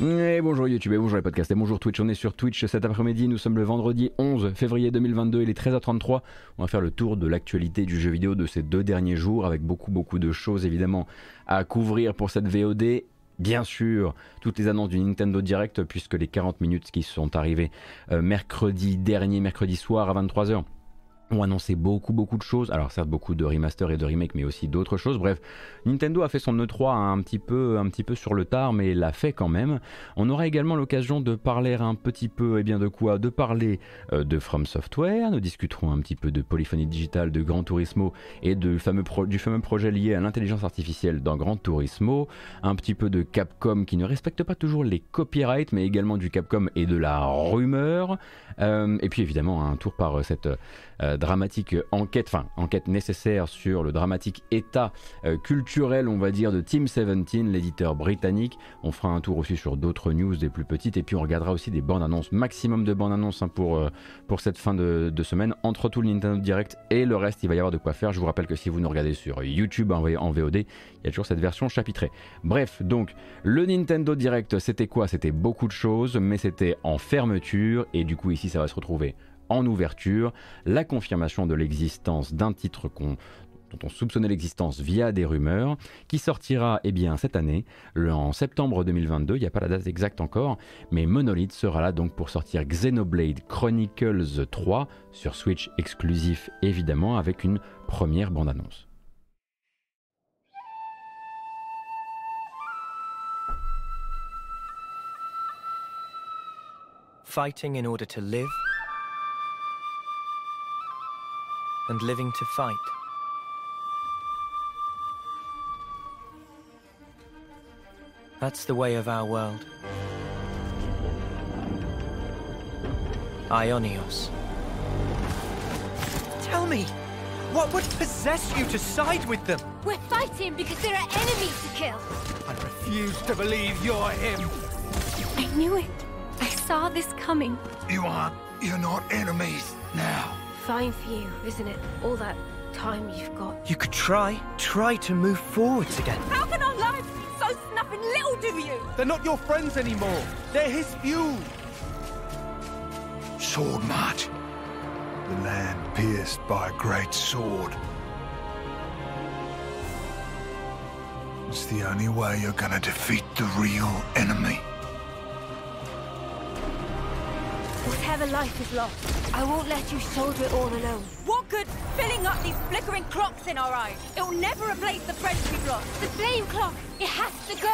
Et bonjour YouTube, et bonjour les podcasts, et bonjour Twitch. On est sur Twitch cet après-midi. Nous sommes le vendredi 11 février 2022. Il est 13h33. On va faire le tour de l'actualité du jeu vidéo de ces deux derniers jours avec beaucoup, beaucoup de choses évidemment à couvrir pour cette VOD. Bien sûr, toutes les annonces du Nintendo Direct, puisque les 40 minutes qui sont arrivées euh, mercredi dernier, mercredi soir à 23h ont annoncé beaucoup beaucoup de choses, alors certes beaucoup de remaster et de remake mais aussi d'autres choses. Bref, Nintendo a fait son E3 un petit peu un petit peu sur le tard mais l'a fait quand même. On aura également l'occasion de parler un petit peu et eh bien de quoi? De parler euh, de From Software, nous discuterons un petit peu de polyphonie digitale, de Gran Turismo et de fameux du fameux projet lié à l'intelligence artificielle dans Gran Turismo, un petit peu de Capcom qui ne respecte pas toujours les copyrights mais également du Capcom et de la rumeur. Euh, et puis évidemment un tour par cette euh, dramatique enquête, enfin enquête nécessaire sur le dramatique état euh, culturel, on va dire, de Team 17, l'éditeur britannique. On fera un tour aussi sur d'autres news des plus petites et puis on regardera aussi des bandes annonces, maximum de bandes annonces hein, pour, euh, pour cette fin de, semaine. Entre tout le Nintendo Direct et le reste, il va y avoir de quoi faire. Je vous rappelle que si vous nous regardez sur YouTube en, en VOD, il y a toujours cette version chapitrée. Bref, donc le Nintendo Direct, c'était quoi? C'était beaucoup de choses, mais c'était en fermeture et du coup ici ça va se retrouver en ouverture, la confirmation de l'existence d'un titre dont on soupçonnait l'existence via des rumeurs, qui sortira eh cette année, en septembre 2022, il n'y a pas la date exacte encore, mais Monolith sera là donc pour sortir Xenoblade Chronicles 3 sur Switch exclusif évidemment, avec une première bande-annonce. Fighting in order to live? And living to fight. That's the way of our world. Ionios. Tell me, what would possess you to side with them? We're fighting because there are enemies to kill. I refuse to believe you're him. I knew it. I saw this coming. You aren't. You're not enemies now fine for you, isn't it? All that time you've got. You could try, try to move forwards again. How can our lives be so snapping little to you? They're not your friends anymore. They're his fuel. Sword march. The land pierced by a great sword. It's the only way you're gonna defeat the real enemy. Whatever life is lost, I won't let you soldier it all alone. What good filling up these flickering clocks in our eyes? It'll never replace the friends we've lost. The flame clock, it has to go!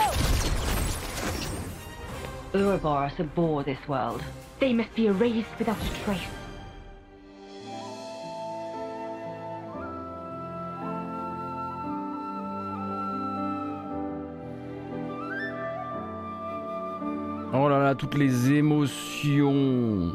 Ouroboros abhor this world. They must be erased without a trace. Oh là là, toutes les émotions.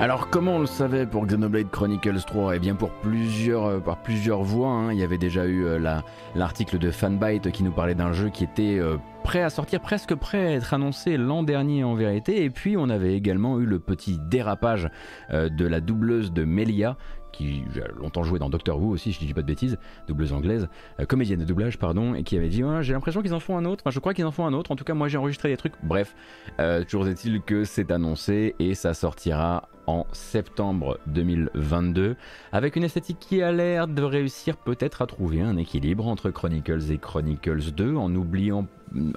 Alors comment on le savait pour Xenoblade Chronicles 3 Eh bien pour plusieurs, euh, par plusieurs voix, hein. il y avait déjà eu euh, l'article de Fanbyte qui nous parlait d'un jeu qui était euh, prêt à sortir, presque prêt à être annoncé l'an dernier en vérité, et puis on avait également eu le petit dérapage de la doubleuse de Melia qui a longtemps joué dans Doctor Who aussi, je dis pas de bêtises, doubleuse anglaise, euh, comédienne de doublage, pardon, et qui avait dit j'ai l'impression qu'ils en font un autre, enfin je crois qu'ils en font un autre, en tout cas moi j'ai enregistré des trucs, bref, euh, toujours est-il que c'est annoncé et ça sortira en septembre 2022 avec une esthétique qui a l'air de réussir peut-être à trouver un équilibre entre Chronicles et Chronicles 2 en oubliant,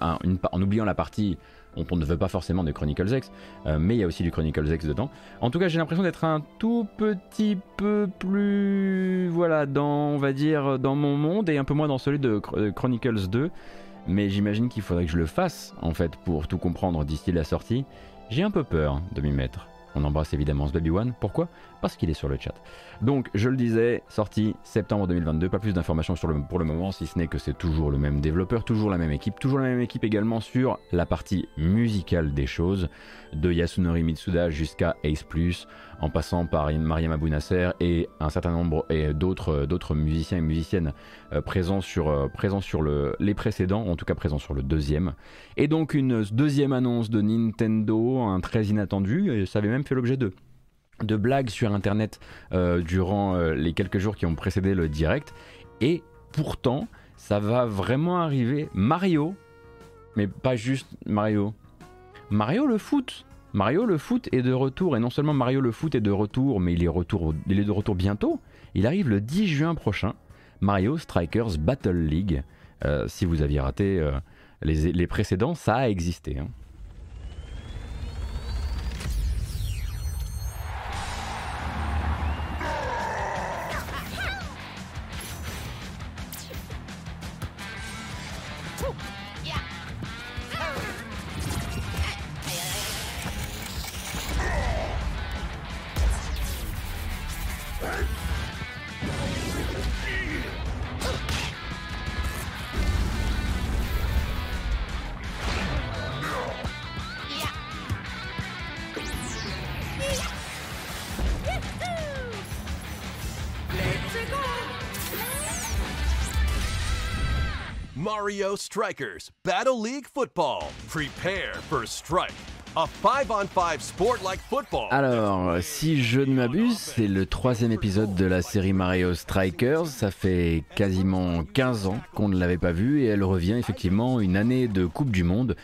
en oubliant la partie on ne veut pas forcément de Chronicles X, euh, mais il y a aussi du Chronicles X dedans. En tout cas, j'ai l'impression d'être un tout petit peu plus, voilà, dans, va dire, dans mon monde et un peu moins dans celui de Chronicles 2. Mais j'imagine qu'il faudrait que je le fasse, en fait, pour tout comprendre d'ici la sortie. J'ai un peu peur de m'y mettre. On embrasse évidemment ce Baby One. Pourquoi? Parce qu'il est sur le chat. Donc, je le disais, sortie septembre 2022. Pas plus d'informations pour le moment, si ce n'est que c'est toujours le même développeur, toujours la même équipe, toujours la même équipe également sur la partie musicale des choses, de Yasunori Mitsuda jusqu'à Ace Plus, en passant par Mariam Abou et un certain nombre d'autres, d'autres musiciens et musiciennes euh, présents sur, euh, présents sur le, les précédents, en tout cas présents sur le deuxième. Et donc une deuxième annonce de Nintendo, un très inattendu, et ça avait même fait l'objet de de blagues sur internet euh, durant euh, les quelques jours qui ont précédé le direct. Et pourtant, ça va vraiment arriver. Mario, mais pas juste Mario. Mario le foot. Mario le foot est de retour. Et non seulement Mario le foot est de retour, mais il est, de retour bientôt. Il arrive le 10 juin prochain. Mario Strikers Battle League. Euh, si vous aviez raté les, précédents, ça a existé. Hein. Strikers Battle League Football. Prepare for strike. A five on five sport like football. Alors, si je ne m'abuse, c'est le troisième épisode de la série Mario Strikers. Ça fait quasiment 15 ans qu'on ne l'avait pas vu et elle revient effectivement une année de Coupe du Monde.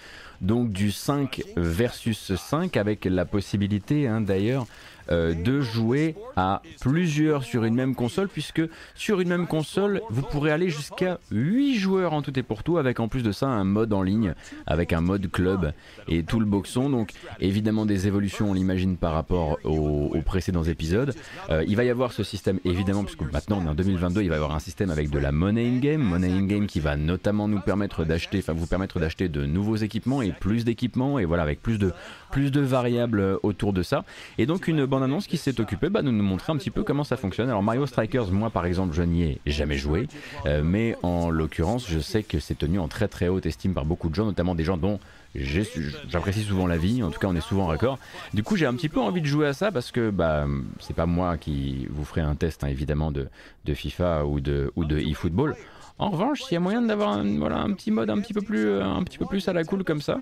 Donc du 5 versus 5 avec la possibilité hein, d'ailleurs euh, de jouer à plusieurs sur une même console, puisque sur une même console, vous pourrez aller jusqu'à 8 joueurs en tout et pour tout, avec en plus de ça un mode en ligne, avec un mode club et tout le boxon. Donc évidemment des évolutions, on l'imagine, par rapport aux, précédents épisodes. Euh, il va y avoir ce système, évidemment, puisque maintenant on est en 2022, il va y avoir un système avec de la money in-game, money in-game qui va notamment nous permettre d'acheter, enfin vous permettre d'acheter de nouveaux équipements et plus d'équipements, et voilà, avec plus de, plus de variables autour de ça. Et donc une bande annonce qui s'est occupé bah, de nous montrer un petit peu comment ça fonctionne. Alors Mario Strikers, moi par exemple, je n'y ai jamais joué, euh, mais en l'occurrence, je sais que c'est tenu en très très haute estime par beaucoup de gens, notamment des gens dont j'apprécie souvent la vie, en tout cas on est souvent raccord. Du coup j'ai un petit peu envie de jouer à ça parce que bah c'est pas moi qui vous ferai un test hein, évidemment de, de, FIFA ou de, ou de eFootball. En revanche, s'il y a moyen d'avoir un, voilà, un petit mode un petit peu plus, un petit peu plus à la cool comme ça,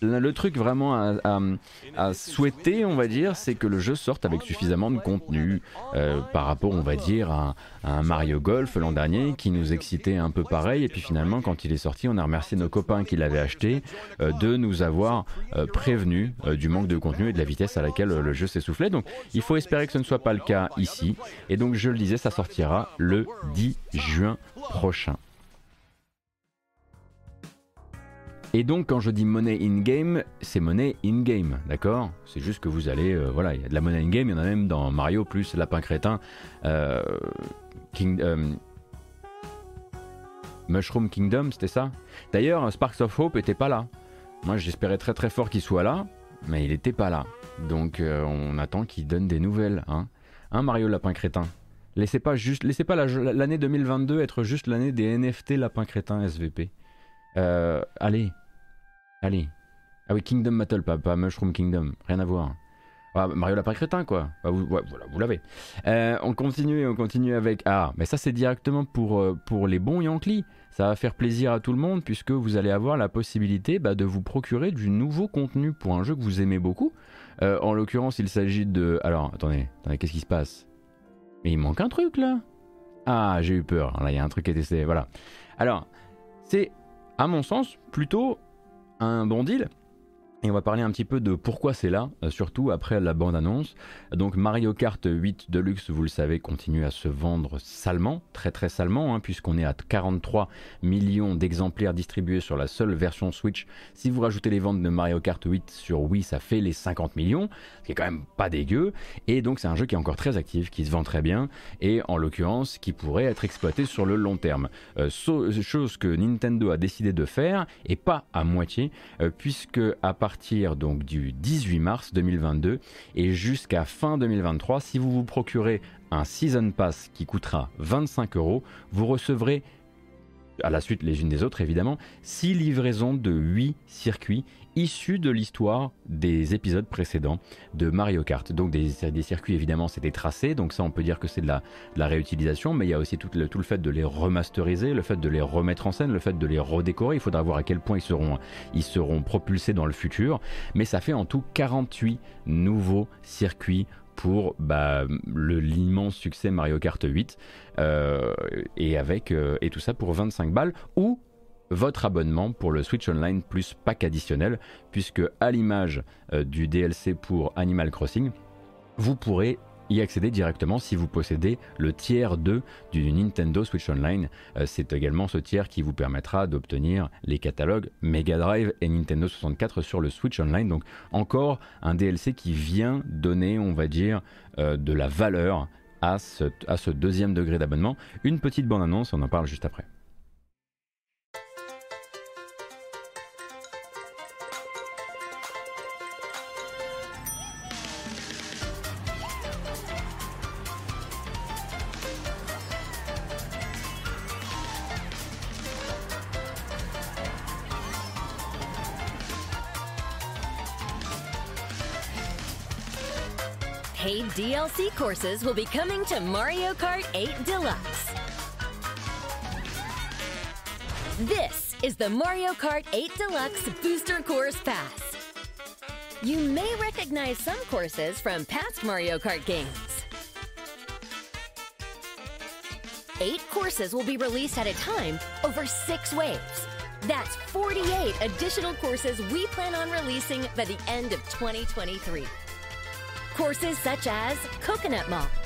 le truc vraiment à, souhaiter, on va dire, c'est que le jeu sorte avec suffisamment de contenu euh, par rapport, on va dire, à, un Mario Golf l'an dernier qui nous excitait un peu pareil. Et puis finalement, quand il est sorti, on a remercié nos copains qui l'avaient acheté euh, de nous avoir euh, prévenus du manque de contenu et de la vitesse à laquelle le jeu s'essoufflait. Donc il faut espérer que ce ne soit pas le cas ici. Et donc je le disais, ça sortira le 10 juin prochain. Et donc quand je dis monnaie in-game, c'est monnaie in-game, d'accord? C'est juste que vous allez, euh, voilà, il y a de la monnaie in-game, il y en a même dans Mario plus Lapin Crétin, euh, euh, Mushroom Kingdom, c'était ça? D'ailleurs, Sparks of Hope était pas là. Moi j'espérais très très fort qu'il soit là, mais il était pas là. Donc on attend qu'il donne des nouvelles, hein Hein Mario Lapin Crétin? Laissez pas juste, laissez pas l'année 2022 être juste l'année des NFT Lapin Crétin SVP. Euh, allez. Allez. Ah oui, Kingdom Battle, pas, Mushroom Kingdom. Rien à voir. Ah, Mario Lapin Crétin, quoi. Ah, vous, voilà, vous l'avez. Euh, on continue, on continue avec. Ah, mais ça, c'est directement pour, euh, pour les bons Yankees. Ça va faire plaisir à tout le monde puisque vous allez avoir la possibilité bah, de vous procurer du nouveau contenu pour un jeu que vous aimez beaucoup. en l'occurrence, il s'agit de. Alors, attendez, attendez qu'est-ce qui se passe? Mais il manque un truc là. Ah, j'ai eu peur. Là, il y a un truc qui est testé. Voilà. Alors, c'est à mon sens, plutôt un bon deal. Et on va parler un petit peu de pourquoi c'est là, euh, surtout après la bande-annonce. Donc Mario Kart 8 Deluxe, vous le savez, continue à se vendre salement, très très salement, hein, puisqu'on est à 43 millions d'exemplaires distribués sur la seule version Switch. Si vous rajoutez les ventes de Mario Kart 8 sur Wii, ça fait les 50 millions, ce qui est quand même pas dégueu. Et donc c'est un jeu qui est encore très actif, qui se vend très bien, et en l'occurrence qui pourrait être exploité sur le long terme. Euh, chose que Nintendo a décidé de faire, et pas à moitié, euh, puisque à part partir donc du 18 mars 2022 et jusqu'à fin 2023, si vous vous procurez un Season Pass qui coûtera 25 euros, vous recevrez à la suite les unes des autres évidemment, 6 livraisons de 8 circuits issus de l'histoire des épisodes précédents de Mario Kart. Donc des, circuits évidemment c'était tracé, donc ça on peut dire que c'est de la, réutilisation, mais il y a aussi tout le, fait de les remasteriser, le fait de les remettre en scène, le fait de les redécorer, il faudra voir à quel point ils seront, propulsés dans le futur, mais ça fait en tout 48 nouveaux circuits pour bah, l'immense succès Mario Kart 8 et avec et tout ça pour 25 balles ou votre abonnement pour le Switch Online plus pack additionnel, puisque à l'image du DLC pour Animal Crossing, vous pourrez y accéder directement si vous possédez le tiers 2 du Nintendo Switch Online. Euh, c'est également ce tiers qui vous permettra d'obtenir les catalogues Mega Drive et Nintendo 64 sur le Switch Online. Donc encore un DLC qui vient donner, on va dire, euh, de la valeur à ce, à ce deuxième degré d'abonnement. Une petite bande annonce, on en parle juste après. Courses will be coming to Mario Kart 8 Deluxe. This is the Mario Kart 8 Deluxe Booster Course Pass. You may recognize some courses from past Mario Kart games. Eight courses will be released at a time over six waves. That's 48 additional courses we plan on releasing by the end of 2023. Courses such as Coconut Mall.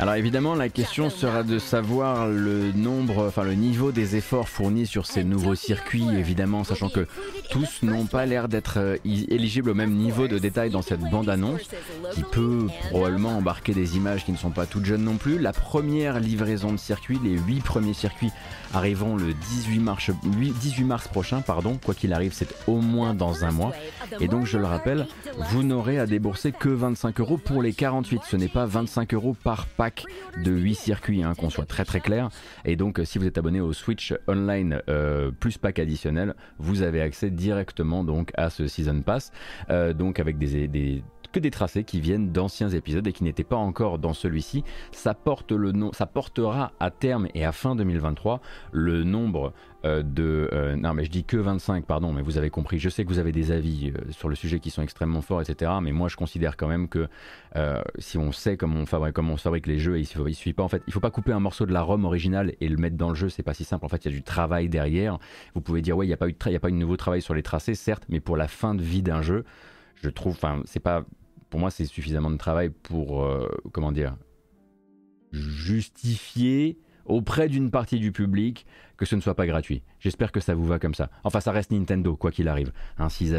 Alors évidemment, la question sera de savoir le nombre, enfin le niveau des efforts fournis sur ces nouveaux circuits, évidemment, sachant que tous n'ont pas l'air d'être euh, éligibles au même niveau de détail dans cette bande-annonce, qui peut probablement embarquer des images qui ne sont pas toutes jeunes non plus. La première livraison de circuits, les huit premiers circuits arriveront le 18 mars, 18 mars prochain, pardon, quoi qu'il arrive, c'est au moins dans un mois. Et donc je le rappelle, vous n'aurez à débourser que 25 euros pour les 48, ce n'est pas 25 euros par pack de 8 circuits, hein, qu'on soit très très clair. Et donc si vous êtes abonné au Switch Online euh, plus pack additionnel, vous avez accès directement donc à ce Season Pass, euh, donc avec des, des que des tracés qui viennent d'anciens épisodes et qui n'étaient pas encore dans celui-ci. Ça porte le nom, ça portera à terme et à fin 2023 le nombre euh, de euh, non mais je dis que 25 pardon mais vous avez compris. Je sais que vous avez des avis euh, sur le sujet qui sont extrêmement forts etc mais moi je considère quand même que si on sait comment on fabrique les jeux il, faut, il suffit pas en fait il faut pas couper un morceau de la ROM originale et le mettre dans le jeu. C'est pas si simple. En fait il y a du travail derrière. Vous pouvez dire ouais il n'y a pas eu de y a pas eu de nouveau travail sur les tracés certes mais pour la fin de vie d'un jeu je trouve enfin c'est pas pour moi, c'est suffisamment de travail pour, euh, comment dire, justifier auprès d'une partie du public que ce ne soit pas gratuit. J'espère que ça vous va comme ça. Enfin, ça reste Nintendo, quoi qu'il arrive. Hein, si ça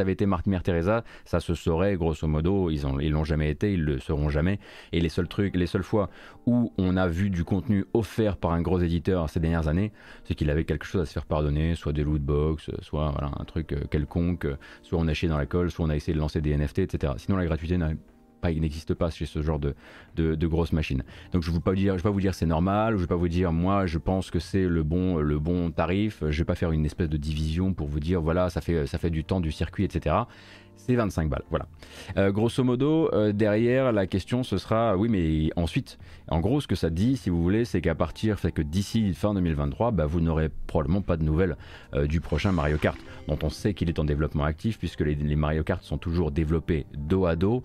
avait été Mère Teresa, ça se saurait, grosso modo. Ils l'ont ils jamais été, ils le seront jamais. Et les seuls trucs, les seules fois où on a vu du contenu offert par un gros éditeur ces dernières années, c'est qu'il avait quelque chose à se faire pardonner, soit des loot box, soit un truc euh, quelconque, soit on a chié dans la colle, soit on a essayé de lancer des NFT, etc. Sinon, la gratuité n'a il n'existe pas chez ce genre de, grosses machines. Donc je ne vais pas vous dire, je vais pas vous dire c'est normal, je ne vais pas vous dire moi je pense que c'est le bon, le bon tarif, je ne vais pas faire une espèce de division pour vous dire voilà ça fait, ça fait du temps du circuit, etc c'est 25 balles. Voilà. Euh, grosso modo, euh, derrière, la question ce sera oui, mais ensuite, en gros, ce que ça dit, si vous voulez, c'est qu'à partir, fait que d'ici fin 2023, bah, vous n'aurez probablement pas de nouvelles euh, du prochain Mario Kart, dont on sait qu'il est en développement actif, puisque les, Mario Kart sont toujours développés dos à dos,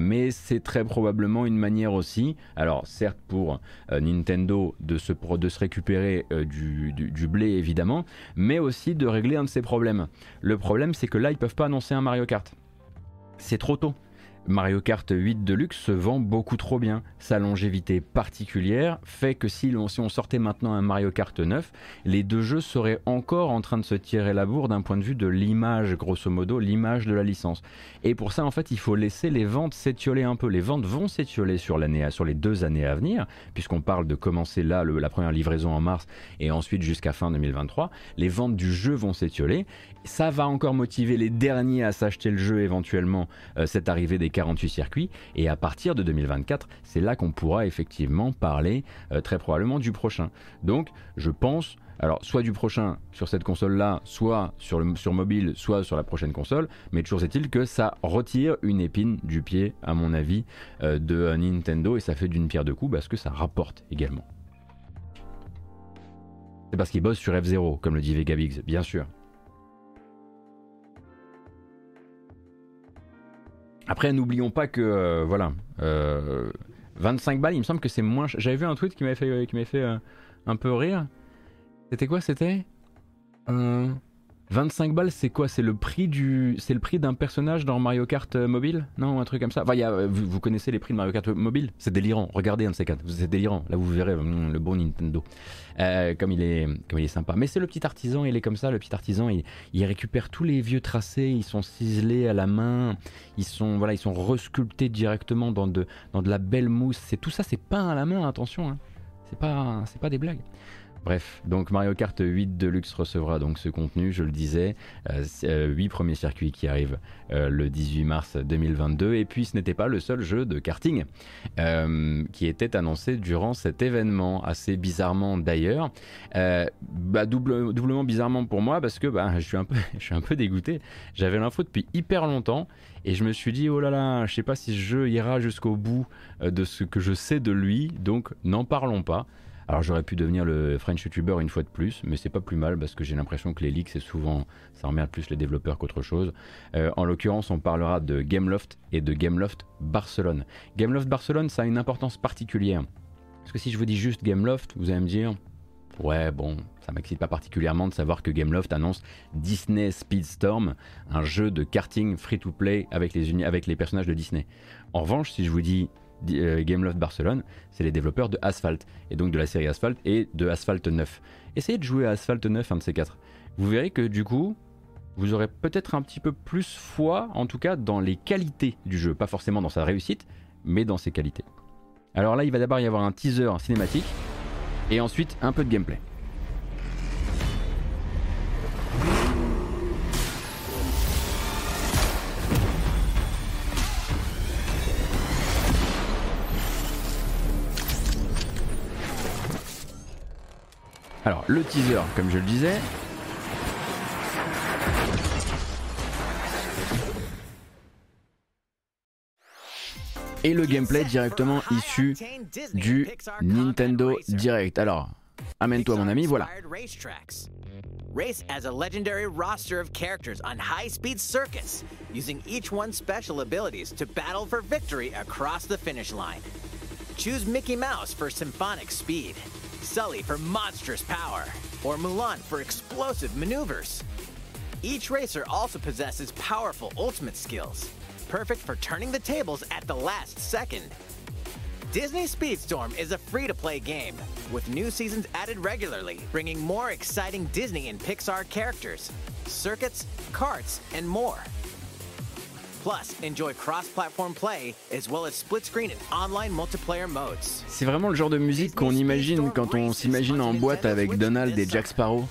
mais c'est très probablement une manière aussi, alors certes pour Nintendo de se, récupérer du, du blé évidemment, mais aussi de régler un de ses problèmes. Le problème, c'est que là, ils peuvent pas annoncer un Mario Kart c'est trop tôt. Mario Kart 8 Deluxe se vend beaucoup trop bien. Sa longévité particulière fait que si on, sortait maintenant un Mario Kart 9, les deux jeux seraient encore en train de se tirer la bourre d'un point de vue de l'image, grosso modo, l'image de la licence. Et pour ça, en fait, il faut laisser les ventes s'étioler un peu. Les ventes vont s'étioler sur, sur les deux années à venir, puisqu'on parle de commencer là la première livraison en mars et ensuite jusqu'à fin 2023. Les ventes du jeu vont s'étioler. Ça va encore motiver les derniers à s'acheter le jeu éventuellement, euh, cette arrivée des 48 circuits. Et à partir de 2024, c'est là qu'on pourra effectivement parler euh, très probablement du prochain. Donc, je pense alors, soit du prochain sur cette console-là, soit sur, le, sur mobile, soit sur la prochaine console, mais toujours est-il que ça retire une épine du pied, à mon avis, euh, de Nintendo, et ça fait d'une pierre deux coups parce que ça rapporte également. C'est parce qu'ils bossent sur F0, comme le dit Vegabix, bien sûr. Après, n'oublions pas que, euh, voilà, 25 balles, il me semble que c'est moins. J'avais vu un tweet qui m'avait fait, qui fait un peu rire. C'était quoi C'était? 25 balles, c'est quoi? C'est le prix du, c'est le prix d'un personnage dans Mario Kart euh, mobile? Non, un truc comme ça? Enfin, y a, euh, vous, connaissez les prix de Mario Kart mobile? C'est délirant. Regardez un de ces quatre. C'est délirant. Là, vous verrez hum, le bon Nintendo. Euh, comme il est, comme il est sympa. Mais c'est le petit artisan. Il est comme ça. Le petit artisan, il, il, récupère tous les vieux tracés. Ils sont ciselés à la main. Ils sont, voilà, ils sont resculptés directement dans de, dans de la belle mousse. C'est tout ça, c'est peint à la main. Attention. Hein. C'est pas, c'est pas des blagues. Bref, donc Mario Kart 8 Deluxe recevra donc ce contenu, je le disais, euh, 8 euh, premiers circuits qui arrivent euh, le 18 mars 2022, et puis ce n'était pas le seul jeu de karting euh, qui était annoncé durant cet événement, assez bizarrement d'ailleurs, bah, double, doublement bizarrement pour moi parce que bah, je, suis un peu, un dégoûté, j'avais l'info depuis hyper longtemps, et je me suis dit, oh là là, je sais pas si ce jeu ira jusqu'au bout de ce que je sais de lui, donc n'en parlons pas. Alors j'aurais pu devenir le French YouTuber une fois de plus, mais c'est pas plus mal parce que j'ai l'impression que les leaks c'est souvent ça emmerde plus les développeurs qu'autre chose. Euh, en l'occurrence, on parlera de Gameloft et de Gameloft Barcelone. Gameloft Barcelone, ça a une importance particulière. Parce que si je vous dis juste Gameloft, vous allez me dire Ouais, bon, ça m'excite pas particulièrement de savoir que Gameloft annonce Disney Speedstorm, un jeu de karting free-to-play avec les, avec les personnages de Disney. En revanche, si je vous dis Gameloft Barcelone, c'est les développeurs de Asphalt, et donc de la série Asphalt et de Asphalt 9. Essayez de jouer à Asphalt 9, un de ces quatre. Vous verrez que du coup, vous aurez peut-être un petit peu plus foi, en tout cas, dans les qualités du jeu. Pas forcément dans sa réussite, mais dans ses qualités. Alors là, il va d'abord y avoir un teaser cinématique, et ensuite un peu de gameplay. Alors, le teaser, comme je le disais. Et le gameplay directement issu du Nintendo Direct. Alors, amène-toi mon ami, voilà. Race as a legendary roster of characters on high speed circuits, using each one's special abilities to battle for victory across the finish line. Choose Mickey Mouse for symphonic speed, Sully for monstrous power, or Mulan for explosive maneuvers. Each racer also possesses powerful ultimate skills, perfect for turning the tables at the last second. Disney Speedstorm is a free to play game, with new seasons added regularly, bringing more exciting Disney and Pixar characters, circuits, carts, and more. C'est vraiment le genre de musique qu'on imagine quand on s'imagine en boîte avec Donald et Jack Sparrow.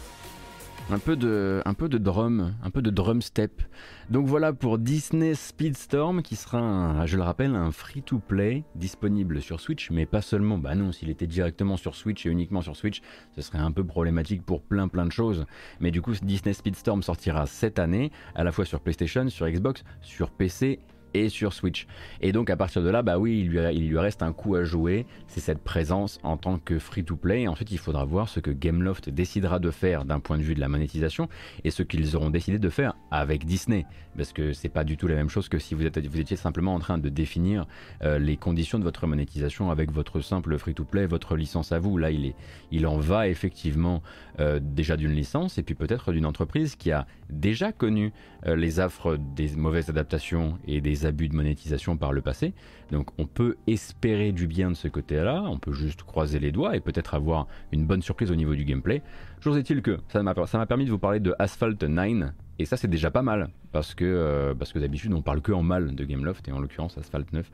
Un peu de, un peu de drum, un peu de drum step. Donc voilà pour Disney Speedstorm qui sera, je le rappelle, un free-to-play disponible sur Switch, mais pas seulement. Bah non, s'il était directement sur Switch et uniquement sur Switch, ce serait un peu problématique pour plein plein de choses. Mais du coup, Disney Speedstorm sortira cette année, à la fois sur PlayStation, sur Xbox, sur PC et sur Switch. Et donc à partir de là, bah oui, il lui, reste un coup à jouer, c'est cette présence en tant que free-to-play. Ensuite, il faudra voir ce que Gameloft décidera de faire d'un point de vue de la monétisation et ce qu'ils auront décidé de faire avec Disney. Parce que c'est pas du tout la même chose que si vous étiez simplement en train de définir euh, les conditions de votre monétisation avec votre simple free-to-play, votre licence à vous. Là, il, est, il en va effectivement euh, déjà d'une licence et puis peut-être d'une entreprise qui a déjà connu euh, les affres des mauvaises adaptations et des abus de monétisation par le passé. Donc on peut espérer du bien de ce côté-là, on peut juste croiser les doigts et peut-être avoir une bonne surprise au niveau du gameplay. Chose est-il que ça m'a permis de vous parler de Asphalt 9 et ça c'est déjà pas mal parce que, euh, parce que d'habitude on parle que en mal de Gameloft et en l'occurrence Asphalt 9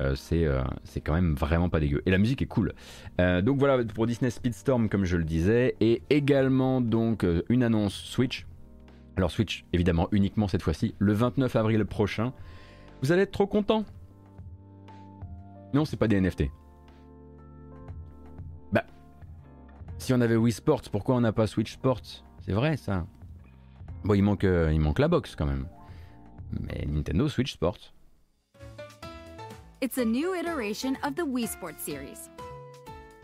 euh, c'est quand même vraiment pas dégueu. Et la musique est cool. donc voilà pour Disney Speedstorm comme je le disais. Et également donc une annonce Switch alors Switch, évidemment, uniquement cette fois-ci, le 29 avril prochain. Vous allez être trop content. Non, c'est pas des NFT. Bah, si on avait Wii Sports, pourquoi on n'a pas Switch Sports? C'est vrai ça. Bon, il manque, euh, il manque la box quand même. Mais Nintendo Switch Sports. It's a new iteration of the Wii Sports series.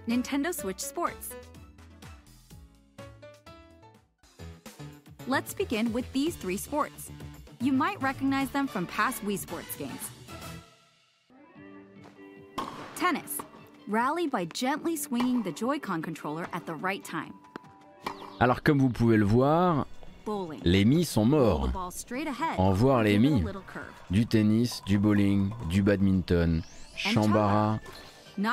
Nintendo Switch Sports. Let's begin with these three sports. You might recognize them from past Wii Sports games. Tennis. Rally by gently swinging the Joy-Con controller at the right time. Alors comme vous pouvez le voir, les mi sont morts. En voir les mi. Du tennis, du bowling, du badminton, chambara.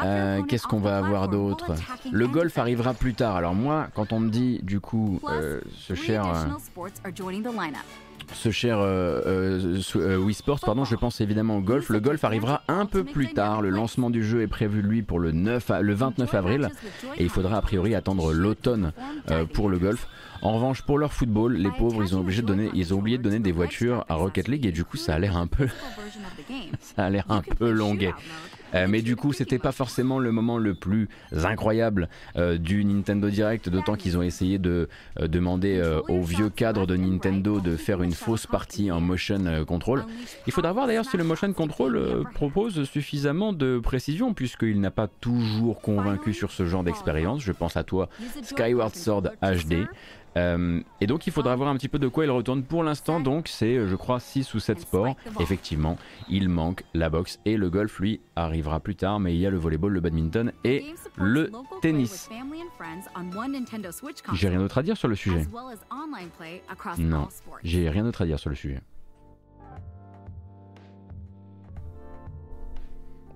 Euh, Qu'est-ce qu'on va avoir d'autre Le golf arrivera plus tard. Alors moi, quand on me dit du coup euh, ce cher, euh, ce cher euh, euh, euh, Wii Sports, pardon, je pense évidemment au golf. Le golf arrivera un peu plus tard. Le lancement du jeu est prévu lui pour le 9, a- le 29 avril et il faudra a priori attendre l'automne euh, pour le golf. En revanche, pour leur football, les pauvres, ils ont obligé de donner, ils ont oublié de donner des voitures à Rocket League et du coup, ça a l'air un peu, ça a l'air un peu longuet. Euh, mais du coup, c'était pas forcément le moment le plus incroyable euh, du Nintendo Direct, d'autant qu'ils ont essayé de euh, demander aux vieux cadres de Nintendo de faire une fausse partie en motion control. Il faudra voir d'ailleurs si le motion control propose suffisamment de précision, puisqu'il n'a pas toujours convaincu sur ce genre d'expérience. Je pense à toi, Skyward Sword HD. Euh, et donc il faudra voir un petit peu de quoi il retourne. Pour l'instant, donc, c'est je crois 6 ou 7 sports. Effectivement, il manque la boxe et le golf, lui, arrivera plus tard, mais il y a le volleyball, le badminton et le tennis. J'ai rien d'autre à dire sur le sujet. Non, j'ai rien d'autre à dire sur le sujet.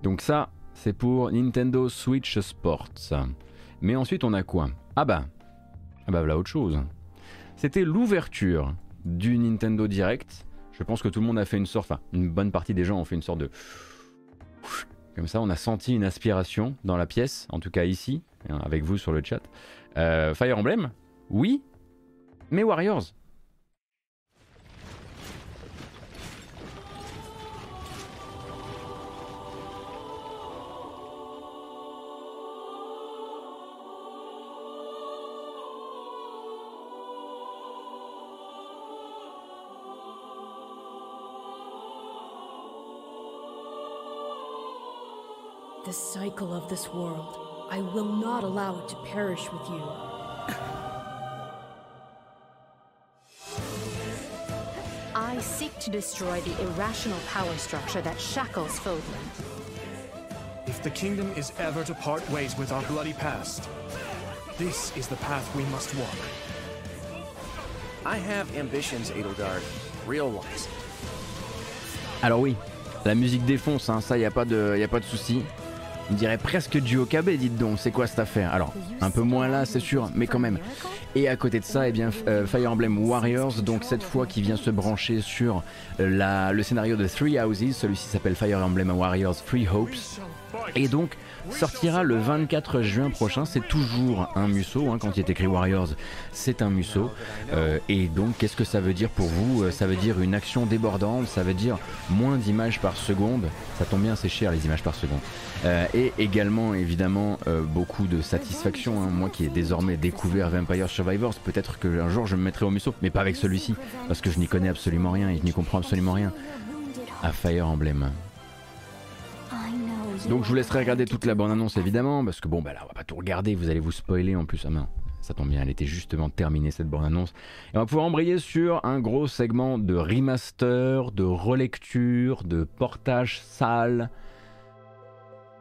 Donc ça, c'est pour Nintendo Switch Sports. Mais ensuite, on a quoi? Ah bah, ah bah voilà autre chose. C'était l'ouverture du Nintendo Direct. Je pense que tout le monde a fait une sorte, enfin, une bonne partie des gens ont fait une sorte de... Comme ça, on a senti une aspiration dans la pièce, en tout cas ici, hein, avec vous sur le chat. Euh, Fire Emblem Oui, mais Warriors The cycle of this world. I will not allow it to perish with you. I seek to destroy the irrational power structure that shackles Fodland. If the kingdom is ever to part ways with our bloody past, this is the path we must walk. I have ambitions, Edelgard. Real ones. Alors oui, la musique défonce, hein, ça y a pas de, y a pas de souci. On dirait presque du Okabe, dites donc, c'est quoi cette affaire? Alors, un peu moins là, c'est sûr, mais quand même. Et à côté de ça, eh bien, euh, Fire Emblem Warriors, donc cette fois qui vient se brancher sur euh, la, le scénario de Three Houses, celui-ci s'appelle Fire Emblem Warriors Three Hopes, et donc sortira le 24 juin prochain. C'est toujours un musso, hein, quand il est écrit Warriors, c'est un musso. Euh, et donc, qu'est-ce que ça veut dire pour vous? Euh, Ça veut dire une action débordante, ça veut dire moins d'images par seconde. Ça tombe bien, c'est cher les images par seconde. Euh, et également, évidemment, beaucoup de satisfaction. hein. Moi qui ai désormais découvert Vampire Survivors, peut-être qu'un jour je me mettrai au musso, mais pas avec celui-ci, parce que je n'y connais absolument rien et je n'y comprends absolument rien à Fire Emblem. Donc je vous laisserai regarder toute la bande-annonce évidemment, parce que bon bah là on va pas tout regarder, vous allez vous spoiler en plus. Ah non, ça tombe bien, elle était justement terminée cette bande-annonce. Et on va pouvoir embrayer sur un gros segment de remaster, de relecture, de portage sale.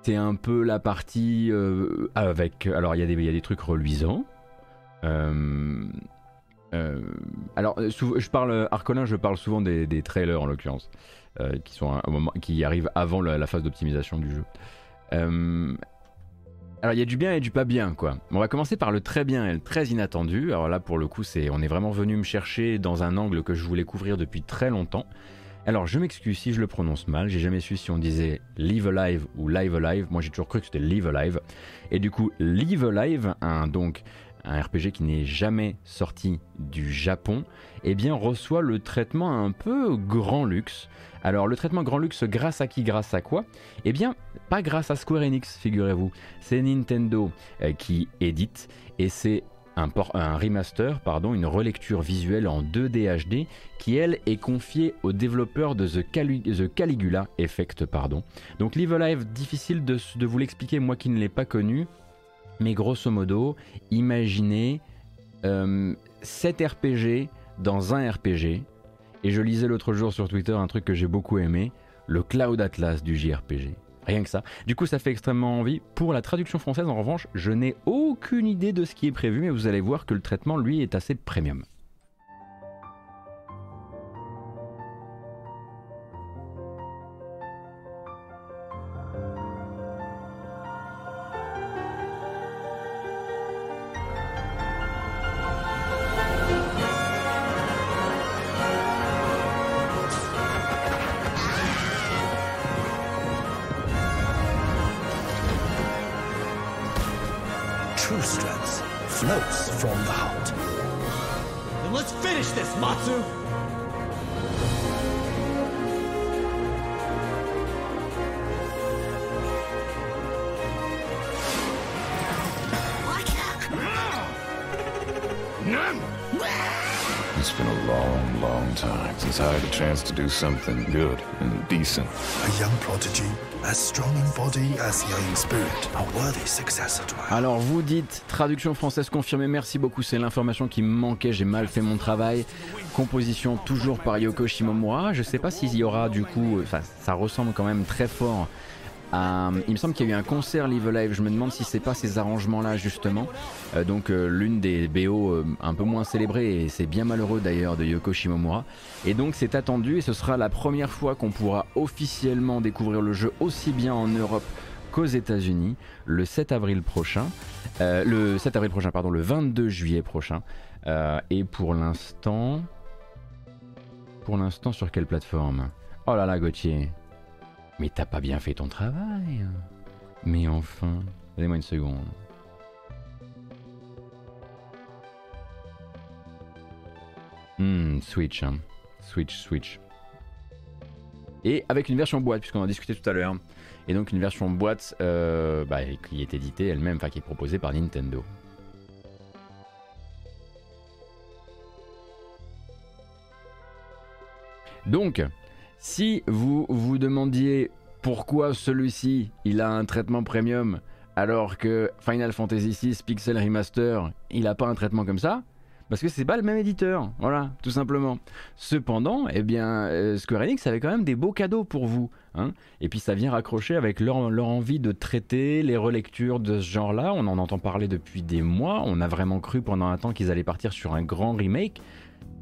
C'est un peu la partie euh, avec... Alors il y, a des- il y a des trucs reluisants. Euh, euh, alors, je parle Arcolin, je parle souvent des, des trailers en l'occurrence, qui sont qui arrivent avant la, la phase d'optimisation du jeu. Euh, alors, il y a du bien et du pas bien, quoi. On va commencer par le très bien et le très inattendu. Alors là, pour le coup, c'est, on est vraiment venu me chercher dans un angle que je voulais couvrir depuis très longtemps. Alors, je m'excuse si je le prononce mal. J'ai jamais su si on disait Live Alive ou Live Alive. Moi, j'ai toujours cru que c'était Live Alive. Et du coup, Live Alive, un, donc un RPG qui n'est jamais sorti du Japon, eh bien reçoit le traitement un peu grand luxe. Alors le traitement grand luxe grâce à qui Grâce à quoi? Eh bien pas grâce à Square Enix, figurez-vous. C'est Nintendo euh, qui édite et c'est un, remaster, pardon, une relecture visuelle en 2D HD qui elle est confiée aux développeurs de The, Cali- The Caligula Effect. Pardon. Donc Live Alive, difficile de, vous l'expliquer, moi qui ne l'ai pas connu. Mais grosso modo, imaginez euh, 7 RPG dans un RPG. Et je lisais l'autre jour sur Twitter un truc que j'ai beaucoup aimé, le Cloud Atlas du JRPG. Rien que ça. Du coup, ça fait extrêmement envie. Pour la traduction française, en revanche, je n'ai aucune idée de ce qui est prévu, mais vous allez voir que le traitement, lui, est assez premium. To do something good and decent. A young prodigy, as strong in body as young in spirit, a worthy successor to our Alors vous dites, traduction française confirmée, merci beaucoup, c'est l'information qui me manquait, j'ai mal fait mon travail. Composition toujours par Yoko Shimomura, je sais pas s'il y aura du coup, enfin ça ressemble quand même très fort à... Il me semble qu'il y a eu un concert Live Live, je me demande si c'est pas ces arrangements là justement. Euh, donc euh, l'une des BO euh, un peu moins célébrées, et c'est bien malheureux d'ailleurs de Yoko Shimomura. Et donc c'est attendu et ce sera la première fois qu'on pourra officiellement découvrir le jeu aussi bien en Europe qu'aux États-Unis le 7 avril prochain. Euh, le 7 avril prochain, pardon, le 22 juillet prochain. Euh, et pour l'instant. Pour l'instant, sur quelle plateforme? Oh là là, Gauthier. Mais t'as pas bien fait ton travail. Mais enfin. Donnez-moi une seconde. Hmm, Switch. hein. Switch, Switch. Et avec une version boîte, puisqu'on en a discuté tout à l'heure. Et donc une version boîte euh, bah, qui est éditée elle-même, enfin qui est proposée par Nintendo. Donc, si vous vous demandiez pourquoi celui-ci il a un traitement premium alors que Final Fantasy VI Pixel Remaster il a pas un traitement comme ça, parce que c'est pas le même éditeur, voilà, tout simplement. Cependant, eh bien, euh, Square Enix avait quand même des beaux cadeaux pour vous, hein. Et puis ça vient raccrocher avec leur, leur envie de traiter les relectures de ce genre-là. On en entend parler depuis des mois. On a vraiment cru pendant un temps qu'ils allaient partir sur un grand remake.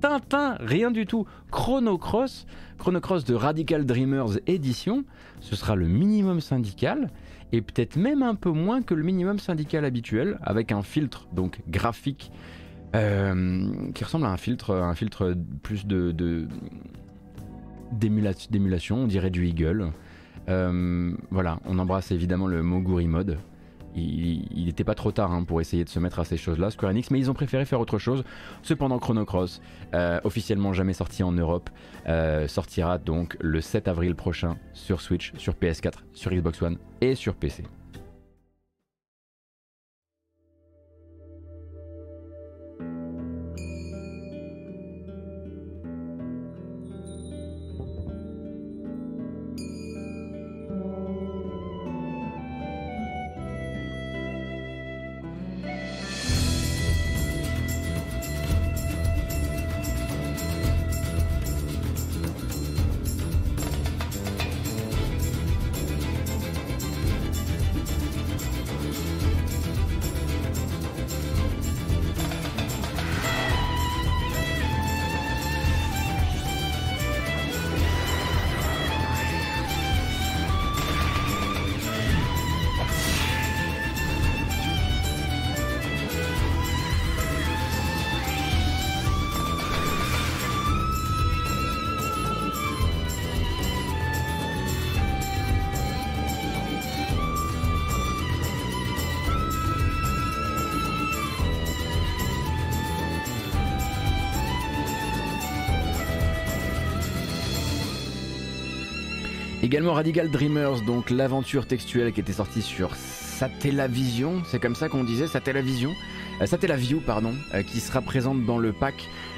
Tintin, rien du tout. Chrono Cross, Chrono Cross de Radical Dreamers Edition, ce sera le minimum syndical et peut-être même un peu moins que le minimum syndical habituel avec un filtre donc graphique euh, qui ressemble à un filtre, un filtre plus de, de- d'émula- d'émulation, on dirait du Eagle. Euh, voilà, on embrasse évidemment le Moguri Mode. Il n'était pas trop tard hein, pour essayer de se mettre à ces choses-là, Square Enix, mais ils ont préféré faire autre chose. Cependant, Chrono Cross, euh, officiellement jamais sorti en Europe, euh, sortira donc le 7 avril prochain sur Switch, sur PS4, sur Xbox One et sur PC. Également Radical Dreamers, donc l'aventure textuelle qui était sortie sur Satellavision, c'est comme ça qu'on disait, Satellavision, euh, Satellaview, pardon, euh, qui sera présente dans le pack.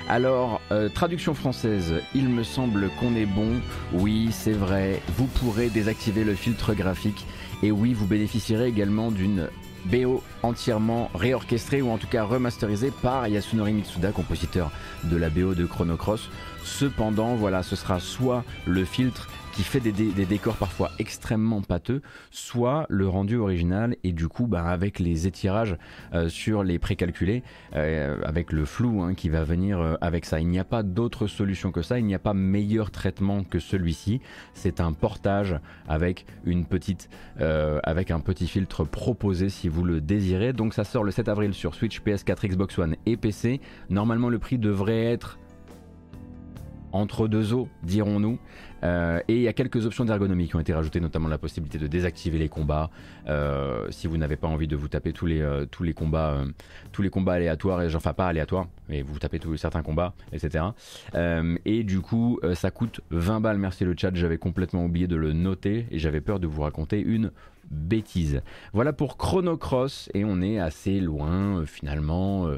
Alors, euh, traduction française, il me semble qu'on est bon. Oui, c'est vrai, vous pourrez désactiver le filtre graphique. Et oui, vous bénéficierez également d'une BO entièrement réorchestrée ou en tout cas remasterisée par Yasunori Mitsuda, compositeur de la BO de Chrono Cross. Cependant, voilà, ce sera soit le filtre qui fait des, décors parfois extrêmement pâteux, soit le rendu original et du coup bah, avec les étirages euh, sur les précalculés, euh, avec le flou hein, qui va venir euh, avec ça. Il n'y a pas d'autre solution que ça, il n'y a pas meilleur traitement que celui-ci. C'est un portage avec une petite, avec un petit filtre proposé si vous le désirez. Donc ça sort le 7 avril sur Switch, PS4, Xbox One et PC. Normalement le prix devrait être entre deux eaux, dirons-nous. Euh, et il y a quelques options d'ergonomie qui ont été rajoutées, notamment la possibilité de désactiver les combats euh, si vous n'avez pas envie de vous taper tous les, euh, tous les combats, tous les combats aléatoires, et enfin pas aléatoires, mais vous tapez tous certains combats, etc. Et du coup, ça coûte 20 balles. Merci le chat, j'avais complètement oublié de le noter et j'avais peur de vous raconter une bêtise. Voilà pour Chrono Cross et on est assez loin finalement.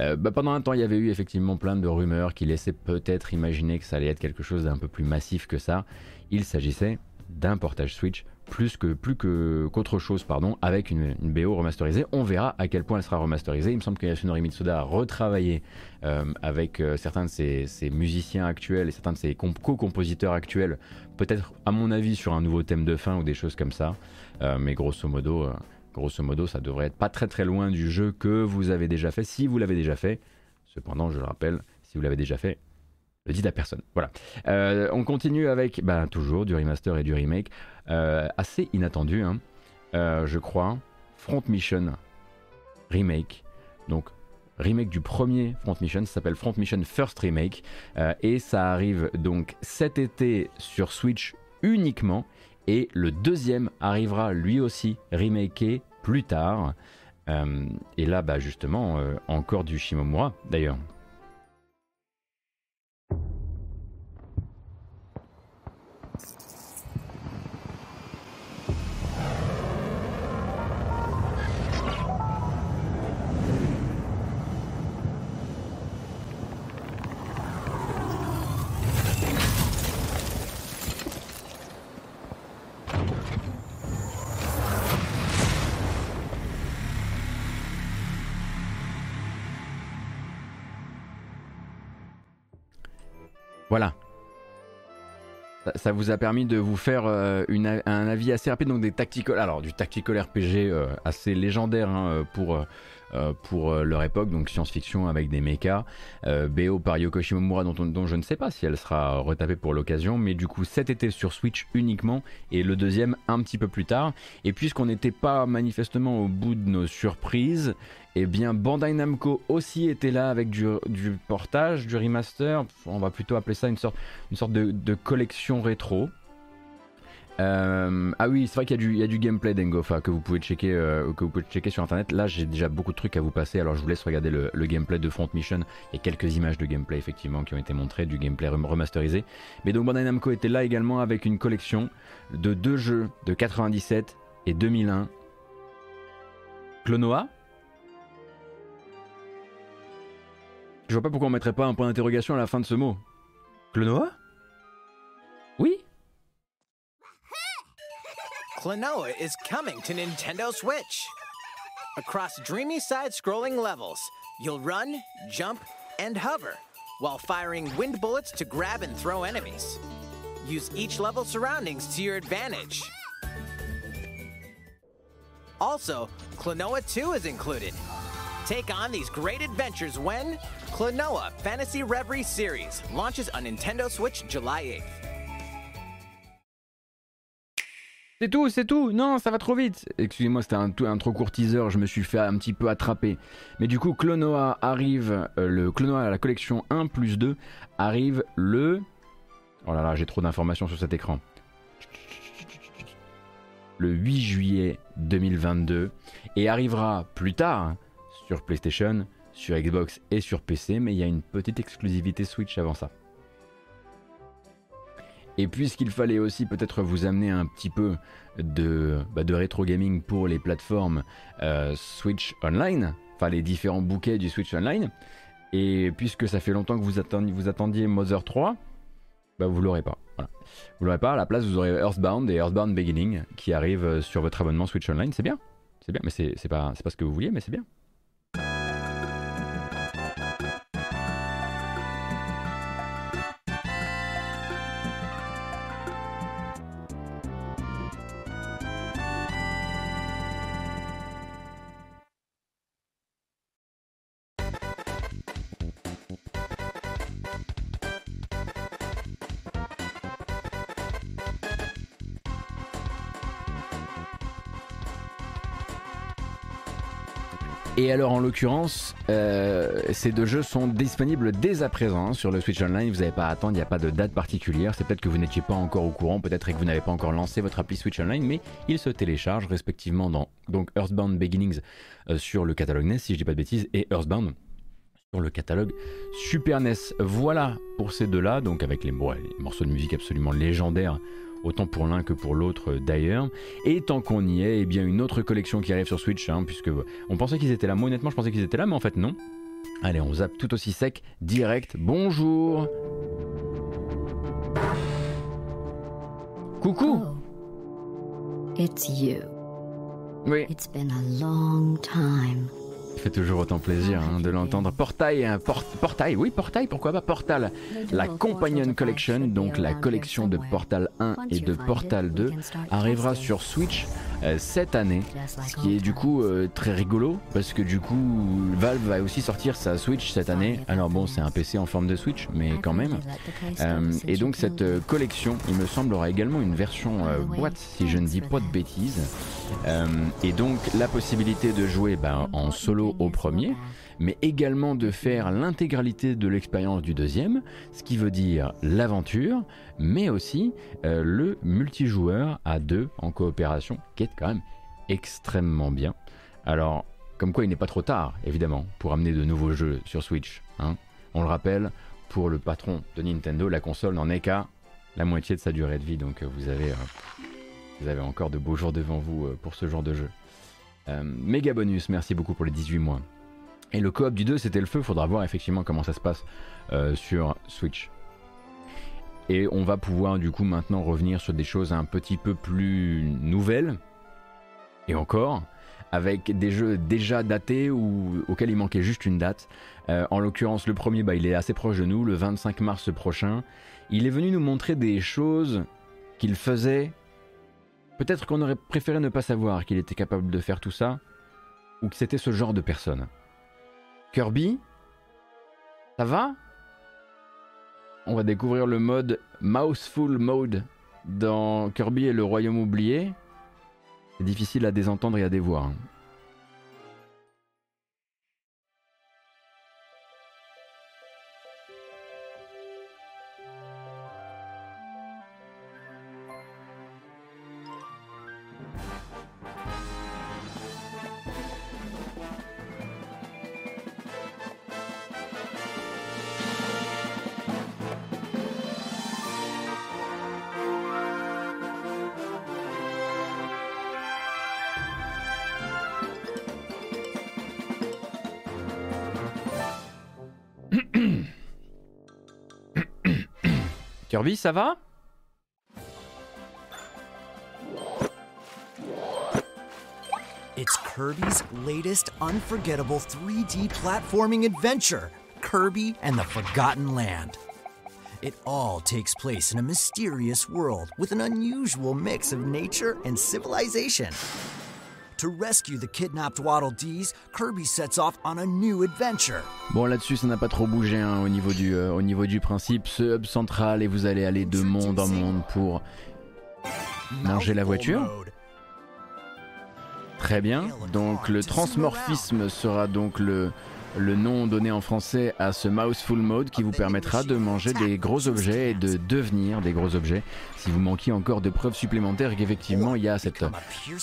Euh, bah, pendant un temps, il y avait eu effectivement plein de rumeurs qui laissaient peut-être imaginer que ça allait être quelque chose d'un peu plus massif que ça. Il s'agissait d'un portage Switch plus que plus que qu'autre chose, pardon, avec une, BO remasterisée. On verra à quel point elle sera remasterisée. Il me semble que Yasunori Mitsuda a retravaillé euh, avec euh, certains de ses, musiciens actuels et certains de ses comp- co-compositeurs actuels, peut-être à mon avis sur un nouveau thème de fin ou des choses comme ça. Mais grosso modo. Grosso modo, ça devrait être pas très très loin du jeu que vous avez déjà fait, si vous l'avez déjà fait. Cependant, je le rappelle, si vous l'avez déjà fait, le dites à personne. Voilà. Euh, on continue avec, bah, toujours du remaster et du remake, euh, assez inattendu, hein, euh, je crois. Front Mission remake. Donc remake du premier Front Mission, ça s'appelle Front Mission First Remake, et ça arrive donc cet été sur Switch uniquement. Et le deuxième arrivera lui aussi remaké plus tard. Euh, et là, bah justement, euh, encore du Shimomura d'ailleurs. Ça, vous a permis de vous faire euh, un avis assez rapide, donc des tactical, alors du tactical RPG euh, assez légendaire hein, pour, euh, euh, pour euh, leur époque, donc science-fiction avec des mechas, euh, BO par Yoko Shimomura dont, on- dont je ne sais pas si elle sera retapée pour l'occasion, mais du coup cet été sur Switch uniquement et le deuxième un petit peu plus tard. Et puisqu'on n'était pas manifestement au bout de nos surprises, eh bien, Bandai Namco aussi était là avec du, portage, du remaster. On va plutôt appeler ça une sorte, de collection rétro. Euh, ah oui, c'est vrai qu'il y, a du- il y a du gameplay d'Engofa que vous pouvez checker, euh, que vous pouvez checker sur internet. Là, j'ai déjà beaucoup de trucs à vous passer, alors je vous laisse regarder le, le gameplay de Front Mission. Il y a quelques images de gameplay effectivement qui ont été montrées, du gameplay rem- remasterisé. Mais donc Bandai Namco était là également avec une collection de deux jeux de 97 et 2001. Clonoa, Je vois pas pourquoi on mettrait pas un point d'interrogation à la fin de ce mot. Clonoa? Oui Klonoa is coming to Nintendo Switch. Across dreamy side scrolling levels, you'll run, jump, and hover while firing wind bullets to grab and throw enemies. Use each level's surroundings to your advantage. Also, Klonoa 2 is included. Take on these great adventures when Klonoa Fantasy Reverie Series launches on Nintendo Switch July 8th. C'est tout, c'est tout. Non, ça va trop vite. Excusez-moi, c'était un, trop court teaser. Je me suis fait un petit peu attraper. Mais du coup, Clonoa arrive. euh, le Clonoa, la collection 1 plus 2 arrive le. Oh là là, j'ai trop d'informations sur cet écran. Le 8 juillet 2022 et arrivera plus tard sur PlayStation, sur Xbox et sur PC. Mais il y a une petite exclusivité Switch avant ça. Et puisqu'il fallait aussi peut-être vous amener un petit peu de, bah, de rétro gaming pour les plateformes euh, Switch Online, enfin les différents bouquets du Switch Online, et puisque ça fait longtemps que vous attendiez, vous attendiez Mother 3, bah vous l'aurez pas. Voilà. Vous l'aurez pas, à la place vous aurez Earthbound et Earthbound Beginning qui arrivent sur votre abonnement Switch Online, c'est bien. C'est bien, mais c'est pas, pas ce que vous vouliez, mais c'est bien. Alors en l'occurrence, euh, ces deux jeux sont disponibles dès à présent hein, sur le Switch Online. Vous n'avez pas à attendre, il n'y a pas de date particulière. C'est peut-être que vous n'étiez pas encore au courant, peut-être que vous n'avez pas encore lancé votre appli Switch Online, mais ils se téléchargent respectivement dans donc Earthbound Beginnings euh, sur le catalogue NES, si je dis pas de bêtises, et Earthbound sur le catalogue Super NES. Voilà pour ces deux-là, donc avec les, morceaux de musique absolument légendaires autant pour l'un que pour l'autre euh, d'ailleurs. Et tant qu'on y est, eh bien une autre collection qui arrive sur Switch, hein, puisque on pensait qu'ils étaient là. Moi honnêtement, je pensais qu'ils étaient là, mais en fait non. Allez, on zappe tout aussi sec, direct. Bonjour. Coucou. Oh. It's you. Oui. It's been a long time fait toujours autant plaisir hein, de l'entendre. Portail, un Portail, oui, Portail, pourquoi pas Portal, la Companion Collection, donc la collection de Portal 1 et de Portal 2, arrivera sur Switch cette année, ce qui est du coup euh, très rigolo parce que du coup Valve va aussi sortir sa Switch cette année. Alors bon, c'est un PC en forme de Switch, mais quand même. Euh, et donc cette collection, il me semble, aura également une version boîte, si je ne dis pas de bêtises. et donc la possibilité de jouer ben, en solo au premier, mais également de faire l'intégralité de l'expérience du deuxième, ce qui veut dire l'aventure, mais aussi euh, le multijoueur à deux en coopération, qui est quand même extrêmement bien. Alors, comme quoi il n'est pas trop tard, évidemment, pour amener de nouveaux jeux sur Switch. Hein. On le rappelle, pour le patron de Nintendo, la console n'en est qu'à la moitié de sa durée de vie, donc euh, vous avez, euh, vous avez encore de beaux jours devant vous pour ce genre de jeu. méga bonus, merci beaucoup pour les 18 mois. Et le coop du 2, c'était le feu. Faudra voir effectivement comment ça se passe euh, sur Switch. Et on va pouvoir du coup maintenant revenir sur des choses un petit peu plus nouvelles. Et encore, avec des jeux déjà datés ou auxquels il manquait juste une date. Euh, en l'occurrence, le premier, bah, il est assez proche de nous, le 25 mars prochain. Il est venu nous montrer des choses qu'il faisait. Peut-être qu'on aurait préféré ne pas savoir qu'il était capable de faire tout ça, ou que c'était ce genre de personne. Kirby Ça va? On va découvrir le mode Mouseful Mode dans Kirby et le Royaume oublié. C'est difficile à désentendre et à dévoir. Ça va It's Kirby's latest unforgettable 3D platforming adventure, Kirby and the Forgotten Land. It all takes place in a mysterious world with an unusual mix of nature and civilization. To rescue the kidnapped Waddle Dees, Kirby sets off on a new adventure. Bon, là-dessus, ça n'a pas trop bougé hein, au, niveau du, euh, au niveau du principe. Ce hub central et vous allez aller de monde en monde pour manger la voiture. Très bien. Donc le transmorphisme sera donc le, le nom donné en français à ce Mouseful Mode qui vous permettra de manger des gros objets et de devenir des gros objets. Si vous manquiez encore de preuves supplémentaires qu'effectivement il y a cette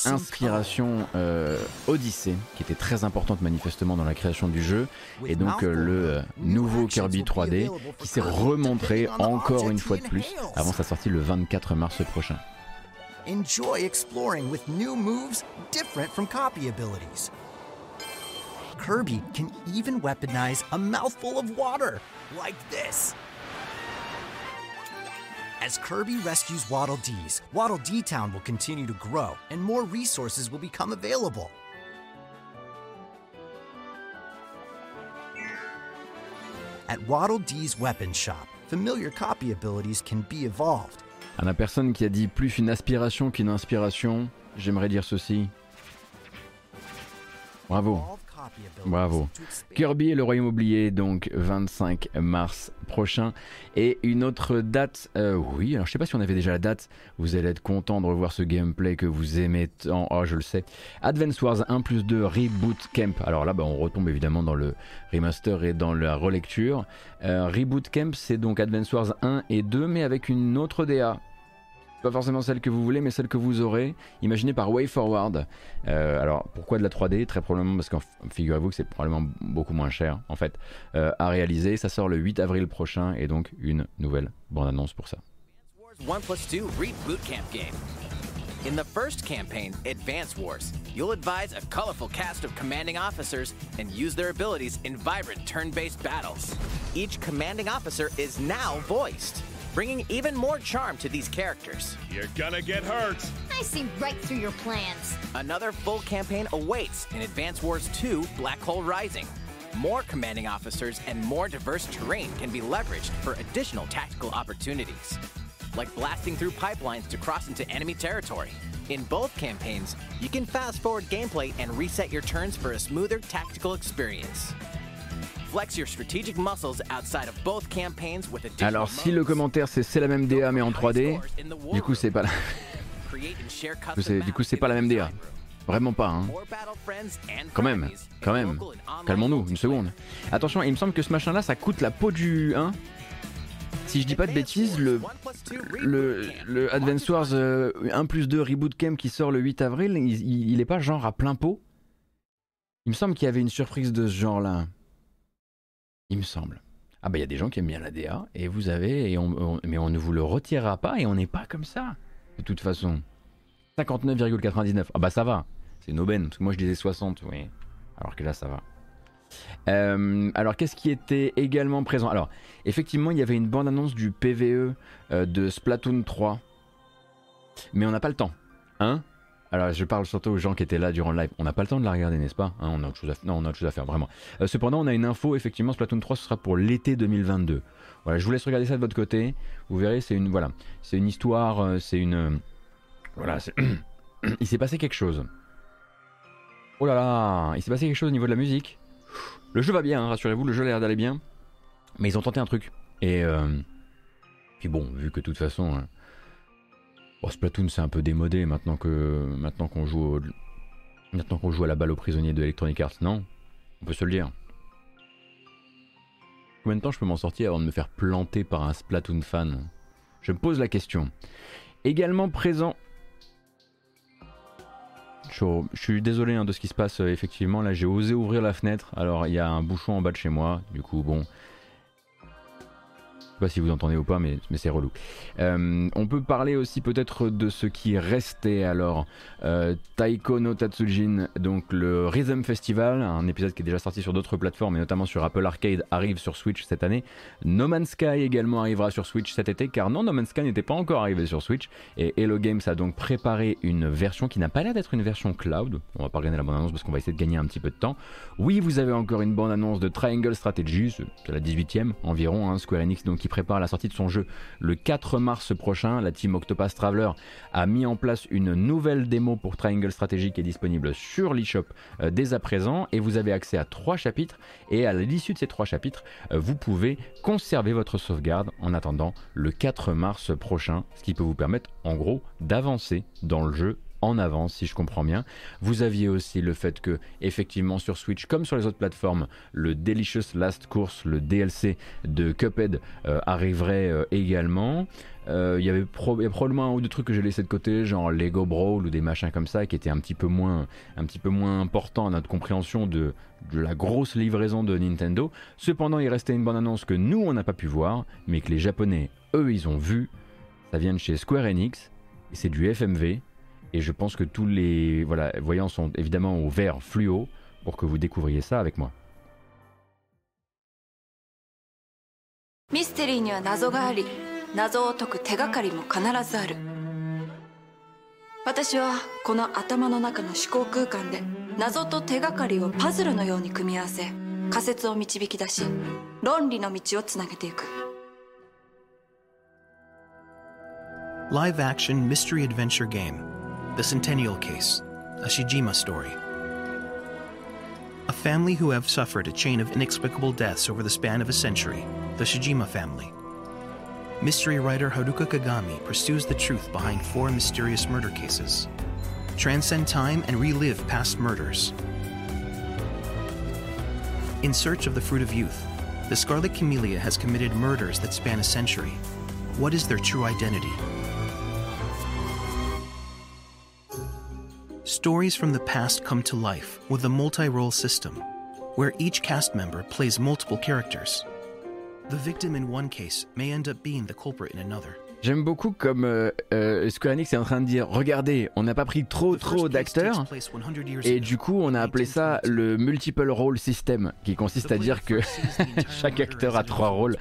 inspiration euh, Odyssée qui était très importante manifestement dans la création du jeu et donc euh, le euh, nouveau Kirby 3D qui s'est remontré encore une fois de plus avant sa sortie le 24 mars prochain. Enjoy exploring with new moves different from copy abilities. Kirby can even weaponize a mouthful of water, like this. As Kirby rescues Waddle Dees, Waddle Dee Town will continue to grow and more resources will become available. At Waddle Dee's weapon shop, familiar copy abilities can be evolved. À la personne qui a dit plus une aspiration qu'une inspiration, j'aimerais dire ceci. Bravo. Bravo. Kirby et le Royaume oublié, donc 25 mars prochain. Et une autre date, euh, oui, alors je sais pas si on avait déjà la date, vous allez être content de revoir ce gameplay que vous aimez tant, oh je le sais. Advance Wars 1 plus 2 Reboot Camp, alors là bah, on retombe évidemment dans le remaster et dans la relecture. Euh, Reboot Camp c'est donc Advance Wars 1 et 2 mais avec une autre DA, pas forcément celle que vous voulez, mais celle que vous aurez, imaginée par WayForward. Euh, alors pourquoi de la 3D Très probablement parce que figurez-vous que c'est probablement beaucoup moins cher en fait euh, à réaliser. Ça sort le 8 avril prochain et donc une nouvelle bande-annonce pour ça. 1 plus 2 Reboot Camp game. In the first campaign, Advance Wars, you'll advise a colorful cast of commanding officers and use their abilities in vibrant turn based battles. Each commanding officer is now voiced bringing even more charm to these characters. You're gonna get hurt. I see right through your plans. Another full campaign awaits in Advance Wars 2 Black Hole Rising. More commanding officers and more diverse terrain can be leveraged for additional tactical opportunities, like blasting through pipelines to cross into enemy territory. In both campaigns, you can fast forward gameplay and reset your turns for a smoother tactical experience. Alors si le commentaire c'est c'est la même DA mais en 3D, du coup c'est pas la... du coup c'est pas la même DA. Vraiment pas, hein. Quand même, quand même. Calmons-nous, une seconde. Attention, il me semble que ce machin-là, ça coûte la peau du 1. Si je dis pas de bêtises, le, le, le Advance Wars 1 euh, plus 2 Reboot Camp qui sort le 8 avril, il, il est pas genre à plein pot? Il me semble qu'il y avait une surprise de ce genre-là. Il me semble. Ah bah il y a des gens qui aiment bien la DA et vous avez et on, mais on ne vous le retirera pas et on n'est pas comme ça de toute façon. 59,99. Ah bah ça va. C'est une aubaine moi je disais 60 oui. Alors que là ça va. Euh, alors qu'est-ce qui était également présent? Alors effectivement il y avait une bande annonce du PVE euh, de Splatoon 3. Mais on n'a pas le temps. Hein? Alors je parle surtout aux gens qui étaient là durant le live. On n'a pas le temps de la regarder, n'est-ce pas hein, on, a autre chose à non, on a autre chose à faire, vraiment. Euh, cependant, on a une info, effectivement, Splatoon 3, ce sera pour l'été 2022. Voilà, je vous laisse regarder ça de votre côté. Vous verrez, c'est une, voilà, c'est une histoire, euh, c'est une... Euh, voilà, il s'est passé quelque chose. Oh là là, il s'est passé quelque chose au niveau de la musique. Le jeu va bien, hein, rassurez-vous, le jeu a l'air d'aller bien. Mais ils ont tenté un truc. Et... puis bon, vu que de toute façon... Bon, Splatoon c'est un peu démodé maintenant que maintenant qu'on joue maintenant qu'on joue à la balle aux prisonniers de Electronic Arts, non? On peut se le dire. Combien de temps je peux m'en sortir avant de me faire planter par un Splatoon fan? Je me pose la question. Également présent. Je, suis désolé hein, de ce qui se passe euh, effectivement. Là, j'ai osé ouvrir la fenêtre. Alors, il y a un bouchon en bas de chez moi. Du coup, bon, pas si vous entendez ou pas, mais, mais c'est relou. Euh, on peut parler aussi peut-être de ce qui est resté alors. Euh, Taiko no Tatsujin, donc le Rhythm Festival, un épisode qui est déjà sorti sur d'autres plateformes, et notamment sur Apple Arcade, arrive sur Switch cette année. No Man's Sky également arrivera sur Switch cet été, car non, No Man's Sky n'était pas encore arrivé sur Switch. Et Hello Games a donc préparé une version qui n'a pas l'air d'être une version cloud. On va pas regarder la bande-annonce parce qu'on va essayer de gagner un petit peu de temps. Oui, vous avez encore une bande-annonce de Triangle Strategy, c'est la 18ème environ, hein, Square Enix donc qui prépare la sortie de son jeu le 4 mars prochain. La team Octopus Traveler a mis en place une nouvelle démo pour Triangle Strategy qui est disponible sur l'eShop euh, dès à présent et vous avez accès à trois chapitres et à l'issue de ces trois chapitres, euh, vous pouvez conserver votre sauvegarde en attendant le 4 mars prochain, ce qui peut vous permettre en gros d'avancer dans le jeu en avance, si je comprends bien. Vous aviez aussi le fait que, effectivement, sur Switch, comme sur les autres plateformes, le Delicious Last Course, le DLC de Cuphead, euh, arriverait euh, également. Euh, il y avait probablement un ou deux trucs que j'ai laissé de côté, genre Lego Brawl ou des machins comme ça, qui étaient un petit peu moins, un petit peu moins importants à notre compréhension de, la grosse livraison de Nintendo. Cependant, il restait une bonne annonce que nous, on n'a pas pu voir, mais que les Japonais, eux, ils ont vu. Ça vient de chez Square Enix, et c'est du FMV, et je pense que tous les voilà, voyants sont évidemment au vert fluo pour que vous découvriez ça avec moi. ミステリーには謎があり謎を解く手がかりも必ずある私はこの頭の中の思考空間で謎と手がかりをパズルのように組み合わせ仮説を導き出し論理の道をつなげていく Live action mystery adventure game The Centennial Case, a Shijima story. A family who have suffered a chain of inexplicable deaths over the span of a century, the Shijima family. Mystery writer Haruka Kagami pursues the truth behind four mysterious murder cases. Transcend time and relive past murders. In search of the fruit of youth, the Scarlet Camellia has committed murders that span a century. What is their true identity? Stories from the past come to life with a multi role system, where each cast member plays multiple characters. The victim in one case may end up being the culprit in another. J'aime beaucoup comme euh, euh, Square Enix est en train de dire regardez, on n'a pas pris trop trop d'acteurs et du coup on a appelé ça le multiple role system qui consiste à dire que chaque acteur a trois rôles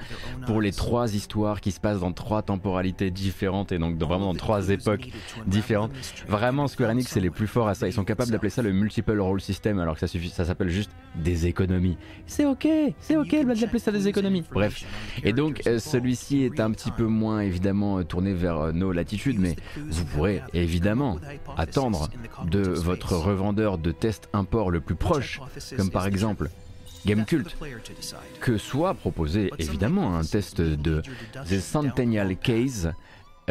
pour les trois histoires qui se passent dans trois temporalités différentes et donc vraiment dans trois époques différentes. Vraiment Square Enix c'est les plus forts à ça, ils sont capables d'appeler ça le multiple role system alors que ça suffit ça s'appelle juste des économies. C'est OK, c'est OK d'appeler ça des économies. Bref. Et donc euh, celui-ci est un petit peu moins évidemment tourné vers nos latitudes, mais vous pourrez évidemment attendre de votre revendeur de test import le plus proche, comme par exemple Gamecult, que soit proposé évidemment un test de The Centennial Case.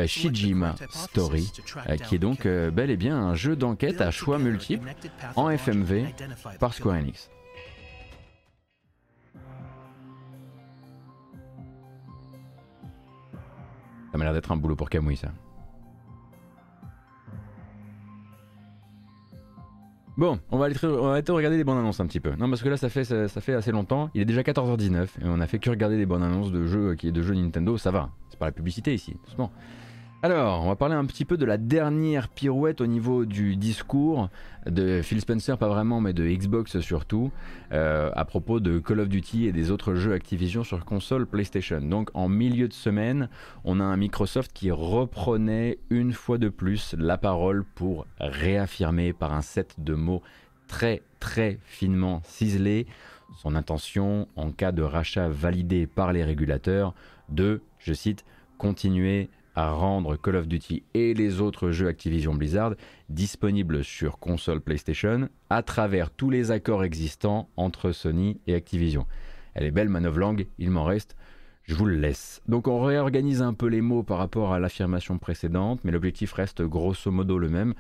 Shijima Story, qui est donc bel et bien un jeu d'enquête à choix multiples en FMV par Square Enix. Ça m'a l'air d'être un boulot pour Kamui, ça. Bon, on va, aller, regarder des bandes annonces un petit peu. Non, parce que là, ça fait, assez longtemps. Il est déjà 14h19 et on a fait que regarder des bandes annonces de jeux, qui est de jeux Nintendo. Ça va, c'est pas la publicité ici, doucement. Alors, on va parler un petit peu de la dernière pirouette au niveau du discours de Phil Spencer, pas vraiment, mais de Xbox surtout, euh, à propos de Call of Duty et des autres jeux Activision sur console PlayStation. Donc, en milieu de semaine, on a un Microsoft qui reprenait une fois de plus la parole pour réaffirmer par un set de mots très très finement ciselés son intention, en cas de rachat validé par les régulateurs, de, je cite, continuer à rendre Call of Duty et les autres jeux Activision Blizzard disponibles sur console PlayStation à travers tous les accords existants entre Sony et Activision. Elle est belle langue, il m'en reste, je vous le laisse. Donc on réorganise un peu les mots par rapport à l'affirmation précédente, mais l'objectif reste grosso modo le même.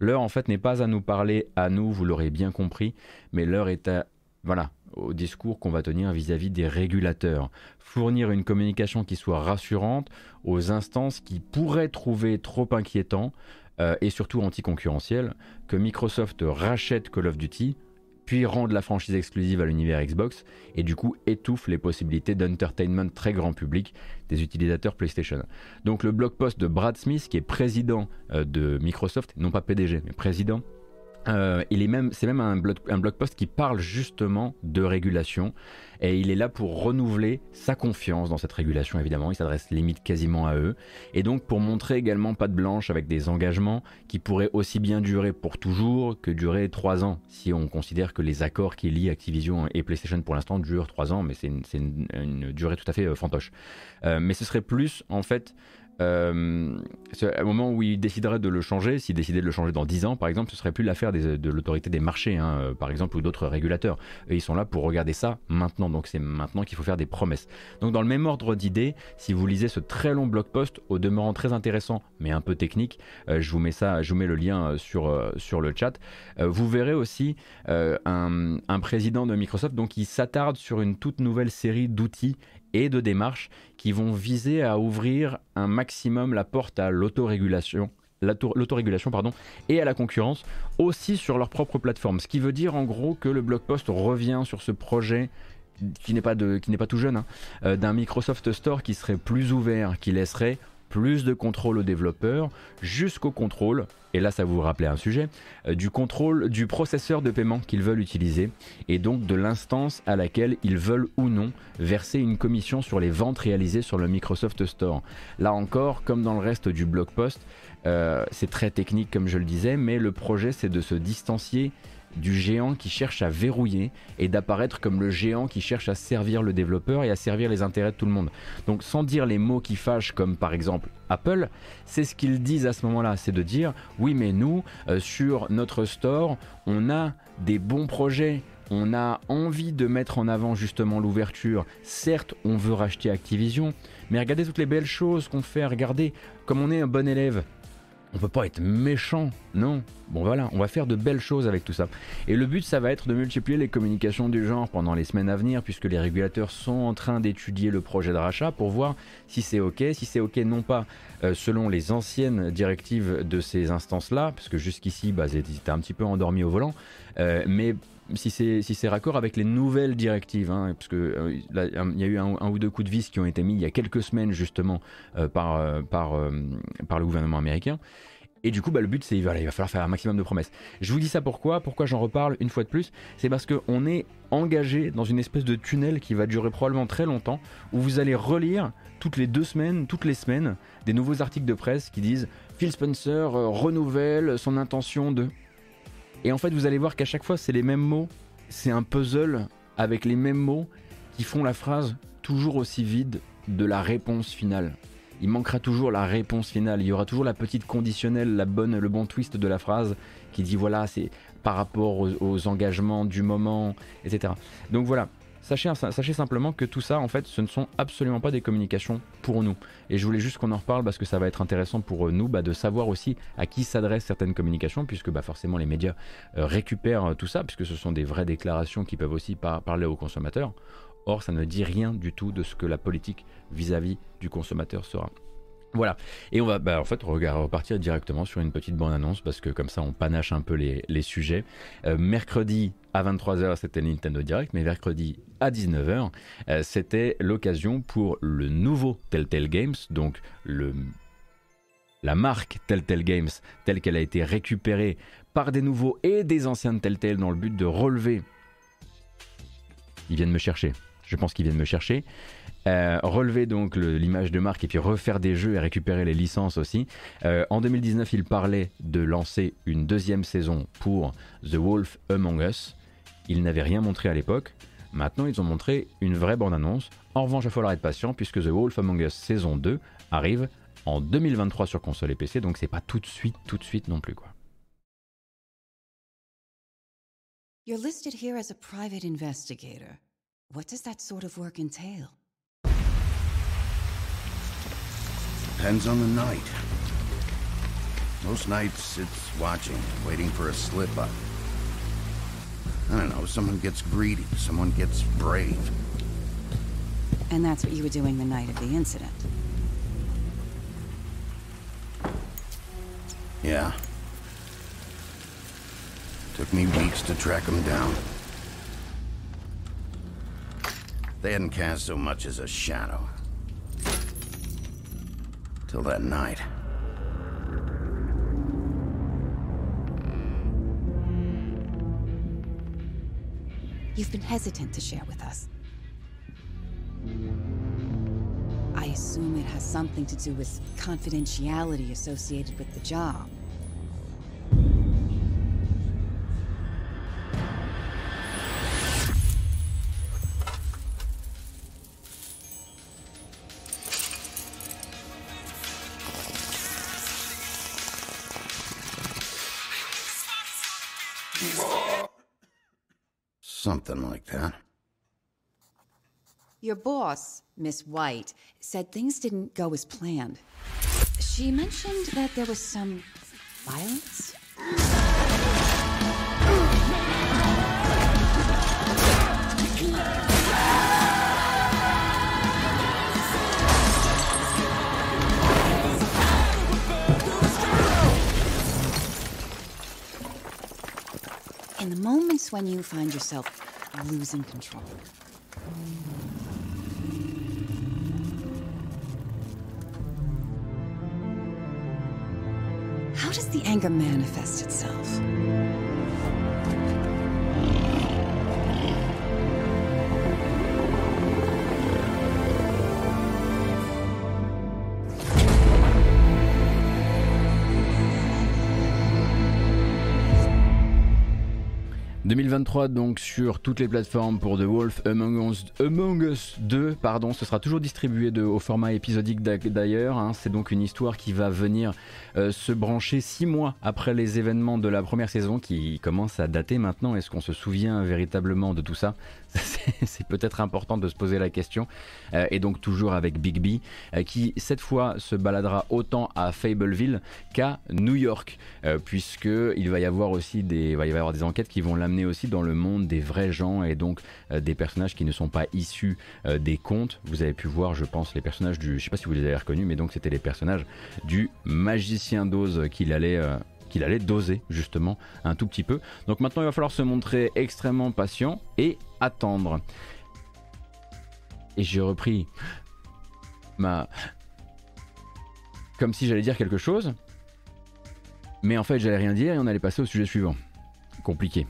L'heure en fait n'est pas à nous parler à nous, vous l'aurez bien compris, mais l'heure est à voilà, au discours qu'on va tenir vis-à-vis des régulateurs. Fournir une communication qui soit rassurante aux instances qui pourraient trouver trop inquiétant euh, et surtout anticoncurrentiel que Microsoft rachète Call of Duty, puis rende la franchise exclusive à l'univers Xbox et du coup étouffe les possibilités d'entertainment très grand public des utilisateurs PlayStation. Donc le blog post de Brad Smith, qui est président euh, de Microsoft, non pas PDG, mais président, euh, il est même, c'est même un blog, post qui parle justement de régulation et il est là pour renouveler sa confiance dans cette régulation évidemment. Il s'adresse limite quasiment à eux et donc pour montrer également pas de blanche avec des engagements qui pourraient aussi bien durer pour toujours que durer trois ans si on considère que les accords qui lient Activision et PlayStation pour l'instant durent trois ans, mais c'est une, durée tout à fait euh, fantoche. Euh, mais ce serait plus en fait euh, au moment où il déciderait de le changer, s'il décidait de le changer dans 10 ans, par exemple, ce serait plus l'affaire de l'autorité des marchés, hein, euh, par exemple, ou d'autres régulateurs. Et ils sont là pour regarder ça maintenant. Donc c'est maintenant qu'il faut faire des promesses. Donc dans le même ordre d'idées, si vous lisez ce très long blog post, au demeurant très intéressant, mais un peu technique, euh, je vous mets ça, je vous mets le lien sur, sur le chat. vous verrez aussi un, président de Microsoft donc qui s'attarde sur une toute nouvelle série d'outils et de démarches qui vont viser à ouvrir un maximum la porte à l'autorégulation et à la concurrence aussi sur leur propre plateforme. Ce qui veut dire en gros que le blog post revient sur ce projet qui n'est pas, de, qui n'est pas tout jeune, hein, euh, d'un Microsoft Store qui serait plus ouvert, qui laisserait plus de contrôle aux développeurs, jusqu'au contrôle, et là ça vous rappelait un sujet, euh, du contrôle du processeur de paiement qu'ils veulent utiliser, et donc de l'instance à laquelle ils veulent ou non verser une commission sur les ventes réalisées sur le Microsoft Store. Là encore, comme dans le reste du blog post, euh, c'est très technique comme je le disais, mais le projet c'est de se distancier du géant qui cherche à verrouiller et d'apparaître comme le géant qui cherche à servir le développeur et à servir les intérêts de tout le monde. Donc sans dire les mots qui fâchent comme par exemple Apple, c'est ce qu'ils disent à ce moment-là, c'est de dire oui mais nous euh, sur notre store on a des bons projets on a envie de mettre en avant justement l'ouverture. Certes, on veut racheter Activision, mais regardez toutes les belles choses qu'on fait. Regardez comme on est un bon élève. On peut pas être méchant, non. Bon voilà, on va faire de belles choses avec tout ça. Et le but, ça va être de multiplier les communications du genre pendant les semaines à venir, puisque les régulateurs sont en train d'étudier le projet de rachat pour voir si c'est ok, si c'est ok non pas euh, selon les anciennes directives de ces instances-là, parce que jusqu'ici, bah, ils étaient un petit peu endormis au volant, euh, mais si c'est si raccord avec les nouvelles directives, hein, parce que euh, il y a eu un, ou deux coups de vis qui ont été mis il y a quelques semaines justement euh, par euh, par par le gouvernement américain. Et du coup, bah, le but, c'est voilà, il va falloir faire un maximum de promesses. Je vous dis ça pourquoi Pourquoi j'en reparle une fois de plus C'est parce qu'on est engagé dans une espèce de tunnel qui va durer probablement très longtemps, où vous allez relire toutes les deux semaines, toutes les semaines, des nouveaux articles de presse qui disent Phil Spencer renouvelle son intention de. Et en fait, vous allez voir qu'à chaque fois, c'est les mêmes mots. C'est un puzzle avec les mêmes mots qui font la phrase toujours aussi vide de la réponse finale. Il manquera toujours la réponse finale. Il y aura toujours la petite conditionnelle, la bonne, le bon twist de la phrase qui dit voilà, c'est par rapport aux, aux engagements du moment, etc. Donc voilà. Sachez, simplement que tout ça, en fait, ce ne sont absolument pas des communications pour nous. Et je voulais juste qu'on en reparle parce que ça va être intéressant pour nous bah, de savoir aussi à qui s'adressent certaines communications, puisque bah, forcément les médias euh, récupèrent tout ça, puisque ce sont des vraies déclarations qui peuvent aussi par parler aux consommateurs. Or, ça ne dit rien du tout de ce que la politique vis-à-vis -vis du consommateur sera. Voilà, et on va bah, en fait repartir directement sur une petite bande-annonce parce que comme ça on panache un peu les, sujets. Euh, mercredi à 23h c'était Nintendo Direct, mais mercredi à 19h euh, c'était l'occasion pour le nouveau Telltale Games, donc le, la marque Telltale Games telle qu'elle a été récupérée par des nouveaux et des anciens de Telltale dans le but de relever... Ils viennent me chercher, je pense qu'ils viennent me chercher. Euh, relever donc l'image de marque et puis refaire des jeux et récupérer les licences aussi. Euh, en 2019, il parlait de lancer une deuxième saison pour The Wolf Among Us. Ils n'avaient rien montré à l'époque. Maintenant, ils ont montré une vraie bande-annonce. En revanche, il va falloir être patient puisque The Wolf Among Us saison 2 arrive en 2023 sur console et PC, donc c'est pas tout de suite, tout de suite non plus quoi. You're listed here as a private investigator. What does that sort of work entail? Depends on the night. Most nights it's watching, waiting for a slip up. I don't know, someone gets greedy, someone gets brave. And that's what you were doing the night of the incident. Yeah. Took me weeks to track them down. They hadn't cast so much as a shadow. Till that night. You've been hesitant to share with us. I assume it has something to do with confidentiality associated with the job. Your boss, Miss White, said things didn't go as planned. She mentioned that there was some violence? In the moments when you find yourself losing control. The anger manifest itself? 2023 donc sur toutes les plateformes pour The Wolf Among Us, Among Us 2, pardon, ce sera toujours distribué au format épisodique d'ailleurs. Hein. C'est donc une histoire qui va venir euh, se brancher six mois après les événements de la première saison qui commencent à dater maintenant. Est-ce qu'on se souvient véritablement de tout ça? C'est peut-être important de se poser la question. Euh, et donc toujours avec Big B, euh, qui cette fois se baladera autant à Fableville qu'à New York, puisque il va y avoir aussi des, il va y avoir des enquêtes qui vont l'amener aussi dans le monde des vrais gens et donc euh, des personnages qui ne sont pas issus euh, des contes. Vous avez pu voir, je pense, les personnages du. Je sais pas si vous les avez reconnus, mais donc c'était les personnages du magicien d'Oz qu'il allait euh, qu'il allait doser justement un tout petit peu. Donc maintenant il va falloir se montrer extrêmement patient et attendre. Et j'ai repris ma... Comme si j'allais dire quelque chose. Mais en fait j'allais rien dire et on allait passer au sujet suivant. Compliqué.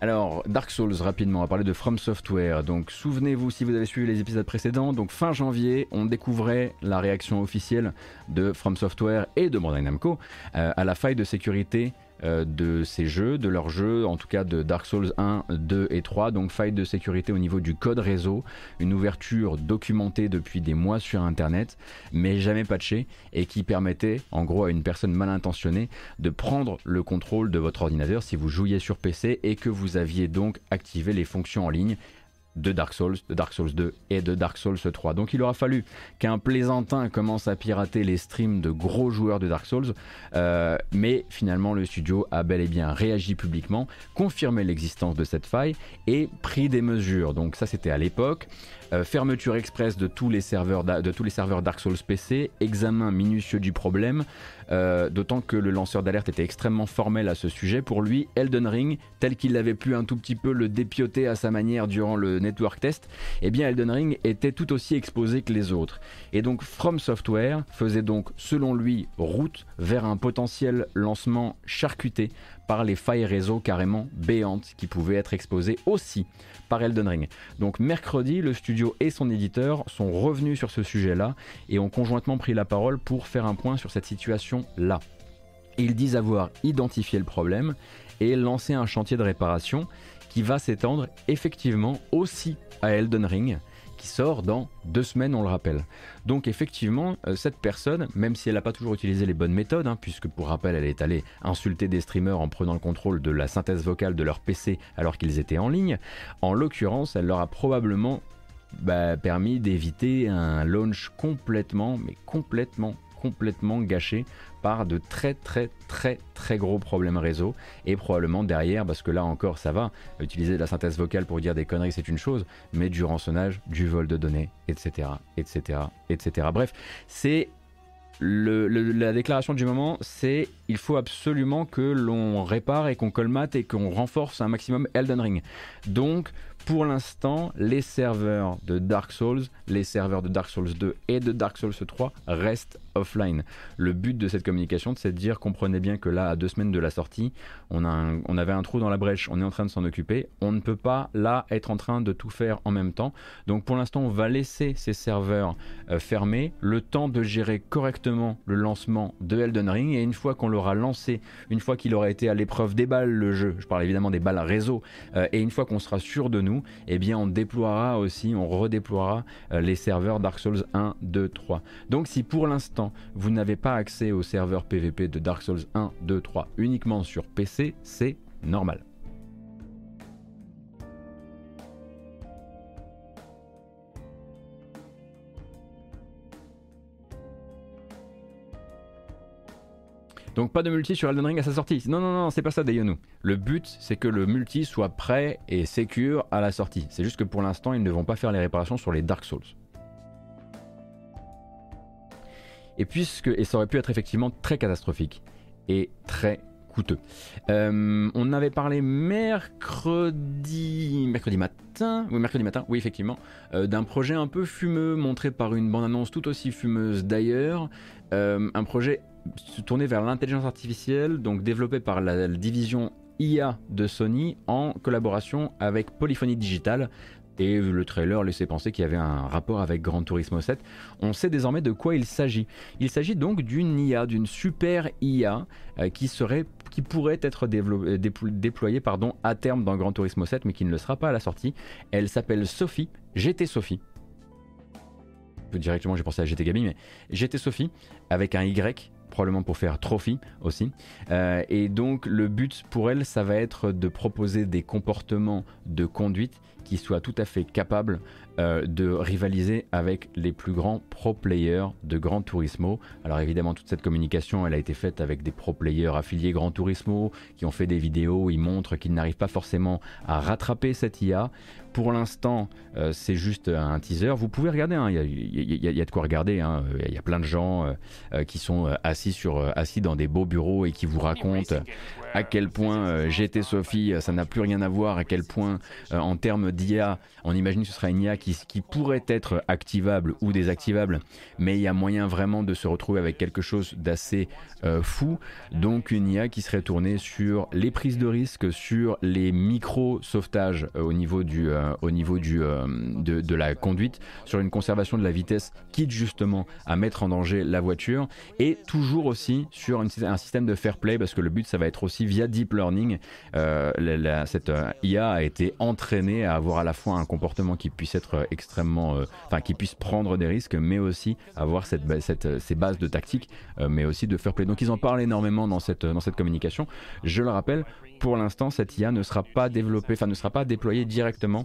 Alors, Dark Souls, rapidement, on va parler de From Software. Donc, souvenez-vous, si vous avez suivi les épisodes précédents, donc fin janvier, on découvrait la réaction officielle de From Software et de Bandai Namco euh, à la faille de sécurité euh, de ces jeux, de leurs jeux, en tout cas de Dark Souls 1, 2 et 3. Donc faille de sécurité au niveau du code réseau, une ouverture documentée depuis des mois sur Internet, mais jamais patchée, et qui permettait en gros à une personne mal intentionnée de prendre le contrôle de votre ordinateur si vous jouiez sur PC et que vous aviez donc activé les fonctions en ligne de Dark Souls, de Dark Souls 2 et de Dark Souls 3. Donc il aura fallu qu'un plaisantin commence à pirater les streams de gros joueurs de Dark Souls, euh, mais finalement le studio a bel et bien réagi publiquement, confirmé l'existence de cette faille et pris des mesures. Donc ça c'était à l'époque. Euh, fermeture express de tous les serveurs de tous Dark Souls PC, examen minutieux du problème, euh, d'autant que le lanceur d'alerte était extrêmement formel à ce sujet. Pour lui, Elden Ring, tel qu'il avait pu un tout petit peu le dépioter à sa manière durant le network test, eh bien Elden Ring était tout aussi exposé que les autres. Et donc From Software faisait donc, selon lui, route vers un potentiel lancement charcuté par les failles réseau carrément béantes qui pouvaient être exposées aussi par Elden Ring. Donc mercredi, le studio et son éditeur sont revenus sur ce sujet-là et ont conjointement pris la parole pour faire un point sur cette situation-là. Ils disent avoir identifié le problème et lancé un chantier de réparation qui va s'étendre effectivement aussi à Elden Ring qui sort dans deux semaines, on le rappelle. Donc effectivement, euh, cette personne, même si elle n'a pas toujours utilisé les bonnes méthodes, hein, puisque pour rappel, elle est allée insulter des streamers en prenant le contrôle de la synthèse vocale de leur PC alors qu'ils étaient en ligne, en l'occurrence, elle leur a probablement bah, permis d'éviter un launch complètement, mais complètement, complètement gâché par de très très très très gros problèmes réseau et probablement derrière parce que là encore ça va utiliser de la synthèse vocale pour dire des conneries c'est une chose mais du rançonnage du vol de données etc etc etc bref c'est la déclaration du moment, c'est il faut absolument que l'on répare et qu'on colmate et qu'on renforce un maximum Elden Ring. Donc, pour l'instant, les serveurs de Dark Souls, les serveurs de Dark Souls 2 et de Dark Souls 3 restent offline. Le but de cette communication, c'est de dire, comprenez bien que là, à deux semaines de la sortie, on, a on avait un trou dans la brèche, on est en train de s'en occuper. On ne peut pas, là, être en train de tout faire en même temps. Donc pour l'instant, on va laisser ces serveurs euh, fermés, le temps de gérer correctement le lancement de Elden Ring. Et une fois qu'on l'aura lancé, une fois qu'il aura été à l'épreuve des balles, le jeu, je parle évidemment des balles réseau, euh, et une fois qu'on sera sûr de nous, eh bien on déploiera aussi, on redéploiera euh, les serveurs Dark Souls 1, 2, 3. Donc si pour l'instant vous n'avez pas accès aux serveurs PVP de Dark Souls 1, 2, 3 uniquement sur PC, c'est normal. Donc pas de multi sur Elden Ring à sa sortie. Non, non, non, c'est pas ça Dayonu. Le but, c'est que le multi soit prêt et sécure à la sortie. C'est juste que pour l'instant, ils ne vont pas faire les réparations sur les Dark Souls. Et puisque, et ça aurait pu être effectivement très catastrophique et très coûteux. Euh, on avait parlé mercredi, matin, oui effectivement, euh, d'un projet un peu fumeux montré par une bande-annonce tout aussi fumeuse d'ailleurs, euh, un projet tourné vers l'intelligence artificielle, donc développé par la, division IA de Sony en collaboration avec Polyphony Digital. Et le trailer laissait penser qu'il y avait un rapport avec Gran Turismo 7. On sait désormais de quoi il s'agit. Il s'agit donc d'une IA, d'une super IA euh, qui serait qui pourrait être déployée pardon, à terme dans Gran Turismo 7, mais qui ne le sera pas à la sortie. Elle s'appelle Sophie, GT Sophie. Directement, j'ai pensé à GT Gabi, mais GT Sophie avec un Y probablement pour faire trophy aussi. Euh, et donc le but pour elle, ça va être de proposer des comportements de conduite qui soient tout à fait capables euh, de rivaliser avec les plus grands pro players de Gran Turismo. Alors évidemment, toute cette communication, elle a été faite avec des pro players affiliés Gran Turismo qui ont fait des vidéos ils montrent qu'ils n'arrivent pas forcément à rattraper cette IA. Pour l'instant, euh, c'est juste un teaser. Vous pouvez regarder, hein. il y, a de quoi regarder. Hein. Il y a plein de gens euh, qui sont assis, sur, assis dans des beaux bureaux et qui vous racontent à quel point GT Sophie, ça n'a plus rien à voir, à quel point en termes d'IA, on imagine que ce sera une IA qui qui, pourrait être activable ou désactivable, mais il y a moyen vraiment de se retrouver avec quelque chose d'assez euh, fou. Donc une IA qui serait tournée sur les prises de risque, sur les micro-sauvetages euh, au niveau, du, euh, au niveau du, de, de, la conduite, sur une conservation de la vitesse, quitte justement à mettre en danger la voiture, et toujours aussi sur un système de fair play, parce que le but ça va être aussi via deep learning. cette IA a été entraînée à avoir à la fois un comportement qui puisse être euh, extrêmement, euh, enfin qui puisse prendre des risques, mais aussi avoir cette, cette, ces bases de tactique, euh, mais aussi de fair play. Donc ils en parlent énormément dans cette, dans cette communication. Je le rappelle, pour l'instant, cette IA ne sera pas développée, enfin ne sera pas déployée directement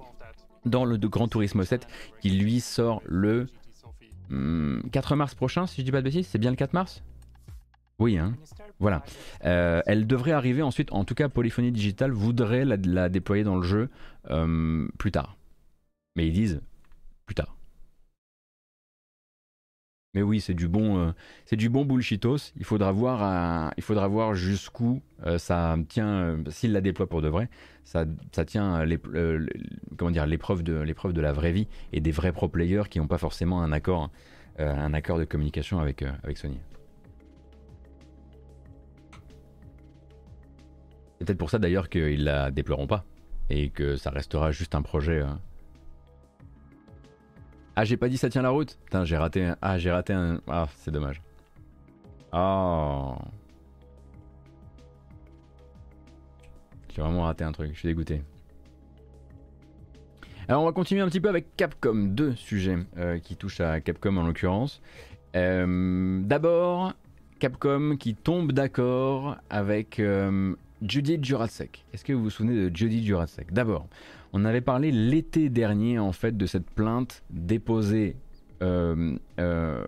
dans le Grand Turismo 7 qui lui sort le 4 hmm, mars prochain, si je dis pas de bêtises. C'est bien le 4 mars? Oui, hein. voilà. elle devrait arriver ensuite, en tout cas Polyphonie Digital voudrait la, déployer dans le jeu plus tard. Mais ils disent plus tard. Mais oui, c'est du bon, euh, c'est du bon bullshitos. Il faudra voir, il faudra voir jusqu'où euh, ça tient. Euh, s'il la déploie pour de vrai, ça, ça tient les, l'épreuve de l'épreuve de la vraie vie et des vrais pro players qui n'ont pas forcément un accord, un accord de communication avec avec Sony. C'est peut-être pour ça d'ailleurs qu'ils la déploieront pas et que ça restera juste un projet ah, j'ai pas dit ça tient la route? Putain, j'ai raté un... Ah, j'ai raté un... Ah, c'est dommage. Oh. J'ai vraiment raté un truc, je suis dégoûté. Alors on va continuer un petit peu avec Capcom, deux sujets euh, qui touchent à Capcom en l'occurrence. Euh, d'abord, Capcom qui tombe d'accord avec euh, Judy Jurasek. Est-ce que vous vous souvenez de Judy Jurasek? D'abord, on avait parlé l'été dernier en fait de cette plainte déposée, euh, euh,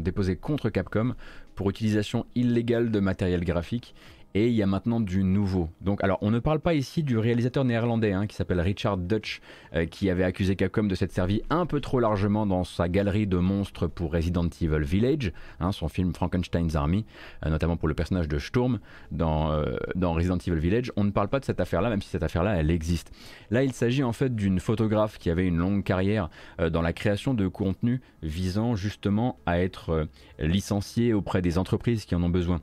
déposée contre Capcom pour utilisation illégale de matériel graphique et il y a maintenant du nouveau. Donc, alors, on ne parle pas ici du réalisateur néerlandais hein, qui s'appelle Richard Dutch, euh, qui avait accusé Capcom de s'être servi un peu trop largement dans sa galerie de monstres pour Resident Evil Village, hein, son film Frankenstein's Army, euh, notamment pour le personnage de Sturm dans, euh, dans Resident Evil Village. On ne parle pas de cette affaire-là, même si cette affaire-là, elle existe. Là, il s'agit en fait d'une photographe qui avait une longue carrière dans la création de contenu visant justement à être licenciée auprès des entreprises qui en ont besoin.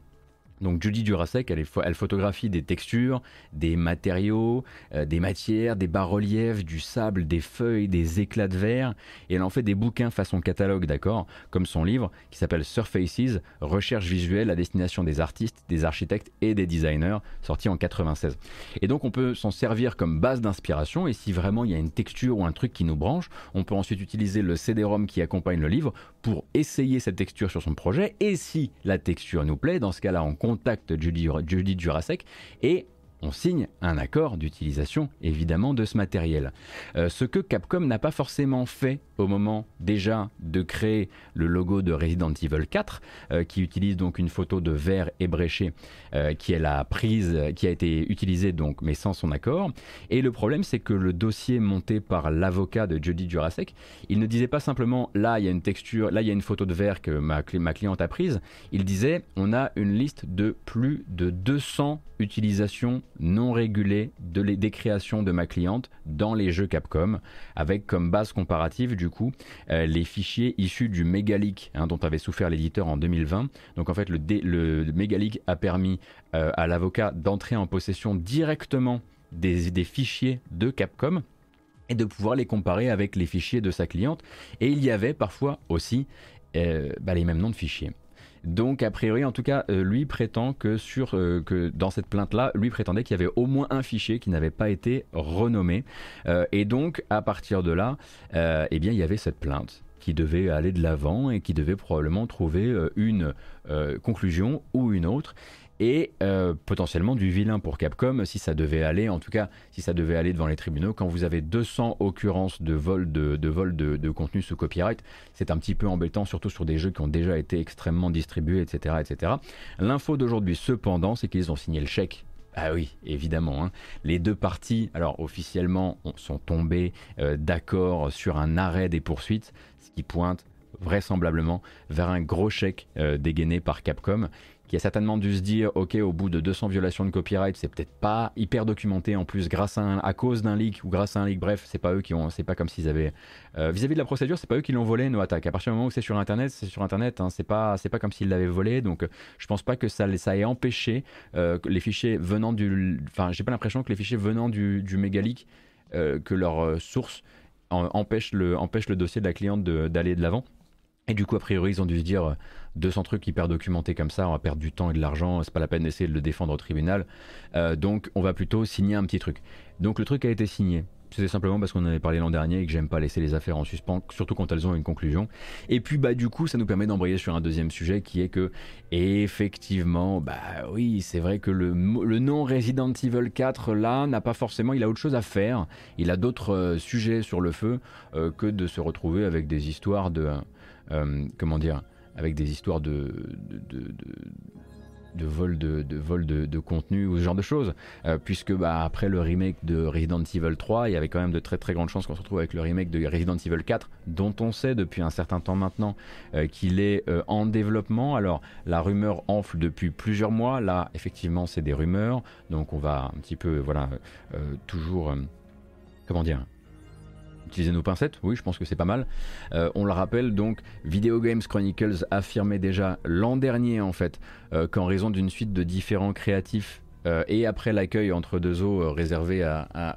Donc Judy Durasek, elle, photographie des textures, des matériaux, euh, des matières, des bas-reliefs, du sable, des feuilles, des éclats de verre, et elle en fait des bouquins façon catalogue, d'accord, comme son livre qui s'appelle Surfaces, recherche visuelle à destination des artistes, des architectes et des designers, sorti en 96. Et donc on peut s'en servir comme base d'inspiration, et si vraiment il y a une texture ou un truc qui nous branche, on peut ensuite utiliser le CD-ROM qui accompagne le livre pour essayer cette texture sur son projet, et si la texture nous plaît, dans ce cas-là on contacte Judy, Judy Jurasek et on signe un accord d'utilisation évidemment de ce matériel. Euh, ce que Capcom n'a pas forcément fait au moment déjà de créer le logo de Resident Evil 4, euh, qui utilise donc une photo de verre ébréché euh, qui est la prise, qui a été utilisée donc mais sans son accord. Et le problème c'est que le dossier monté par l'avocat de Jody Jurasek, il ne disait pas simplement là il y a une texture, là il y a une photo de verre que ma, ma cliente a prise, il disait on a une liste de plus de 200 utilisations non régulées de des créations de ma cliente dans les jeux Capcom, avec comme base comparative du coup euh, les fichiers issus du Megaleak hein, dont avait souffert l'éditeur en 2020. Donc en fait le, le, Megaleak a permis euh, à l'avocat d'entrer en possession directement des, des fichiers de Capcom et de pouvoir les comparer avec les fichiers de sa cliente. Et il y avait parfois aussi euh, bah, les mêmes noms de fichiers. Donc a priori, en tout cas, euh, lui prétend que sur euh, que dans cette plainte-là, lui prétendait qu'il y avait au moins un fichier qui n'avait pas été renommé. Euh, et donc à partir de là, eh bien il y avait cette plainte qui devait aller de l'avant et qui devait probablement trouver une conclusion ou une autre et euh, potentiellement du vilain pour Capcom si ça devait aller, en tout cas si ça devait aller devant les tribunaux. Quand vous avez 200 occurrences de vol de, contenu sous copyright, c'est un petit peu embêtant, surtout sur des jeux qui ont déjà été extrêmement distribués, etc. etc. L'info d'aujourd'hui, cependant, c'est qu'ils ont signé le chèque ah oui, évidemment. Hein. Les deux parties, alors officiellement, sont tombées euh, d'accord sur un arrêt des poursuites, ce qui pointe vraisemblablement vers un gros chèque euh, dégainé par Capcom qui a certainement dû se dire ok au bout de 200 violations de copyright c'est peut-être pas hyper documenté en plus grâce à, à cause d'un leak ou grâce à un leak. Bref c'est pas eux qui ont c'est pas comme s'ils avaient euh, vis-à-vis de la procédure c'est pas eux qui l'ont volé nos attaques à partir du moment où c'est sur internet c'est sur internet hein, c'est pas c'est pas comme s'ils l'avaient volé. Donc je pense pas que ça ça ait empêché euh, les fichiers venant du enfin j'ai pas l'impression que les fichiers venant du, du méga leak euh, que leur source empêche le empêche le dossier de la cliente d'aller de l'avant et du coup, a priori, ils ont dû se dire 200 trucs hyper documentés comme ça, on va perdre du temps et de l'argent, c'est pas la peine d'essayer de le défendre au tribunal. Euh, donc, on va plutôt signer un petit truc. Donc, le truc a été signé. C'était simplement parce qu'on en avait parlé l'an dernier et que j'aime pas laisser les affaires en suspens, surtout quand elles ont une conclusion. Et puis bah du coup, ça nous permet d'embrayer sur un deuxième sujet qui est que effectivement, bah oui, c'est vrai que le, le nom Resident Evil 4 là n'a pas forcément, il a autre chose à faire. Il a d'autres euh, sujets sur le feu euh, que de se retrouver avec des histoires de euh, comment dire, avec des histoires de, de, vol de, vol de, contenu ou ce genre de choses. Euh, puisque bah, après le remake de Resident Evil 3, il y avait quand même de très très grandes chances qu'on se retrouve avec le remake de Resident Evil 4, dont on sait depuis un certain temps maintenant euh, qu'il est en développement. Alors la rumeur enfle depuis plusieurs mois. Là, effectivement, c'est des rumeurs. Donc on va un petit peu, voilà, toujours, comment dire, utiliser nos pincettes, oui, je pense que c'est pas mal. Euh, on le rappelle donc, Video Games Chronicles affirmait déjà l'an dernier en fait euh, qu'en raison d'une suite de différents créatifs euh, et après l'accueil entre deux eaux réservé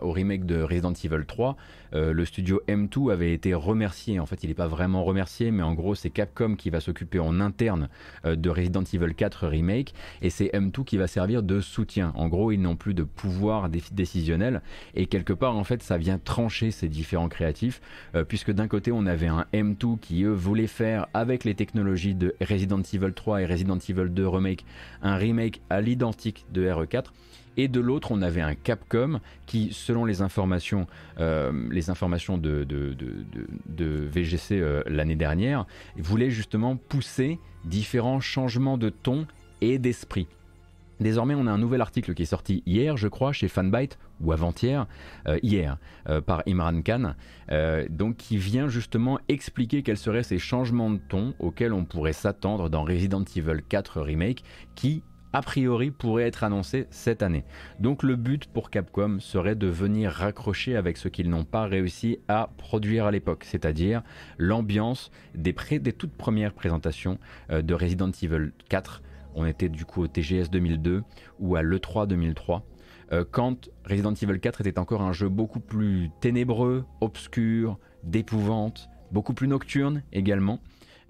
au remake de Resident Evil 3, euh, le studio M2 avait été remercié. En fait, il n'est pas vraiment remercié, mais en gros, c'est Capcom qui va s'occuper en interne euh, de Resident Evil 4 Remake et c'est M2 qui va servir de soutien. En gros, ils n'ont plus de pouvoir décisionnel et quelque part, en fait, ça vient trancher ces différents créatifs euh, puisque d'un côté, on avait un M2 qui, eux, voulait faire avec les technologies de Resident Evil 3 et Resident Evil 2 Remake un remake à l'identique de RE4 et de l'autre on avait un Capcom qui, selon les informations, euh, les informations de, VGC euh, l'année dernière, voulait justement pousser différents changements de ton et d'esprit. Désormais, on a un nouvel article qui est sorti hier, je crois, chez Fanbyte, ou avant-hier, euh, hier, par Imran Khan, donc qui vient justement expliquer quels seraient ces changements de ton auxquels on pourrait s'attendre dans Resident Evil 4 Remake, qui a priori pourrait être annoncé cette année. Donc le but pour Capcom serait de venir raccrocher avec ce qu'ils n'ont pas réussi à produire à l'époque, c'est-à-dire l'ambiance des, toutes premières présentations euh, de Resident Evil 4. On était du coup au TGS 2002 ou à l'E3 2003 euh, quand Resident Evil 4 était encore un jeu beaucoup plus ténébreux, obscur, d'épouvante, beaucoup plus nocturne également.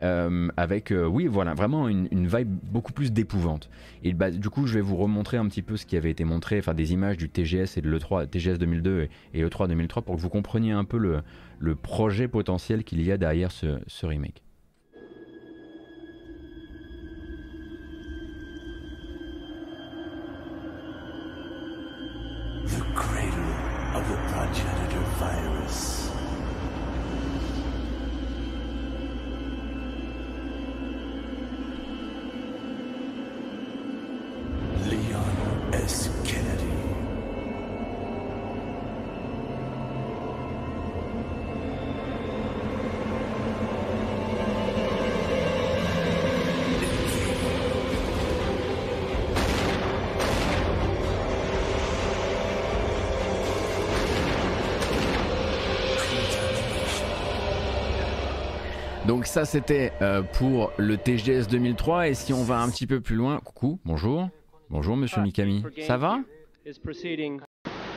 Euh, avec, euh, oui, voilà, vraiment une, vibe beaucoup plus d'épouvante. Et bah, du coup, je vais vous remontrer un petit peu ce qui avait été montré, enfin des images du TGS et de l'E3, TGS 2002 et, E3 2003 pour que vous compreniez un peu le, projet potentiel qu'il y a derrière ce remake. Donc ça c'était euh, pour le TGS 2003 et si on va un petit peu plus loin, coucou, bonjour, bonjour Monsieur Mikami, ça va?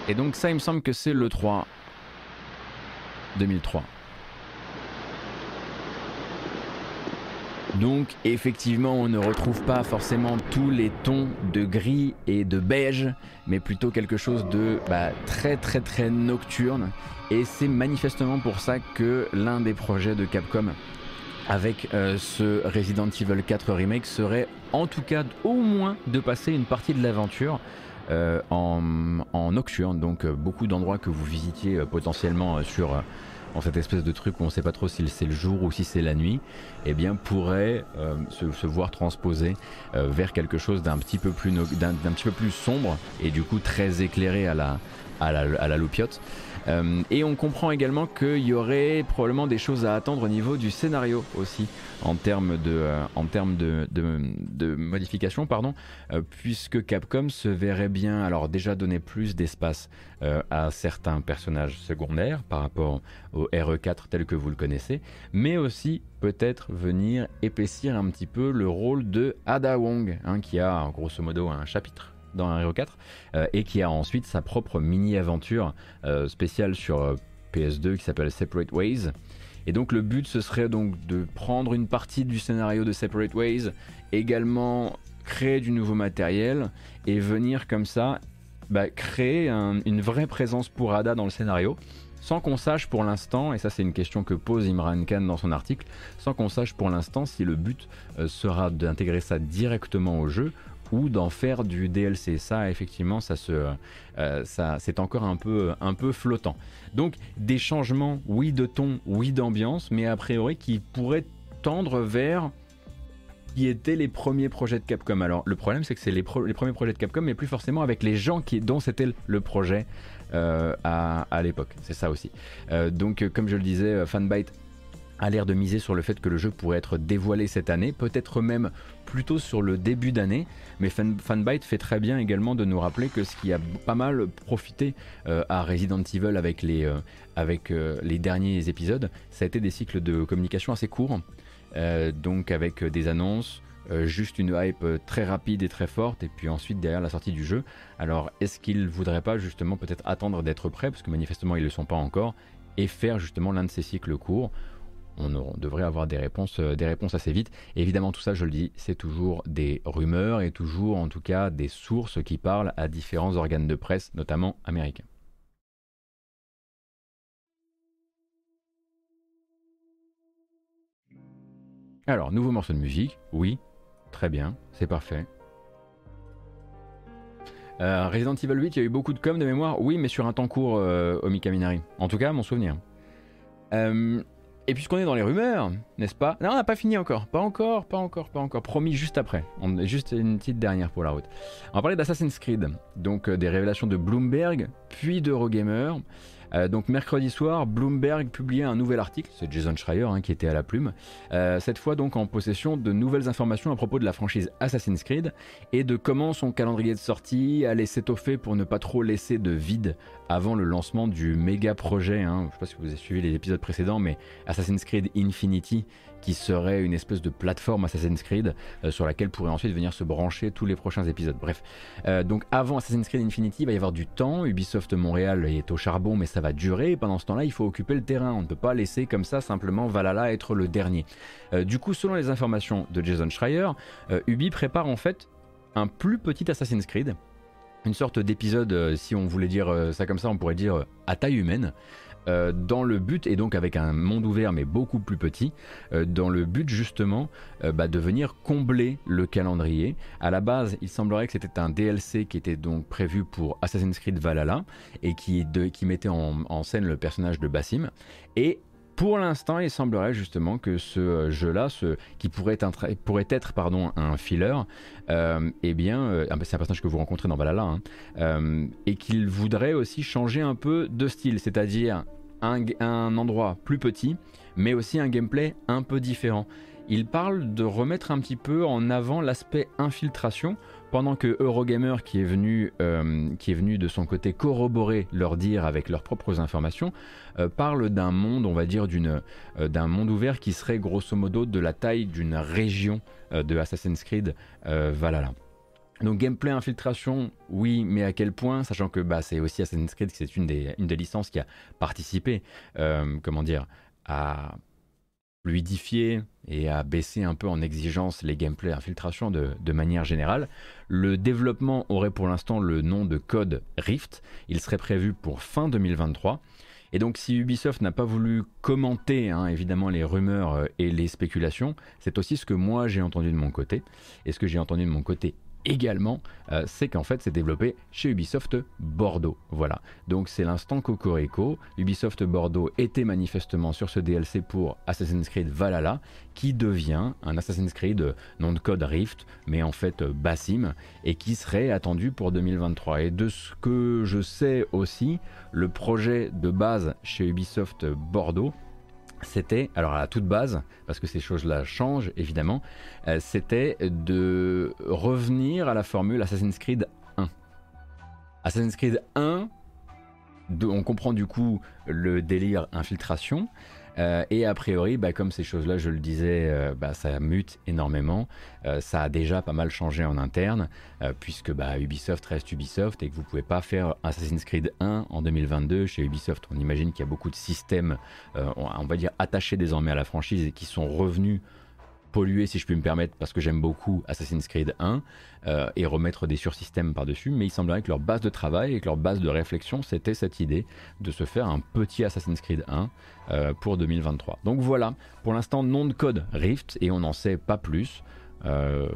Et donc ça il me semble que c'est le 3 2003. Donc effectivement, on ne retrouve pas forcément tous les tons de gris et de beige, mais plutôt quelque chose de bah, très très très nocturne. Et c'est manifestement pour ça que l'un des projets de Capcom avec euh, ce Resident Evil 4 remake serait en tout cas au moins de passer une partie de l'aventure euh, en, nocturne, donc euh, beaucoup d'endroits que vous visitiez potentiellement sur en cette espèce de truc où on ne sait pas trop si c'est le jour ou si c'est la nuit, eh bien pourrait se, voir transposer vers quelque chose d'un petit peu plus sombre et du coup très éclairé à la à à la loupiote. Euh, et on comprend également qu'il y aurait probablement des choses à attendre au niveau du scénario aussi, en termes de, euh, en termes de, de, modification, pardon, euh, puisque Capcom se verrait bien, alors déjà donner plus d'espace à certains personnages secondaires par rapport au RE4 tel que vous le connaissez, mais aussi peut-être venir épaissir un petit peu le rôle de Ada Wong, hein, qui a grosso modo un chapitre dans un 4 euh, et qui a ensuite sa propre mini-aventure euh, spéciale sur euh, PS2 qui s'appelle Separate Ways. Et donc le but ce serait donc de prendre une partie du scénario de Separate Ways, également créer du nouveau matériel et venir comme ça bah, créer une vraie présence pour Ada dans le scénario sans qu'on sache pour l'instant, et ça c'est une question que pose Imran Khan dans son article, sans qu'on sache pour l'instant si le but sera d'intégrer ça directement au jeu ou d'en faire du DLC. Ça, effectivement, ça se, euh, ça, c'est encore un peu, un peu flottant. Donc, des changements, oui, de ton, oui, d'ambiance, mais a priori qui pourraient tendre vers qui étaient les premiers projets de Capcom. Alors, le problème, c'est que c'est les, les, premiers projets de Capcom, mais plus forcément avec les gens qui, dont c'était le projet euh, à, à l'époque. C'est ça aussi. Euh, donc, comme je le disais, Fanbyte a l'air de miser sur le fait que le jeu pourrait être dévoilé cette année, peut-être même plutôt sur le début d'année, mais Fanbyte fait très bien également de nous rappeler que ce qui a pas mal profité euh, à Resident Evil avec, les, euh, avec euh, les derniers épisodes, ça a été des cycles de communication assez courts, donc avec des annonces, juste une hype très rapide et très forte, et puis ensuite derrière la sortie du jeu. Alors est-ce qu'ils ne voudraient pas justement peut-être attendre d'être prêts, parce que manifestement ils ne le sont pas encore, et faire justement l'un de ces cycles courts on, devrait avoir des réponses, euh, assez vite. évidemment, tout ça, je le dis, c'est toujours des rumeurs et toujours, en tout cas, des sources qui parlent à différents organes de presse, notamment américains. Alors, nouveau morceau de musique, oui, très bien, c'est parfait. Euh, Resident Evil 8, il y a eu beaucoup de com de mémoire, oui, mais sur un temps court, euh. En tout cas, mon souvenir. Euh, et puisqu'on est dans les rumeurs, n'est-ce pas? Non, on n'a pas fini encore. Pas encore, pas encore, pas encore. Promis juste après. On, juste une petite dernière pour la route. On va parler d'Assassin's Creed. Donc euh, des révélations de Bloomberg, puis d'Eurogamer. Euh, donc mercredi soir, Bloomberg publiait un nouvel article, c'est Jason Schreier hein, qui était à la plume, euh, cette fois donc en possession de nouvelles informations à propos de la franchise Assassin's Creed et de comment son calendrier de sortie allait s'étoffer pour ne pas trop laisser de vide avant le lancement du méga projet, hein. je ne sais pas si vous avez suivi les épisodes précédents, mais Assassin's Creed Infinity qui serait une espèce de plateforme Assassin's Creed euh, sur laquelle pourraient ensuite venir se brancher tous les prochains épisodes. Bref, euh, donc avant Assassin's Creed Infinity, il va y avoir du temps. Ubisoft Montréal est au charbon, mais ça va durer. pendant ce temps-là, il faut occuper le terrain. On ne peut pas laisser comme ça simplement Valhalla être le dernier. Euh, du coup, selon les informations de Jason Schreier, Ubi prépare en fait un plus petit Assassin's Creed une sorte d'épisode, si on voulait dire ça comme ça, on pourrait dire à taille humaine, euh, dans le but, et donc avec un monde ouvert mais beaucoup plus petit, euh, dans le but justement euh, bah, de venir combler le calendrier. À la base, il semblerait que c'était un DLC qui était donc prévu pour Assassin's Creed Valhalla et qui, mettait en, scène le personnage de Bassim. Et pour l'instant, il semblerait justement que ce jeu-là, ce, qui pourrait être, un filler, eh bien, ah bah, c'est un personnage que vous rencontrez dans Valhalla, hein, et qu'il voudrait aussi changer un peu de style, c'est-à-dire un, endroit plus petit, mais aussi un gameplay un peu différent. Il parle de remettre un petit peu en avant l'aspect infiltration, pendant que Eurogamer, qui est, venu, euh, qui est venu de son côté corroborer leur dire avec leurs propres informations, euh, parle d'un monde, on va dire, d'une, euh, d'un monde ouvert qui serait grosso modo de la taille d'une région de Assassin's Creed Valhalla. Donc gameplay infiltration, oui, mais à quel point, sachant que bah, c'est aussi Assassin's Creed, c'est une des, une des licences qui a participé, comment dire, à fluidifier et à baisser un peu en exigence les gameplay infiltration de, de manière générale. Le développement aurait pour l'instant le nom de code Rift. Il serait prévu pour fin 2023. Et donc si Ubisoft n'a pas voulu commenter hein, évidemment les rumeurs euh, et les spéculations, c'est aussi ce que moi j'ai entendu de mon côté. Et ce que j'ai entendu de mon côté également, euh, c'est qu'en fait c'est développé chez Ubisoft Bordeaux. Voilà. Donc c'est l'instant Cocorico. Ubisoft Bordeaux était manifestement sur ce DLC pour Assassin's Creed Valhalla, qui devient un Assassin's Creed euh, nom de code Rift, mais en fait euh, Bassim, et qui serait attendu pour 2023. Et de ce que je sais aussi, le projet de base chez Ubisoft Bordeaux, c'était, alors à la toute base, parce que ces choses-là changent évidemment, euh, c'était de revenir à la formule Assassin's Creed 1. Assassin's Creed 1, on comprend du coup le délire infiltration, euh, et a priori, bah, comme ces choses-là, je le disais, euh, bah, ça mute énormément. Euh, ça a déjà pas mal changé en interne, puisque bah, Ubisoft reste Ubisoft et que vous pouvez pas faire Assassin's Creed 1 en 2022 chez Ubisoft. On imagine qu'il y a beaucoup de systèmes, on va dire, attachés désormais à la franchise et qui sont revenus polluer, si je puis me permettre, parce que j'aime beaucoup Assassin's Creed 1, euh, et remettre des sursystèmes par-dessus, mais il semblerait que leur base de travail et que leur base de réflexion, c'était cette idée de se faire un petit Assassin's Creed 1 euh, pour 2023. Donc voilà, pour l'instant, nom de code Rift, et on n'en sait pas plus, euh,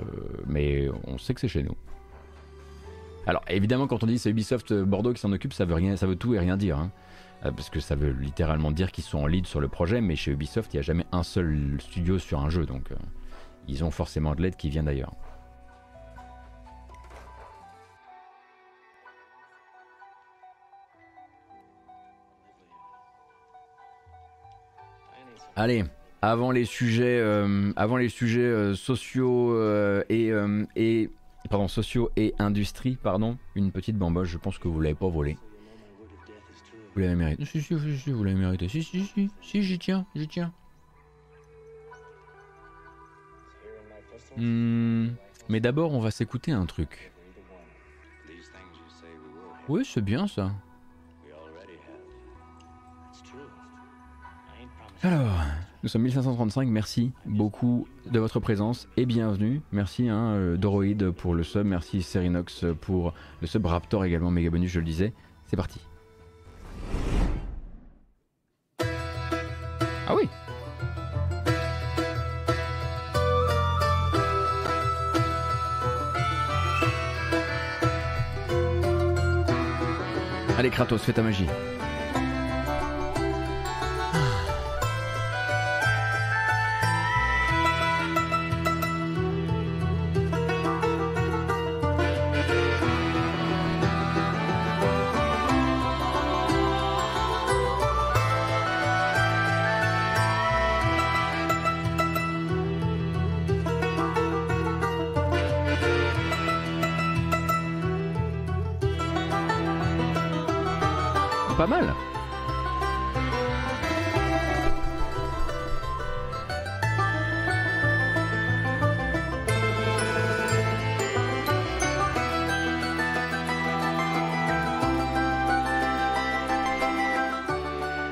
mais on sait que c'est chez nous. Alors évidemment, quand on dit c'est Ubisoft Bordeaux qui s'en occupe, ça veut, rien, ça veut tout et rien dire. Hein. Euh, parce que ça veut littéralement dire qu'ils sont en lead sur le projet, mais chez Ubisoft, il n'y a jamais un seul studio sur un jeu, donc euh, ils ont forcément de l'aide qui vient d'ailleurs. Allez, avant les sujets, euh, avant les sujets sociaux et, et pardon, sociaux et industrie, pardon, une petite bamboche. Je pense que vous l'avez pas volée. Vous l'avez mérité. Si, si, si, si, vous l'avez mérité. Si, si, si, si, j'y tiens, j'y tiens. Hmm, mais d'abord, on va s'écouter un truc. Oui, c'est bien ça. Alors, nous sommes 1535, merci beaucoup de votre présence et bienvenue. Merci hein, euh, Doroid pour le sub, merci Serinox pour le sub Raptor également, méga bonus, je le disais. C'est parti. Ah oui Allez Kratos, fais ta magie.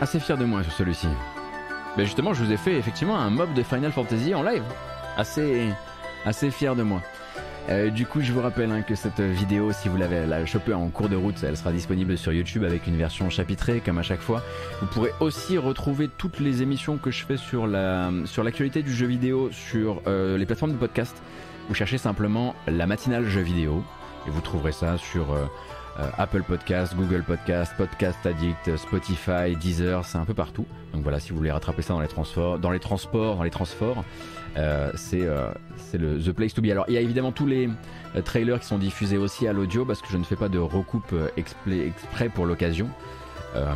Assez fier de moi sur celui-ci. Mais justement, je vous ai fait effectivement un mob de Final Fantasy en live. Assez, assez fier de moi. Euh, du coup, je vous rappelle hein, que cette vidéo, si vous l'avez la chopée en cours de route, elle sera disponible sur YouTube avec une version chapitrée, comme à chaque fois. Vous pourrez aussi retrouver toutes les émissions que je fais sur la sur l'actualité du jeu vidéo sur euh, les plateformes de podcast. Vous cherchez simplement la matinale jeu vidéo et vous trouverez ça sur euh, euh, Apple Podcast, Google Podcast, Podcast Addict, Spotify, Deezer, c'est un peu partout. Donc voilà, si vous voulez rattraper ça dans les transports, dans les transports, dans les transports, euh, euh, c'est le the place to be. Alors il y a évidemment tous les trailers qui sont diffusés aussi à l'audio parce que je ne fais pas de recoupe exprès pour l'occasion,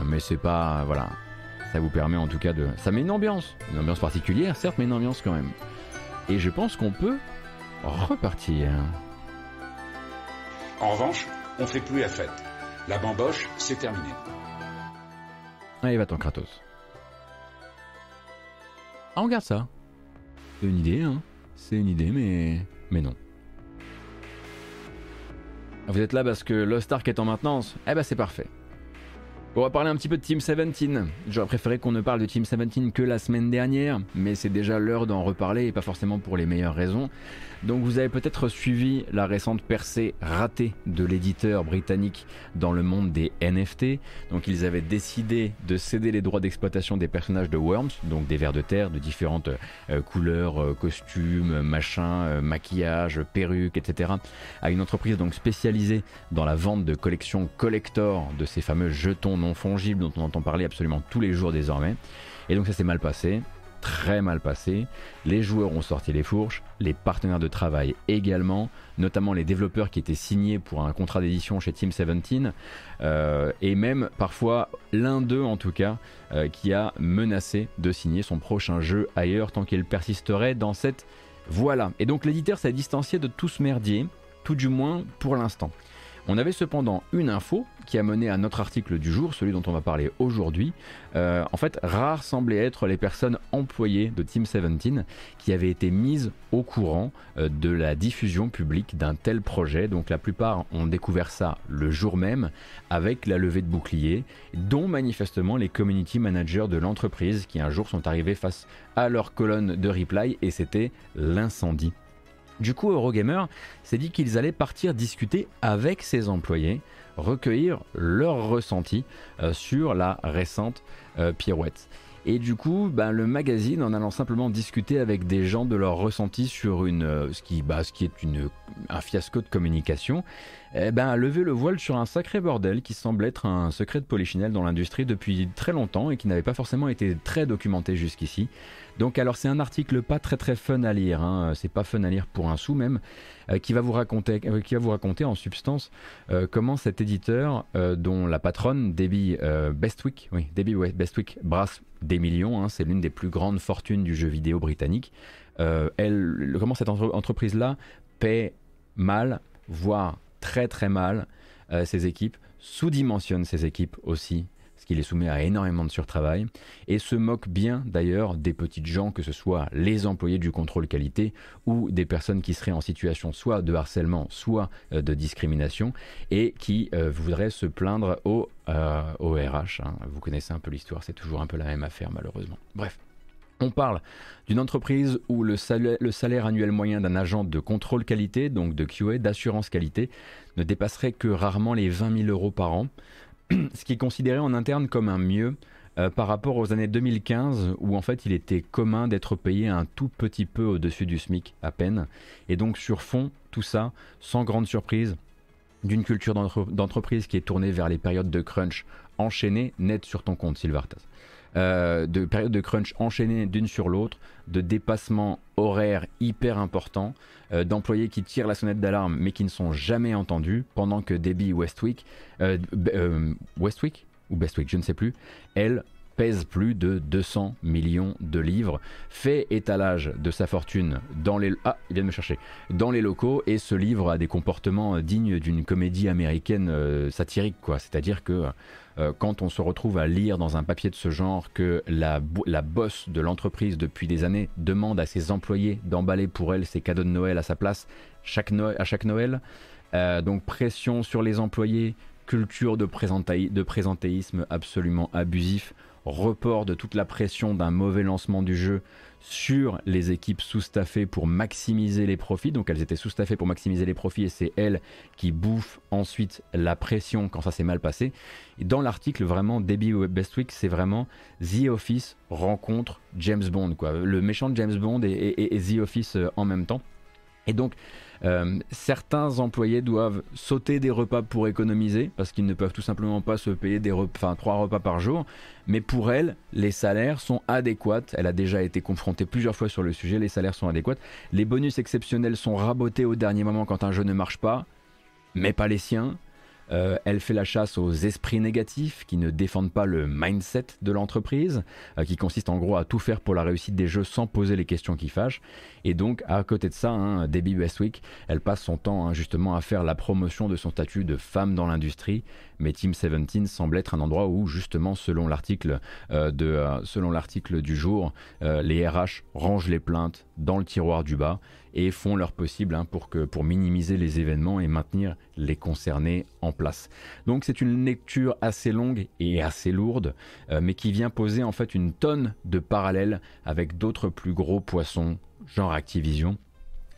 mais c'est pas voilà, ça vous permet en tout cas de, ça met une ambiance, une ambiance particulière certes, mais une ambiance quand même. Et je pense qu'on peut repartir. En revanche, on fait plus la fête. La bamboche, c'est terminé. Allez, va-t'en, Kratos. Ah, on garde ça. C'est une idée, hein. C'est une idée, mais. Mais non. Vous êtes là parce que Lost est en maintenance Eh ben, c'est parfait. On va parler un petit peu de Team 17. J'aurais préféré qu'on ne parle de Team 17 que la semaine dernière, mais c'est déjà l'heure d'en reparler et pas forcément pour les meilleures raisons. Donc vous avez peut-être suivi la récente percée ratée de l'éditeur britannique dans le monde des NFT. Donc ils avaient décidé de céder les droits d'exploitation des personnages de Worms, donc des vers de terre de différentes euh, couleurs, euh, costumes, machins, euh, maquillage, perruques, etc. à une entreprise donc spécialisée dans la vente de collections collector de ces fameux jetons non fongibles dont on entend parler absolument tous les jours désormais. Et donc ça s'est mal passé très mal passé. Les joueurs ont sorti les fourches, les partenaires de travail également, notamment les développeurs qui étaient signés pour un contrat d'édition chez Team 17, euh, et même parfois l'un d'eux en tout cas, euh, qui a menacé de signer son prochain jeu ailleurs tant qu'il persisterait dans cette voilà. Et donc l'éditeur s'est distancié de tout ce merdier, tout du moins pour l'instant. On avait cependant une info qui a mené à notre article du jour, celui dont on va parler aujourd'hui. Euh, en fait, rares semblaient être les personnes employées de Team 17 qui avaient été mises au courant euh, de la diffusion publique d'un tel projet. Donc la plupart ont découvert ça le jour même avec la levée de boucliers, dont manifestement les community managers de l'entreprise qui un jour sont arrivés face à leur colonne de reply et c'était l'incendie. Du coup, Eurogamer s'est dit qu'ils allaient partir discuter avec ses employés, recueillir leurs ressentis euh, sur la récente euh, pirouette. Et du coup, ben, le magazine, en allant simplement discuter avec des gens de leurs ressentis sur une, euh, ce, qui, bah, ce qui est un fiasco de communication, eh ben, a levé le voile sur un sacré bordel qui semble être un secret de polichinelle dans l'industrie depuis très longtemps et qui n'avait pas forcément été très documenté jusqu'ici. Donc alors c'est un article pas très très fun à lire, hein. c'est pas fun à lire pour un sou même, euh, qui, va vous raconter, euh, qui va vous raconter en substance euh, comment cet éditeur dont la patronne Debbie Bestwick, oui Debbie Bestwick brasse des millions, hein. c'est l'une des plus grandes fortunes du jeu vidéo britannique. elle, comment cette entreprise-là paie mal, voire très très mal ses équipes, sous-dimensionne ses équipes aussi il est soumis à énormément de surtravail, et se moque bien d'ailleurs des petites gens, que ce soit les employés du contrôle qualité ou des personnes qui seraient en situation soit de harcèlement, soit euh, de discrimination, et qui euh, voudraient se plaindre au, euh, au RH. Hein. Vous connaissez un peu l'histoire, c'est toujours un peu la même affaire malheureusement. Bref. On parle d'une entreprise où le salaire, le salaire, annuel moyen d'un agent de contrôle qualité, donc de QA, d'assurance qualité, ne dépasserait que rarement les 20 000 euros par an. ce qui est considéré en interne comme un mieux euh, par rapport aux années 2015 où en fait il était commun d'être payé un tout petit peu au-dessus du SMIC à peine. Et donc sur fond, tout ça, sans grande surprise, d'une culture d'entreprise qui est tournée vers les périodes de crunch enchaînées, net sur ton compte Silvartas. Euh, de périodes de crunch enchaînées d'une sur l'autre, de dépassements horaires hyper importants, euh, d'employés qui tirent la sonnette d'alarme mais qui ne sont jamais entendus, pendant que Debbie Westwick, euh, Westwick ou Bestwick, je ne sais plus, elle pèse plus de 200 millions de livres, fait étalage de sa fortune dans les ah, il vient de me chercher, dans les locaux et ce livre a des comportements dignes d'une comédie américaine satirique quoi, c'est-à-dire que euh, quand on se retrouve à lire dans un papier de ce genre que la, la bosse de l'entreprise depuis des années demande à ses employés d'emballer pour elle ses cadeaux de Noël à sa place chaque à chaque Noël, euh, donc pression sur les employés, culture de présentéisme absolument abusif, report de toute la pression d'un mauvais lancement du jeu sur les équipes sous-staffées pour maximiser les profits. Donc elles étaient sous-staffées pour maximiser les profits et c'est elles qui bouffent ensuite la pression quand ça s'est mal passé. Dans l'article, vraiment, Debbie Bestwick, c'est vraiment The Office rencontre James Bond, quoi. Le méchant de James Bond et, The Office euh, en même temps. Et donc, euh, certains employés doivent sauter des repas pour économiser parce qu'ils ne peuvent tout simplement pas se payer des repas, trois repas par jour. Mais pour elle, les salaires sont adéquats. Elle a déjà été confrontée plusieurs fois sur le sujet. Les salaires sont adéquats. Les bonus exceptionnels sont rabotés au dernier moment quand un jeu ne marche pas, mais pas les siens. Euh, elle fait la chasse aux esprits négatifs qui ne défendent pas le mindset de l'entreprise, euh, qui consiste en gros à tout faire pour la réussite des jeux sans poser les questions qui fâchent. Et donc, à côté de ça, hein, Debbie Westwick, elle passe son temps hein, justement à faire la promotion de son statut de femme dans l'industrie. Mais Team 17 semble être un endroit où, justement, selon l'article euh, de, selon l'article du jour, les RH rangent les plaintes dans le tiroir du bas et font leur possible hein, pour, que, pour minimiser les événements et maintenir les concernés en place. Donc c'est une lecture assez longue et assez lourde, euh, mais qui vient poser en fait une tonne de parallèles avec d'autres plus gros poissons, genre Activision,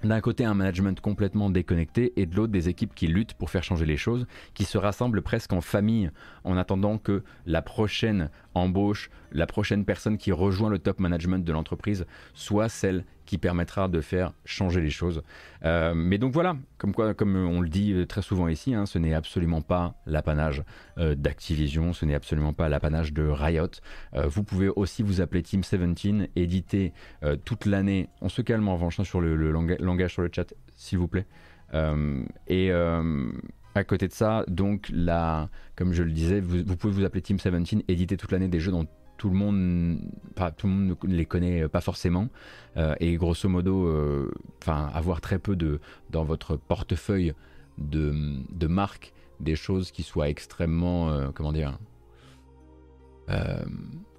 d'un côté un management complètement déconnecté et de l'autre des équipes qui luttent pour faire changer les choses, qui se rassemblent presque en famille en attendant que la prochaine embauche, la prochaine personne qui rejoint le top management de l'entreprise soit celle qui permettra de faire changer les choses. Euh, mais donc voilà, comme quoi, comme on le dit très souvent ici, hein, ce n'est absolument pas l'apanage euh, d'Activision, ce n'est absolument pas l'apanage de Riot. Euh, vous pouvez aussi vous appeler Team 17, éditer toute l'année. On se calme en revanche sur le, langage sur le chat, s'il vous plaît. et à côté de ça, donc là, comme je le disais, vous, vous pouvez vous appeler Team 17, éditer toute l'année des jeux dont tout le monde, ne les connaît pas forcément, euh, et grosso modo, euh, avoir très peu de dans votre portefeuille de, de marques des choses qui soient extrêmement, euh,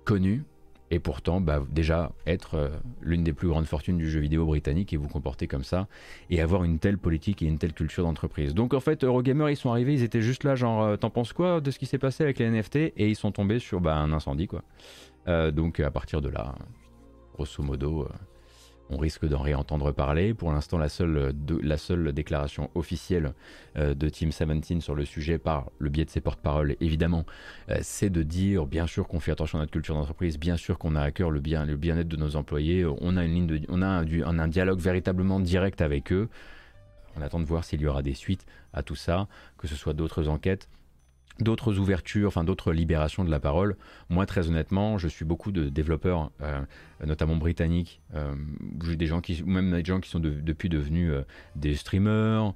connues et pourtant bah, déjà être euh, l'une des plus grandes fortunes du jeu vidéo britannique et vous comporter comme ça et avoir une telle politique et une telle culture d'entreprise. Donc en fait Eurogamer ils sont arrivés, ils étaient juste là genre euh, t'en penses quoi de ce qui s'est passé avec les NFT et ils sont tombés sur bah, un incendie quoi. Euh, donc à partir de là, grosso modo, on risque d'en réentendre parler. Pour l'instant, la seule, la seule déclaration officielle euh, de Team 17 sur le sujet, par le biais de ses porte-paroles, évidemment, euh, c'est de dire bien sûr qu'on fait attention à notre culture d'entreprise, bien sûr qu'on a à cœur le bien, le bien-être de nos employés, on a une ligne on a un dialogue véritablement direct avec eux. On attend de voir s'il y aura des suites à tout ça, que ce soit d'autres enquêtes d'autres ouvertures, enfin d'autres libérations de la parole. Moi, très honnêtement, je suis beaucoup de développeurs, euh, notamment britanniques, euh, des gens qui, ou même des gens qui sont depuis devenus euh, des streamers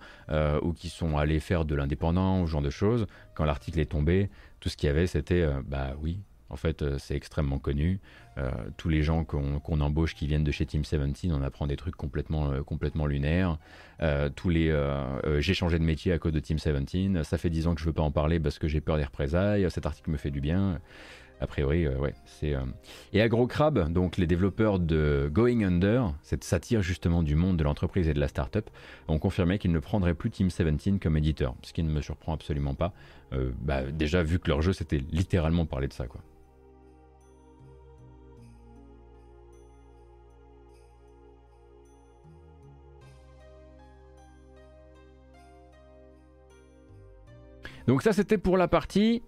ou qui sont allés faire de l'indépendant, ce genre de choses. Quand l'article est tombé, tout ce qu'il y avait, c'était, bah oui, en fait, c'est extrêmement connu. Euh, tous les gens qu'on embauche qui viennent de chez Team 17, on apprend des trucs complètement, euh, complètement lunaires. Euh, tous les, j'ai changé de métier à cause de Team 17. Ça fait 10 ans que je veux pas en parler parce que j'ai peur des représailles. Cet article me fait du bien. A priori, ouais, c'est. Et AgroCrab, donc les développeurs de Going Under, cette satire justement du monde de l'entreprise et de la start-up, ont confirmé qu'ils ne prendraient plus Team 17 comme éditeur, ce qui ne me surprend absolument pas. Bah, déjà vu que leur jeu c'était littéralement parler de ça, quoi. Donc ça c'était pour la partie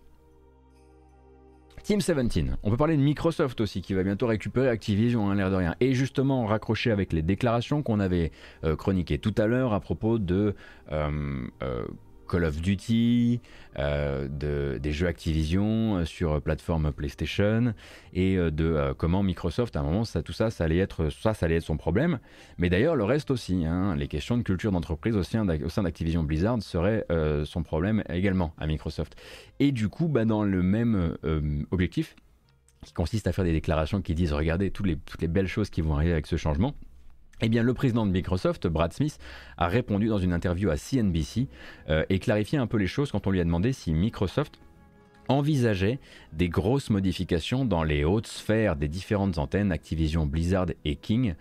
Team 17. On peut parler de Microsoft aussi qui va bientôt récupérer Activision, hein, l'air de rien. Et justement raccrocher avec les déclarations qu'on avait euh, chroniquées tout à l'heure à propos de euh, euh, Call of Duty, euh, de, des jeux Activision euh, sur plateforme PlayStation et euh, de comment Microsoft à un moment ça tout ça ça allait être ça ça allait être son problème. Mais d'ailleurs le reste aussi hein, les questions de culture d'entreprise au sein d'Activision Blizzard seraient son problème également à Microsoft. Et du coup bah, dans le même objectif qui consiste à faire des déclarations qui disent regardez toutes les, toutes les belles choses qui vont arriver avec ce changement eh bien, le président de Microsoft, Brad Smith, a répondu dans une interview à CNBC euh, et clarifié un peu les choses quand on lui a demandé si Microsoft envisageait des grosses modifications dans les hautes sphères des différentes antennes Activision, Blizzard et King,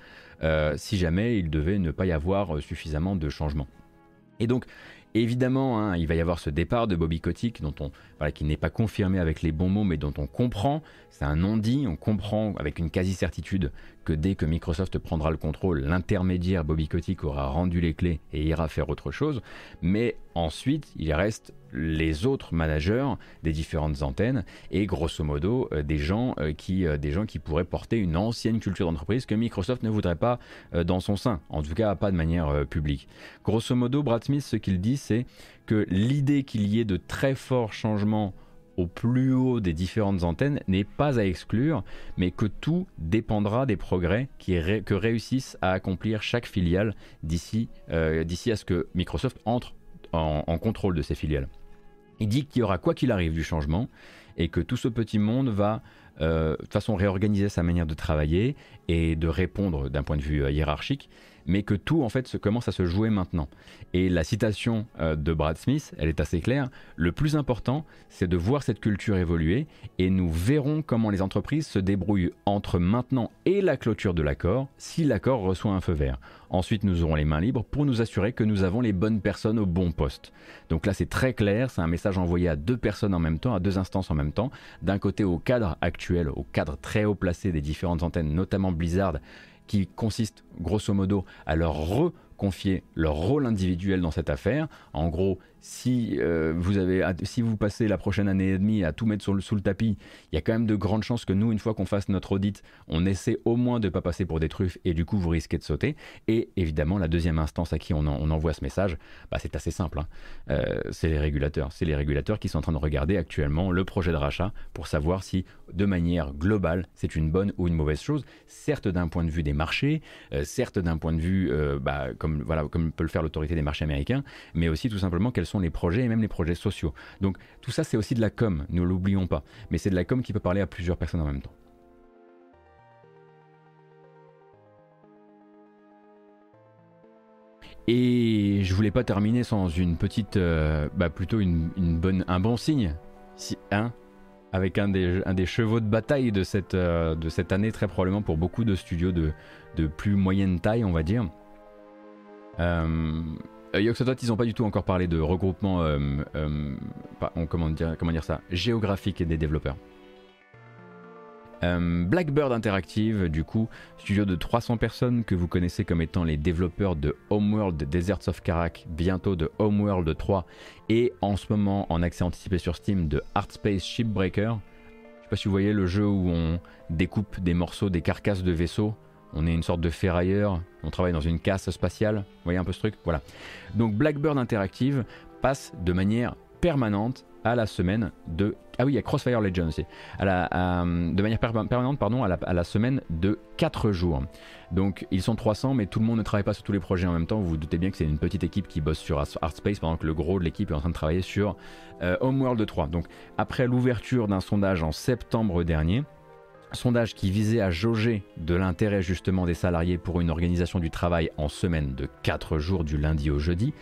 euh, si jamais il devait ne pas y avoir euh, suffisamment de changements. Et donc, Évidemment, hein, il va y avoir ce départ de Bobby Kotick, dont on, qui n'est pas confirmé avec les bons mots, mais dont on comprend, c'est un non-dit, on comprend avec une quasi-certitude que dès que Microsoft prendra le contrôle, l'intermédiaire Bobby Kotick aura rendu les clés et ira faire autre chose. Mais ensuite, il reste les autres managers des différentes antennes et grosso modo euh, des gens euh, qui euh, des gens qui pourraient porter une ancienne culture d'entreprise que Microsoft ne voudrait pas dans son sein en tout cas pas de manière publique grosso modo Brad Smith ce qu'il dit c'est que l'idée qu'il y ait de très forts changements au plus haut des différentes antennes n'est pas à exclure, mais que tout dépendra des progrès que réussissent à accomplir chaque filiale d'ici d'ici à ce que Microsoft entre en, contrôle de ses filiales. Il dit qu'il y aura quoi qu'il arrive du changement et que tout ce petit monde va euh, de façon réorganiser sa manière de travailler et de répondre d'un point de vue hiérarchique, mais que tout en fait se commence à se jouer maintenant. Et la citation euh, de Brad Smith, elle est assez claire. Le plus important, c'est de voir cette culture évoluer et nous verrons comment les entreprises se débrouillent entre maintenant et la clôture de l'accord, si l'accord reçoit un feu vert. Ensuite, nous aurons les mains libres pour nous assurer que nous avons les bonnes personnes au bon poste. Donc là, c'est très clair, c'est un message envoyé à deux personnes en même temps, à deux instances en même temps. D'un côté, au cadre actuel, au cadre très haut placé des différentes antennes, notamment Blizzard, qui consiste grosso modo à leur reconfier leur rôle individuel dans cette affaire. En gros, si, euh, vous avez, si vous passez la prochaine année et demie à tout mettre sous le, tapis, il y a quand même de grandes chances que nous, une fois qu'on fasse notre audit, on essaie au moins de ne pas passer pour des truffes et du coup vous risquez de sauter. Et évidemment, la deuxième instance à qui on, on envoie ce message, bah, c'est assez simple. Hein. Euh, c'est les régulateurs. C'est les régulateurs qui sont en train de regarder actuellement le projet de rachat pour savoir si, de manière globale, c'est une bonne ou une mauvaise chose. Certes, d'un point de vue des marchés, euh, certes, d'un point de vue, bah, comme, voilà, comme peut le faire l'autorité des marchés américains, mais aussi tout simplement quelles sont les projets et même les projets sociaux. Donc tout ça c'est aussi de la com, ne l'oublions pas. Mais c'est de la com qui peut parler à plusieurs personnes en même temps. Et je voulais pas terminer sans une petite, euh, bah plutôt une, bonne, un bon signe, si, hein, avec un des, un des chevaux de bataille de cette, euh, de cette année très probablement pour beaucoup de studios de, de plus moyenne taille, on va dire. Euh, euh, Yoxotot, ils n'ont pas du tout encore parlé de regroupement, euh, euh, comment, dire, ça, géographique des développeurs. Blackbird Interactive, du coup, studio de 300 personnes que vous connaissez comme étant les développeurs de Homeworld Deserts of Karak, bientôt de Homeworld 3, et en ce moment en accès anticipé sur Steam de Artspace Shipbreaker. Je sais pas si vous voyez le jeu où on découpe des morceaux, des carcasses de vaisseaux on est une sorte de ferrailleur, on travaille dans une casse spatiale, vous voyez un peu ce truc? Voilà. Donc Blackbird Interactive passe de manière permanente à la semaine de... Ah oui, il y a Crossfire Legends aussi. À de manière permanente pardon, à la, à semaine de 4 jours. Donc ils sont 300, mais tout le monde ne travaille pas sur tous les projets en même temps. Vous vous doutez bien que c'est une petite équipe qui bosse sur Artspace pendant que le gros de l'équipe est en train de travailler sur euh, Homeworld 3. Donc après l'ouverture d'un sondage en septembre dernier, sondage qui visait à jauger de l'intérêt justement des salariés pour une organisation du travail en semaine de 4 jours du lundi au jeudi,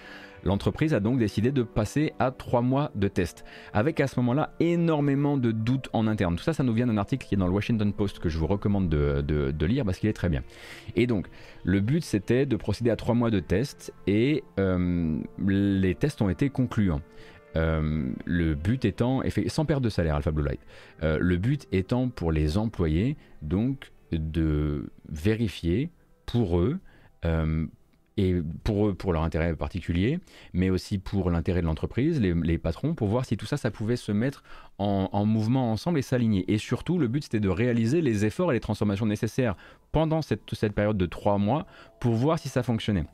l'entreprise a donc décidé de passer à 3 mois de test, avec à ce moment-là énormément de doutes en interne. Tout ça, ça nous vient d'un article qui est dans le Washington Post que je vous recommande de, lire parce qu'il est très bien. Et donc, le but c'était de procéder à 3 mois de test et euh, les tests ont été concluants. Euh, le but étant, sans perte de salaire, Alpha Blue Light, euh, le but étant pour les employés donc de vérifier pour eux euh, et pour eux, pour leur intérêt particulier, mais aussi pour l'intérêt de l'entreprise, les, patrons, pour voir si tout ça, ça pouvait se mettre en, mouvement ensemble et s'aligner. Et surtout, le but, c'était de réaliser les efforts et les transformations nécessaires pendant cette, cette période de trois mois pour voir si ça fonctionnait.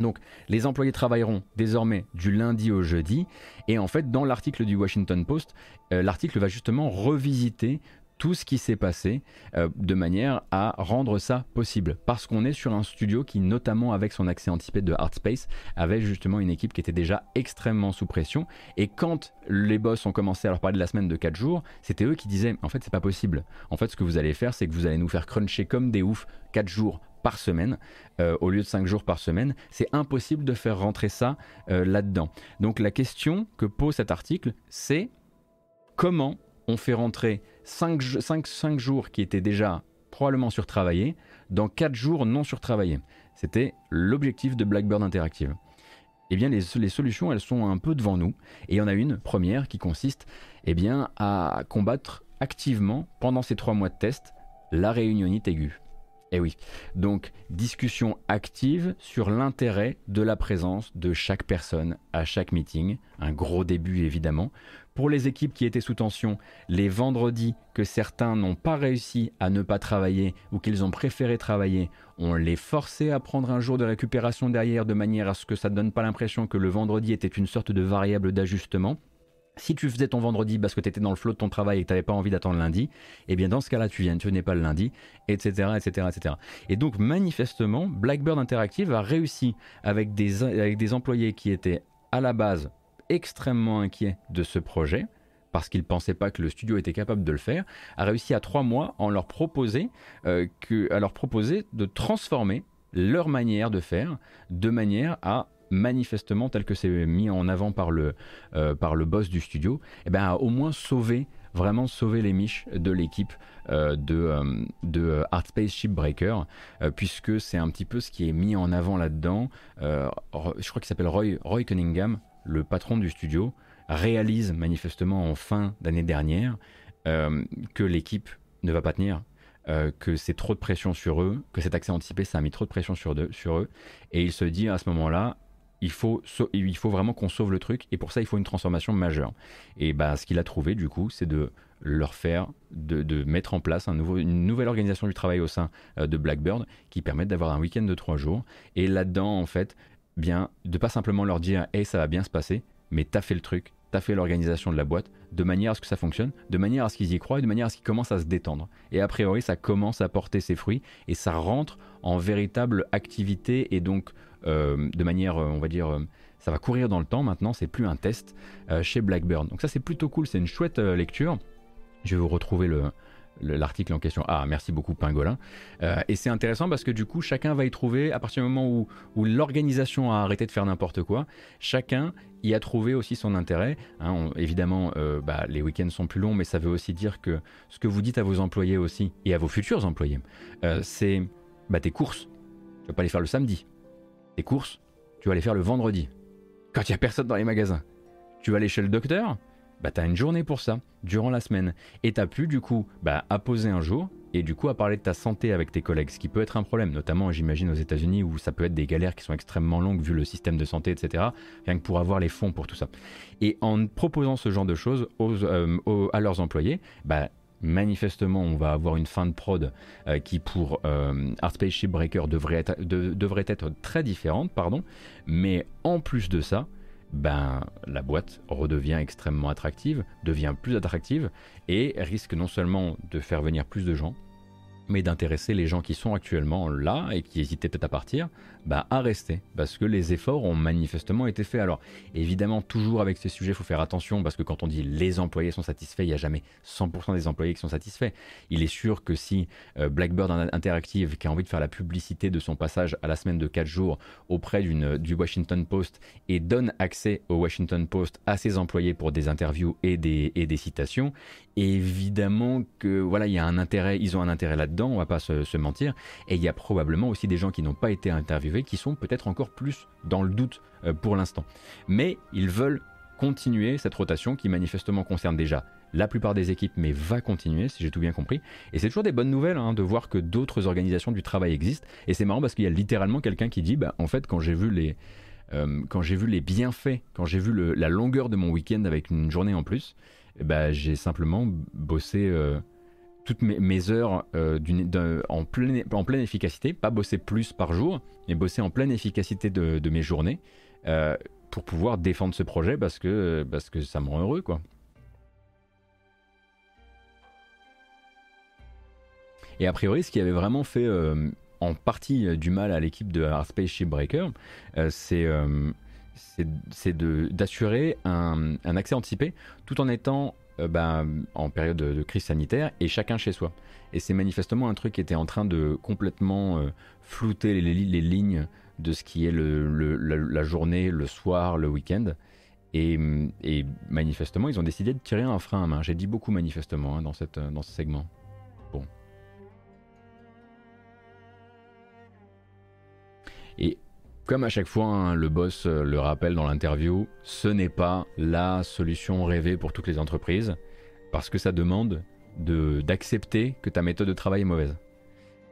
Donc les employés travailleront désormais du lundi au jeudi et en fait dans l'article du Washington Post, euh, l'article va justement revisiter tout ce qui s'est passé euh, de manière à rendre ça possible. Parce qu'on est sur un studio qui, notamment avec son accès anticipé de Artspace, avait justement une équipe qui était déjà extrêmement sous pression. Et quand les boss ont commencé à leur parler de la semaine de 4 jours, c'était eux qui disaient en fait c'est pas possible. En fait ce que vous allez faire c'est que vous allez nous faire cruncher comme des oufs 4 jours par semaine euh, au lieu de 5 jours par semaine. C'est impossible de faire rentrer ça euh, là-dedans. Donc la question que pose cet article, c'est comment on fait rentrer 5, 5, jours qui étaient déjà probablement surtravaillés dans 4 jours non surtravaillés. C'était l'objectif de Blackbird Interactive. Eh bien, les, solutions, elles sont un peu devant nous. Et il y en a une première qui consiste eh bien, à combattre activement, pendant ces 3 mois de test, la réunionite aiguë. Eh oui, donc discussion active sur l'intérêt de la présence de chaque personne à chaque meeting, un gros début évidemment. Pour les équipes qui étaient sous tension, les vendredis que certains n'ont pas réussi à ne pas travailler ou qu'ils ont préféré travailler, on les forçait à prendre un jour de récupération derrière de manière à ce que ça ne donne pas l'impression que le vendredi était une sorte de variable d'ajustement. Si tu faisais ton vendredi parce que tu étais dans le flot de ton travail et que tu n'avais pas envie d'attendre lundi, eh bien dans ce cas-là, tu viens, tu venais pas le lundi, etc., etc., etc. Et donc manifestement, Blackbird Interactive a réussi avec des, employés qui étaient à la base extrêmement inquiets de ce projet, parce qu'il ne pensait pas que le studio était capable de le faire, a réussi à trois mois en leur proposer, que, à leur proposer de transformer leur manière de faire de manière à manifestement tel que c'est mis en avant par le, par le boss du studio, eh ben, à au moins sauver vraiment sauver les miches de l'équipe euh, de, euh, de Art Space Shipbreaker, euh, puisque c'est un petit peu ce qui est mis en avant là-dedans. je crois qu'il s'appelle Roy, Roy Cunningham, le patron du studio, réalise manifestement en fin d'année dernière que l'équipe ne va pas tenir, que c'est trop de pression sur eux, que cet accès anticipé, ça a mis trop de pression sur, sur eux. Et il se dit à ce moment-là, il faut, il faut vraiment qu'on sauve le truc et pour ça il faut une transformation majeure. Et bah, ce qu'il a trouvé du coup, c'est de leur faire, de, mettre en place un nouveau, une nouvelle organisation du travail au sein euh, de Blackbird qui permette d'avoir un week-end de trois jours. Et là-dedans, en fait, bien, de pas simplement leur dire, hey, ça va bien se passer, mais t'as fait le truc, t'as fait l'organisation de la boîte, de manière à ce que ça fonctionne, de manière à ce qu'ils y croient et de manière à ce qu'ils commencent à se détendre. Et a priori, ça commence à porter ses fruits et ça rentre en véritable activité et donc de manière, euh, on va dire, euh, ça va courir dans le temps maintenant, c'est plus un test chez Blackburn. Donc ça c'est plutôt cool, c'est une chouette lecture. Je vais vous retrouver le, l'article en question. Ah, merci beaucoup Pingolin. et c'est intéressant parce que du coup, chacun va y trouver, à partir du moment où, où l'organisation a arrêté de faire n'importe quoi, chacun y a trouvé aussi son intérêt. Hein. évidemment, bah, les week-ends sont plus longs, mais ça veut aussi dire que ce que vous dites à vos employés aussi, et à vos futurs employés, c'est bah, tes courses. Tu vas pas les faire le samedi, tes courses, tu vas les faire le vendredi. Quand il n'y a personne dans les magasins. Tu vas aller chez le docteur, bah as une journée pour ça, durant la semaine. Et t'as pu du coup bah, apposer un jour et du coup à parler de ta santé avec tes collègues, ce qui peut être un problème, notamment j'imagine aux États-Unis où ça peut être des galères qui sont extrêmement longues vu le système de santé, etc. Rien que pour avoir les fonds pour tout ça. Et en proposant ce genre de choses euh, à leurs employés, bah, manifestement, on va avoir une fin de prod euh, qui, pour euh, devrait être, devrait être très différente, pardon. Mais en plus de ça, ben, la boîte redevient extrêmement attractive, devient plus attractive et risque non seulement de faire venir plus de gens, mais d'intéresser les gens qui sont actuellement là et qui hésitaient peut-être à partir, bah, à rester, parce que les efforts ont manifestement été faits. Alors évidemment, toujours avec ces sujets, il faut faire attention, parce que quand on dit les employés sont satisfaits, il n'y a jamais 100% des employés qui sont satisfaits. Il est sûr que si euh, Blackbird Interactive, qui a envie de faire la publicité de son passage à la semaine de 4 jours auprès du Washington Post, et donne accès au Washington Post à ses employés pour des interviews et des, et des citations, évidemment que voilà, il y a un intérêt, ils ont un intérêt là-dedans, on va pas se, mentir, et il y a probablement aussi des gens qui n'ont pas été interviewés qui sont peut-être encore plus dans le doute euh, pour l'instant. Mais ils veulent continuer cette rotation qui manifestement concerne déjà la plupart des équipes, mais va continuer, si j'ai tout bien compris. Et c'est toujours des bonnes nouvelles hein, de voir que d'autres organisations du travail existent. Et c'est marrant parce qu'il y a littéralement quelqu'un qui dit, bah, en fait, quand j'ai vu les, euh, quand j'ai vu les bienfaits, quand j'ai vu la longueur de mon week-end avec une journée en plus, bah, j'ai simplement bossé euh, toutes mes, heures euh, en, pleine, efficacité, pas bosser plus par jour, mais bosser en pleine efficacité de, mes journées euh, pour pouvoir défendre ce projet parce que, parce que ça me rend heureux. quoi. Et a priori, ce qui avait vraiment fait en partie du mal à l'équipe de Space Shipbreaker, c'est c'est d'assurer un, accès anticipé tout en étant euh, ben, en période de, crise sanitaire et chacun chez soi. Et c'est manifestement un truc qui était en train de complètement euh, flouter les, lignes de ce qui est la, journée, le soir, le week-end. Et, manifestement, ils ont décidé de tirer un frein à main. J'ai dit beaucoup manifestement hein, dans, cette, dans ce segment. Bon. Et comme à chaque fois, hein, le boss euh, le rappelle dans l'interview, ce n'est pas la solution rêvée pour toutes les entreprises, parce que ça demande d'accepter que ta méthode de travail est mauvaise.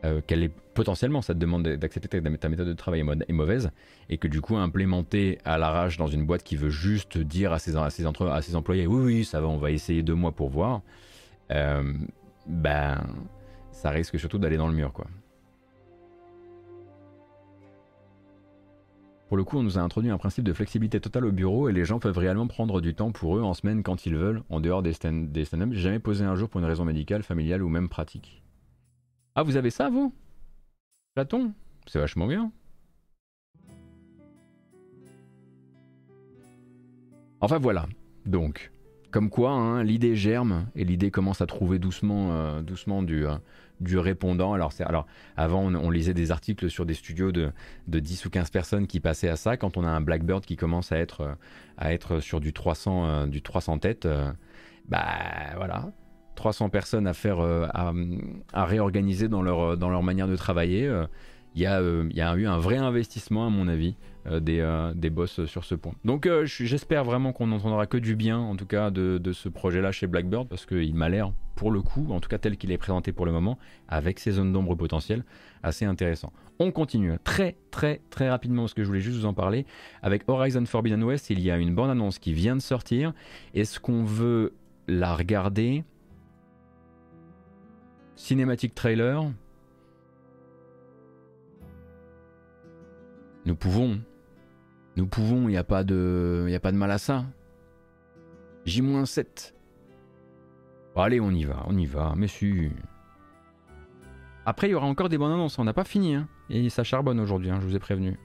Euh, qu'elle est potentiellement, ça te demande d'accepter que ta méthode de travail est mauvaise, et que du coup, implémenter à l'arrache dans une boîte qui veut juste dire à ses, employés, oui, oui, ça va, on va essayer deux mois pour voir, euh, ben, ça risque surtout d'aller dans le mur, quoi. Pour le coup, on nous a introduit un principe de flexibilité totale au bureau et les gens peuvent réellement prendre du temps pour eux en semaine quand ils veulent, en dehors des stand-up. Jamais posé un jour pour une raison médicale, familiale ou même pratique. Ah, vous avez ça, vous? Platon? C'est vachement bien. Enfin voilà. Donc, comme quoi, hein, l'idée germe et l'idée commence à trouver doucement, doucement du, du répondant. Alors, alors avant, on, lisait des articles sur des studios de, de, 10 ou 15 personnes qui passaient à ça. Quand on a un Blackbird qui commence à être, à être sur du 300, du 300 têtes, bah voilà, 300 personnes à faire, à, réorganiser dans leur, dans leur manière de travailler il y, a, euh, y, a eu un vrai investissement, à mon avis, euh, des, euh, des, boss sur ce point. Donc j'espère vraiment qu'on n'entendra que du bien, en tout cas, de, de ce projet-là chez Blackbird, parce qu'il m'a l'air, pour le coup, en tout cas tel qu'il est présenté pour le moment, avec ses zones d'ombre potentielles, assez intéressant. On continue très très très rapidement parce que je voulais juste vous en parler. Avec Horizon Forbidden West, il y a une bande-annonce qui vient de sortir. Est-ce qu'on veut la regarder? Cinématique trailer? Nous pouvons. Nous pouvons, il n'y a, pas de, a pas de mal à ça. J-7. allez, on y va, on y va, mais si. Après, il y aura encore des bonnes annonces, on n'a pas fini. Hein. Et ça charbonne aujourd'hui, hein, je vous ai prévenu.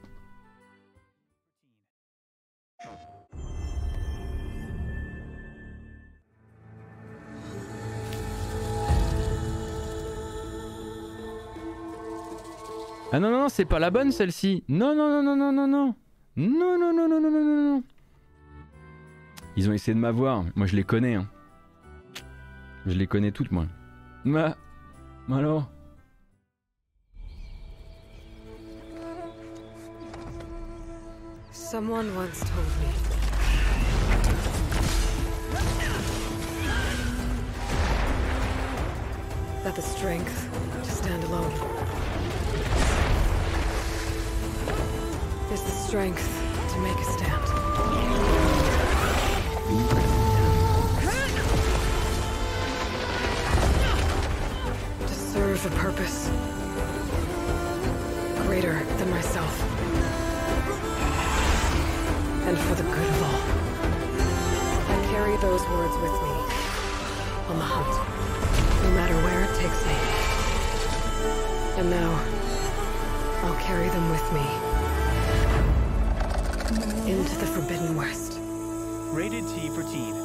Ah non, non, non, c'est pas la bonne celle-ci. Non, non, non, non, non, non, non. Non, non, non, non, non, non, non, non. Ils ont essayé de m'avoir. Moi, je les connais. Hein. Je les connais toutes, moi. Ma... Alors Someone once told me. That the strength to stand alone strength to make a stand. To serve a purpose greater than myself. And for the good of all. I carry those words with me on the hunt, no matter where it takes me. And now, I'll carry them with me into the Forbidden West. Rated T for Teen.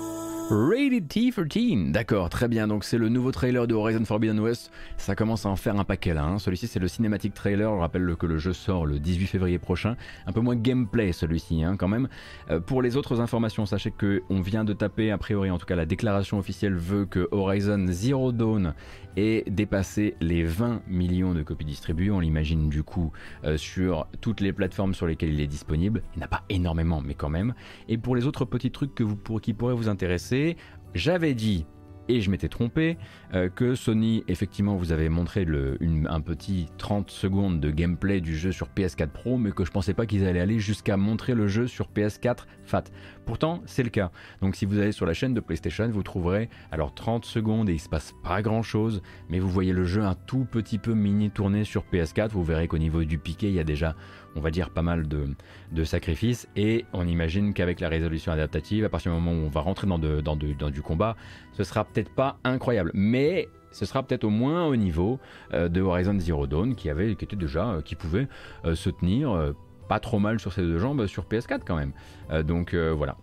Rated T for Teen, d'accord, très bien. Donc c'est le nouveau trailer de Horizon Forbidden West. Ça commence à en faire un paquet là. Hein. Celui-ci c'est le cinématique trailer. Je rappelle que le jeu sort le 18 février prochain. Un peu moins gameplay celui-ci hein, quand même. Euh, pour les autres informations, sachez que on vient de taper a priori, en tout cas la déclaration officielle veut que Horizon Zero Dawn et dépasser les 20 millions de copies distribuées. On l'imagine du coup euh, sur toutes les plateformes sur lesquelles il est disponible. Il n'y en a pas énormément, mais quand même. Et pour les autres petits trucs qui pourraient vous intéresser, j'avais dit et je m'étais trompé, euh, que Sony, effectivement, vous avait montré un petit 30 secondes de gameplay du jeu sur PS4 Pro, mais que je pensais pas qu'ils allaient aller jusqu'à montrer le jeu sur PS4 FAT. Pourtant, c'est le cas. Donc si vous allez sur la chaîne de PlayStation, vous trouverez alors 30 secondes et il se passe pas grand chose, mais vous voyez le jeu un tout petit peu mini tourné sur PS4. Vous verrez qu'au niveau du piqué, il y a déjà on va dire, pas mal de, sacrifices. Et on imagine qu'avec la résolution adaptative, à partir du moment où on va rentrer dans, du combat, ce sera peut-être pas incroyable. Mais ce sera peut-être au moins au niveau euh, de Horizon Zero Dawn, qui, avait, qui déjà, euh, qui pouvait euh, se tenir pas trop mal sur ses deux jambes sur PS4 quand même. donc voilà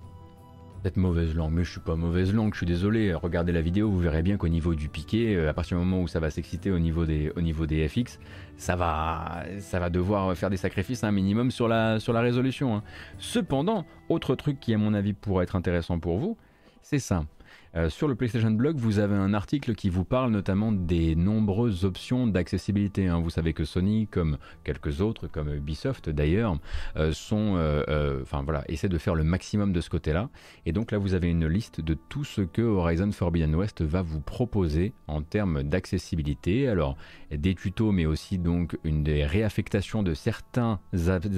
peut mauvaise langue, mais je suis pas mauvaise langue, je suis désolé. Regardez la vidéo, vous verrez bien qu'au niveau du piqué, euh, à partir du moment où ça va s'exciter au niveau des, au niveau FX, ça va, devoir faire des sacrifices un minimum sur la, résolution. Hein. Cependant, autre truc qui à mon avis pourrait être intéressant pour vous, c'est ça. Euh, sur le PlayStation Blog, vous avez un article qui vous parle notamment des nombreuses options d'accessibilité. Hein. Vous savez que Sony, comme quelques autres, comme Ubisoft d'ailleurs, euh, sont, euh, enfin voilà, essaient de faire le maximum de ce côté-là. Et donc là, vous avez une liste de tout ce que Horizon Forbidden West va vous proposer en termes d'accessibilité. Alors des tutos, mais aussi donc une des réaffectations de certains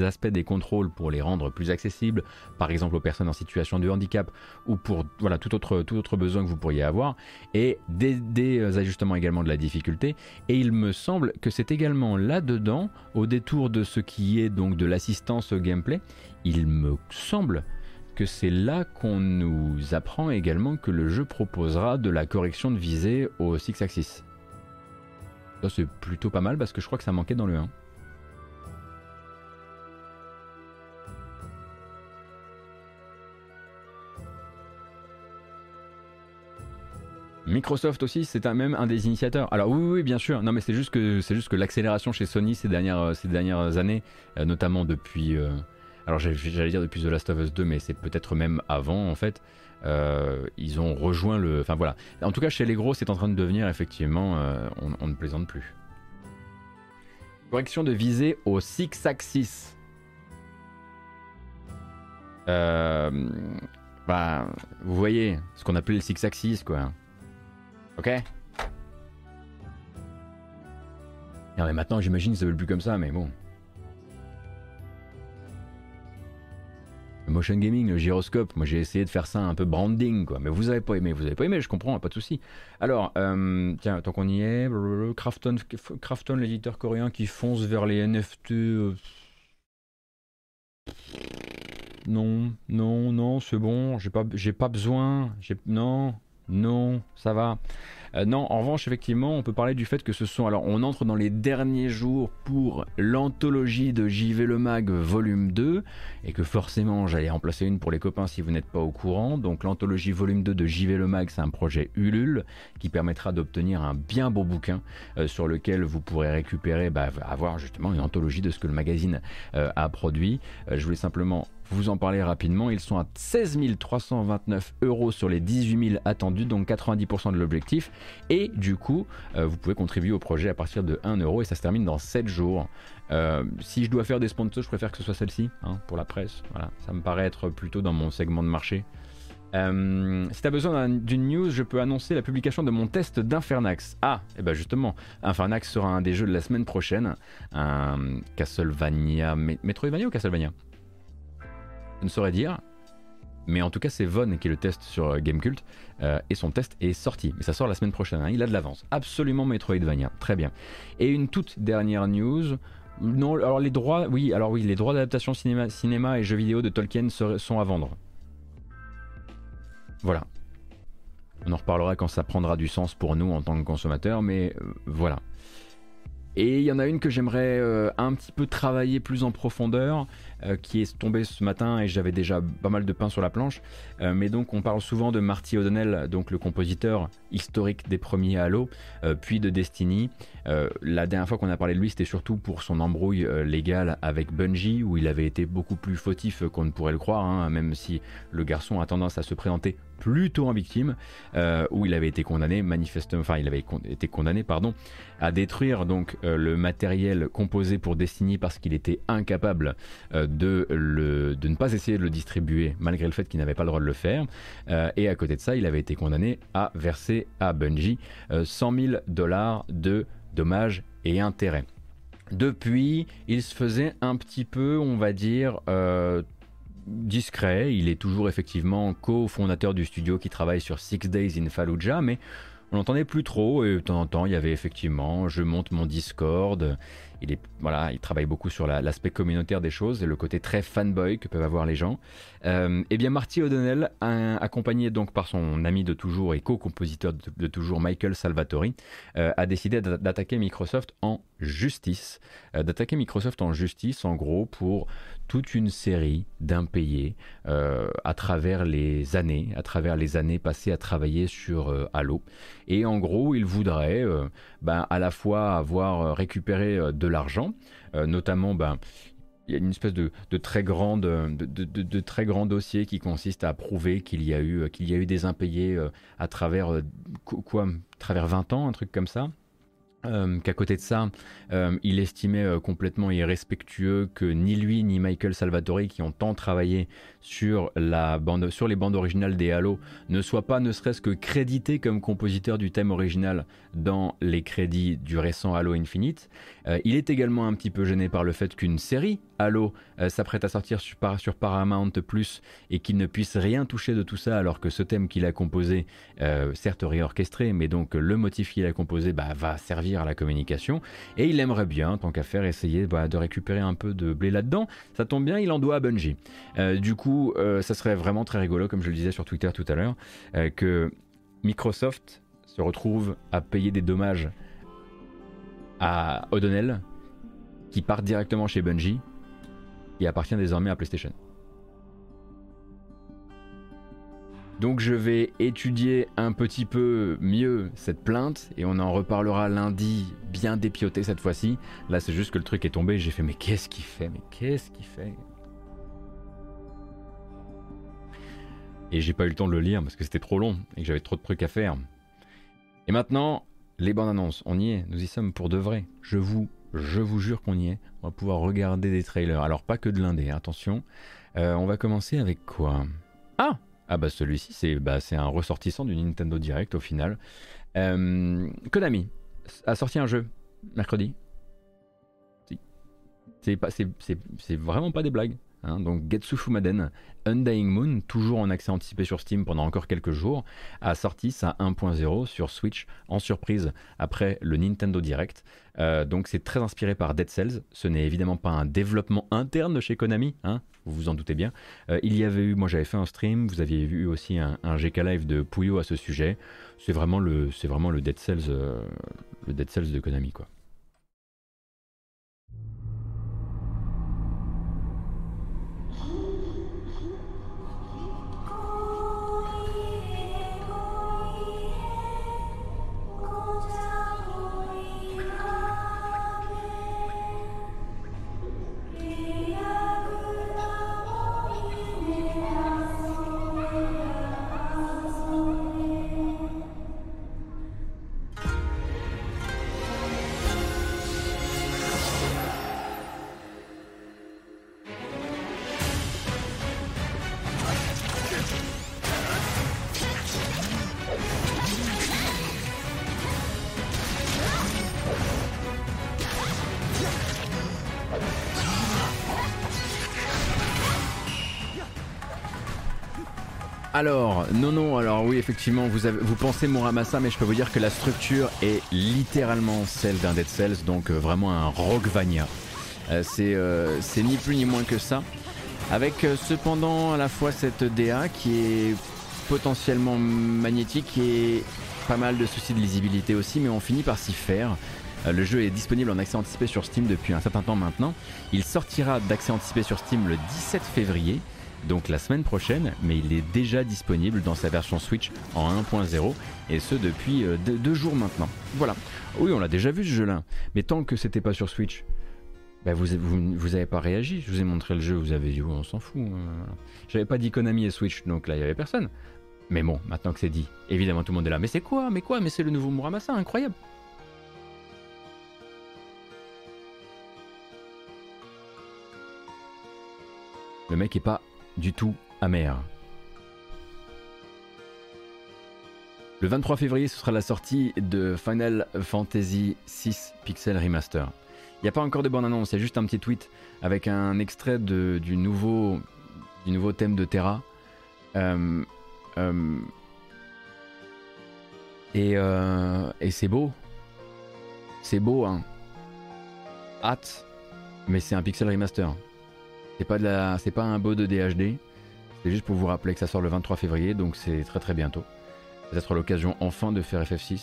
aspects des contrôles pour les rendre plus accessibles, par exemple aux personnes en situation de handicap ou pour voilà tout autre tout autre besoin que vous pourriez avoir, et des, ajustements également de la difficulté. Et il me semble que c'est également là-dedans, au détour de ce qui est donc de l'assistance au gameplay, il me semble que c'est là qu'on nous apprend également que le jeu proposera de la correction de visée au 6 axis. C'est plutôt pas mal parce que je crois que ça manquait dans le 1. Microsoft aussi, c'est un, même un des initiateurs. Alors oui, oui, bien sûr. Non, mais c'est juste que c'est juste que l'accélération chez Sony ces dernières ces dernières années, euh, notamment depuis, euh, alors j'allais dire depuis The Last of Us 2, mais c'est peut-être même avant en fait. Euh, ils ont rejoint le, enfin voilà. En tout cas, chez les gros, c'est en train de devenir effectivement, on, on, ne plaisante plus. Correction de visée au six axis. Euh, bah, vous voyez, ce qu'on appelle le six axis, quoi. Ok? Non mais maintenant j'imagine ça veulent plus comme ça, mais bon. Motion gaming, le gyroscope, moi j'ai essayé de faire ça un peu branding quoi, mais vous avez pas aimé, vous avez pas aimé, je comprends, pas de souci. Alors, euh, tiens, tant qu'on y est, Crafton, l'éditeur coréen qui fonce vers les NFT. Euh, non, non, non, c'est bon, j'ai pas, besoin, non, non, ça va. Euh, non, en revanche, effectivement, on peut parler du fait que ce sont. Alors, on entre dans les derniers jours pour l'anthologie de JV Le Mag volume 2, et que forcément, j'allais en placer une pour les copains si vous n'êtes pas au courant. Donc, l'anthologie volume 2 de JV Le Mag, c'est un projet Ulule qui permettra d'obtenir un bien beau bouquin euh, sur lequel vous pourrez récupérer, bah, avoir justement une anthologie de ce que le magazine euh, a produit. je voulais simplement vous en parler rapidement. Ils sont à 16 329 euros sur les 18 000 attendus, donc 90% de l'objectif. Et du coup, euh, vous pouvez contribuer au projet à partir de 1 euro et ça se termine dans 7 jours. Euh, si je dois faire des sponsors, je préfère que ce soit celle-ci hein, pour la presse. Voilà, ça me paraît être plutôt dans mon segment de marché. Euh, si tu as besoin d'une news, je peux annoncer la publication de mon test d'Infernax. Ah, et eh ben justement, Infernax sera un des jeux de la semaine prochaine. Un Castlevania. Metroidvania ou Castlevania? Je ne saurais dire. Mais en tout cas, c'est Von qui le teste sur euh, Gamecult euh, et son test est sorti. Mais ça sort la semaine prochaine. Hein. il a de l'avance. Absolument Metroidvania. Très bien. Et une toute dernière news. Non, alors les droits, oui, alors oui, les droits d'adaptation cinéma, cinéma et jeux vidéo de Tolkien sont à vendre. Voilà. On en reparlera quand ça prendra du sens pour nous en tant que consommateurs, mais euh, voilà. Et il y en a une que j'aimerais un petit peu travailler plus en profondeur. Euh, qui est tombé ce matin et j'avais déjà pas mal de pain sur la planche. Euh, mais donc on parle souvent de Marty O'Donnell, donc le compositeur historique des premiers Halo, euh, puis de Destiny. la dernière fois qu'on a parlé de lui, c'était surtout pour son embrouille légale avec Bungie, où il avait été beaucoup plus fautif qu'on ne pourrait le croire, hein, même si le garçon a tendance à se présenter plutôt en victime, où il avait été condamné manifestement, enfin il avait été condamné pardon, à détruire donc le matériel composé pour Destiny parce qu'il était incapable de, ne pas essayer de le distribuer malgré le fait qu'il n'avait pas le droit de le faire. Euh, et à côté de ça, il avait été condamné à verser à Bungie 100 euh, 000 dollars de dommages et intérêts. Depuis, il se faisait un petit peu, on va dire, euh, discret. Il est toujours effectivement co-fondateur du studio qui travaille sur Six Days in Fallujah, mais on n'entendait plus trop. Et de temps en temps, il y avait effectivement, je monte mon Discord il, est, voilà, il travaille beaucoup sur l'aspect communautaire des choses et le côté très fanboy que peuvent avoir les gens. Euh, et bien Marty O'Donnell, accompagné donc par son ami de toujours et co-compositeur de, toujours Michael Salvatori, euh, a décidé d'attaquer Microsoft en justice. Euh, d'attaquer Microsoft en justice en gros pour toute une série d'impayés euh, à travers les années, à travers les années passées à travailler sur euh, Halo. Et en gros, il voudrait euh, ben, à la fois avoir récupéré de l'argent, notamment ben, il y a une espèce de, très grande, de, très grand dossier qui consiste à prouver qu'il y a eu, qu'il y a eu des impayés à travers quoi, à travers 20 ans, un truc comme ça. Euh, qu'à côté de ça, euh, il estimait euh, complètement irrespectueux que ni lui ni Michael Salvatori, qui ont tant travaillé sur, la bande, sur les bandes originales des Halo, ne soient pas ne serait-ce que crédités comme compositeurs du thème original dans les crédits du récent Halo Infinite. il est également un petit peu gêné par le fait qu'une série Halo s'apprête à sortir sur, sur Paramount Plus et qu'il ne puisse rien toucher de tout ça alors que ce thème qu'il a composé, certes réorchestré, mais donc le motif qu'il a composé bah, va servir à la communication. Et il aimerait bien, tant qu'à faire, essayer bah, de récupérer un peu de blé là-dedans. Ça tombe bien, il en doit à Bungie. Euh, du coup, euh, ça serait vraiment très rigolo, comme je le disais sur Twitter tout à l'heure, euh, que Microsoft se retrouve à payer des dommages à O'Donnell, qui part directement chez Bungie, qui appartient désormais à PlayStation. Donc je vais étudier un petit peu mieux cette plainte et on en reparlera lundi bien dépioté cette fois-ci. Là c'est juste que le truc est tombé, j'ai fait mais qu'est-ce qu'il fait Mais qu'est-ce qu'il fait? Et j'ai pas eu le temps de le lire parce que c'était trop long et que j'avais trop de trucs à faire. Et maintenant, les bandes annonces, on y est, nous y sommes pour de vrai. Je vous, je vous jure qu'on y est. On va pouvoir regarder des trailers. Alors pas que de l'indé, attention. Euh, on va commencer avec quoi? Ah Ah bah celui-ci, c'est bah, un ressortissant du Nintendo Direct au final. Euh, Konami a sorti un jeu mercredi. C'est vraiment pas des blagues. Hein, donc Getsu Fumaden, Undying Moon, toujours en accès anticipé sur Steam pendant encore quelques jours, a sorti sa 1.0 sur Switch en surprise après le Nintendo Direct. Euh, donc c'est très inspiré par Dead Cells. Ce n'est évidemment pas un développement interne de chez Konami, hein, vous vous en doutez bien. Euh, il y avait eu, moi j'avais fait un stream, vous aviez vu aussi un, GK Live de Puyo à ce sujet. C'est vraiment le, c'est vraiment le Dead Cells, euh, le Dead Cells de Konami quoi. Non, non, alors oui, effectivement, vous, avez, vous pensez Muramasa, mais je peux vous dire que la structure est littéralement celle d'un Dead Cells, donc euh, vraiment un Rockvania. Euh, euh, c'est ni plus ni moins que ça. Avec cependant à la fois cette DA qui est potentiellement magnétique et pas mal de soucis de lisibilité aussi, mais on finit par s'y faire. Le jeu est disponible en accès anticipé sur Steam depuis un certain temps maintenant. Il sortira d'accès anticipé sur Steam le 17 février donc la semaine prochaine, mais il est déjà disponible dans sa version Switch en 1.0 et ce depuis euh, deux, jours maintenant. Voilà. Oui, on l'a déjà vu ce jeu-là, mais tant que c'était pas sur Switch, bah vous, avez pas réagi. Je vous ai montré le jeu, vous avez dit, on s'en fout. Hein. J'avais pas dit Konami et Switch, donc là il y avait personne. Mais bon, maintenant que c'est dit, évidemment tout le monde est là. Mais c'est quoi? Mais quoi? Mais c'est le nouveau Muramasa, incroyable. Le mec est pas du tout amer. Le 23 février, ce sera la sortie de Final Fantasy VI Pixel Remaster. Il n'y a pas encore de bande-annonce, il y a juste un petit tweet avec un extrait du, nouveau, du nouveau thème de Terra. Euh, euh, et, euh, et c'est beau. C'est beau, hein. Hâte. Mais c'est un pixel remaster. C'est pas, de la, c'est pas un beau de DHD. C'est juste pour vous rappeler que ça sort le 23 février, donc c'est très très bientôt. Peut-être l'occasion enfin de faire FF6,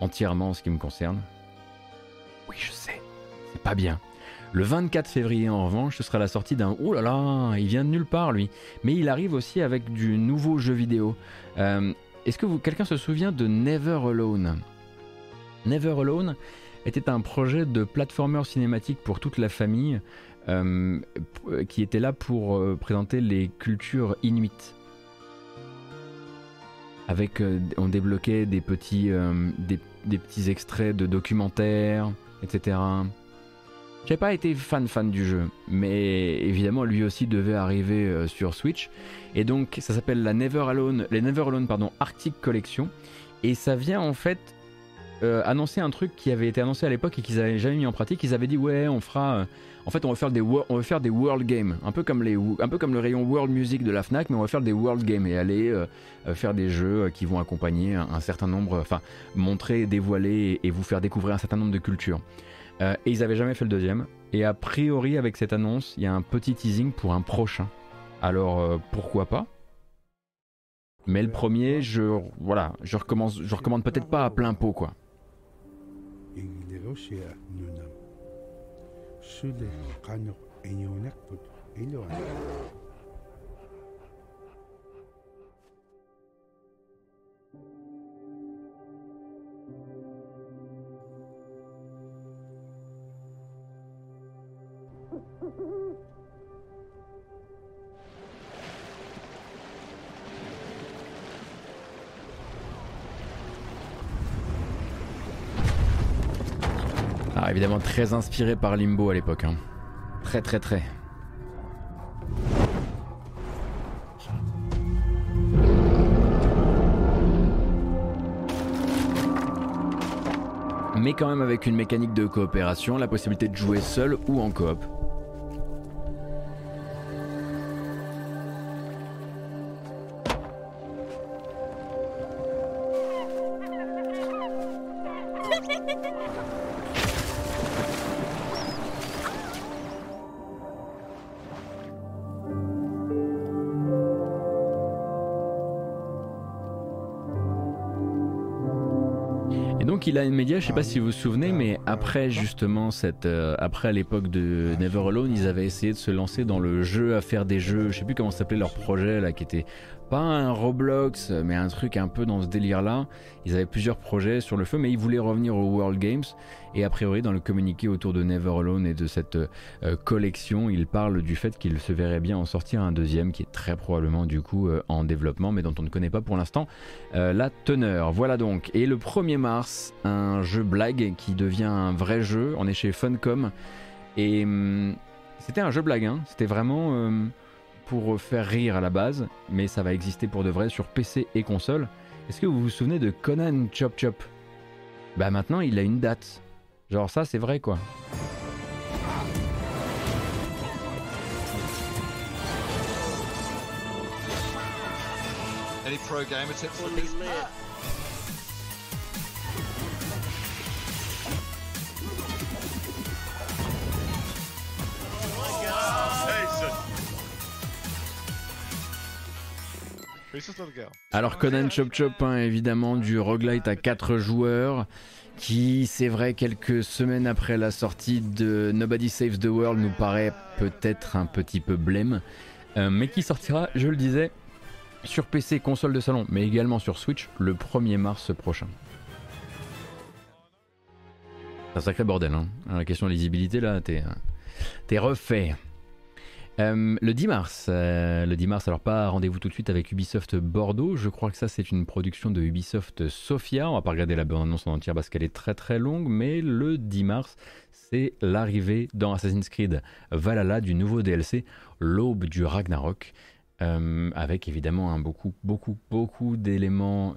entièrement en ce qui me concerne. Oui, je sais, c'est pas bien. Le 24 février, en revanche, ce sera la sortie d'un. Oh là là, il vient de nulle part lui. Mais il arrive aussi avec du nouveau jeu vidéo. Euh, est-ce que vous, quelqu'un se souvient de Never Alone? Never Alone était un projet de platformer cinématique pour toute la famille qui était là pour euh, présenter les cultures inuites. Avec, euh, on débloquait des petits, des, petits extraits de documentaires, etc. J'ai pas été fan fan du jeu, mais évidemment lui aussi devait arriver sur Switch. Et donc ça s'appelle la Never Alone, les Never Alone pardon, Arctic Collection. Et ça vient en fait annoncer un truc qui avait été annoncé à l'époque et qu'ils avaient jamais mis en pratique. Ils avaient dit ouais on fera en fait, on va faire des, on va faire des world games, un peu, comme le rayon world music de la Fnac, mais on va faire des world games et aller euh, euh, faire des jeux euh, qui vont accompagner un, certain nombre, enfin, montrer, dévoiler et, vous faire découvrir un certain nombre de cultures. et ils avaient jamais fait le deuxième. Et a priori, avec cette annonce, il y a un petit teasing pour un prochain. Alors, pourquoi pas? Mais le premier, je voilà, je recommence, je recommande peut-être pas à plein pot quoi. sudah kanok inyunak put iluan. Évidemment très inspiré par Limbo à l'époque. Hein. Très très très. Mais quand même avec une mécanique de coopération, la possibilité de jouer seul ou en coop. Il a une média, je sais pas si vous vous souvenez, mais après justement cette, euh, après l'époque de Never Alone, ils avaient essayé de se lancer dans le jeu à faire des jeux, je sais plus comment s'appelait leur projet là, qui était pas un Roblox, mais un truc un peu dans ce délire-là. Ils avaient plusieurs projets sur le feu, mais ils voulaient revenir au World Games. Et a priori, dans le communiqué autour de Never Alone et de cette euh, collection, ils parlent du fait qu'ils se verraient bien en sortir un deuxième, qui est très probablement du coup euh, en développement, mais dont on ne connaît pas pour l'instant euh, la teneur. Voilà donc. Et le 1er mars, un jeu blague qui devient un vrai jeu. On est chez Funcom. Et hum, c'était un jeu blague, hein. c'était vraiment hum, pour faire rire à la base, mais ça va exister pour de vrai sur PC et console. Est-ce que vous vous souvenez de Conan Chop Chop? Bah maintenant il a une date. Genre ça c'est vrai quoi. Any pro gamer tips Alors Conan Chop Chop, hein, évidemment, du roguelite à 4 joueurs, qui, c'est vrai, quelques semaines après la sortie de Nobody Saves the World, nous paraît peut-être un petit peu blême, euh, mais qui sortira, je le disais, sur PC, console de salon, mais également sur Switch le 1er mars prochain. C'est un sacré bordel, hein. La question de lisibilité, là, t'es refait. Euh, le 10 mars, euh, le 10 mars, alors pas rendez-vous tout de suite avec Ubisoft Bordeaux. Je crois que ça c'est une production de Ubisoft Sofia. On va pas regarder la bande-annonce en entière parce qu'elle est très très longue, mais le 10 mars, c'est l'arrivée dans Assassin's Creed Valhalla du nouveau DLC, l'aube du Ragnarok. Euh, avec évidemment beaucoup, beaucoup, beaucoup d'éléments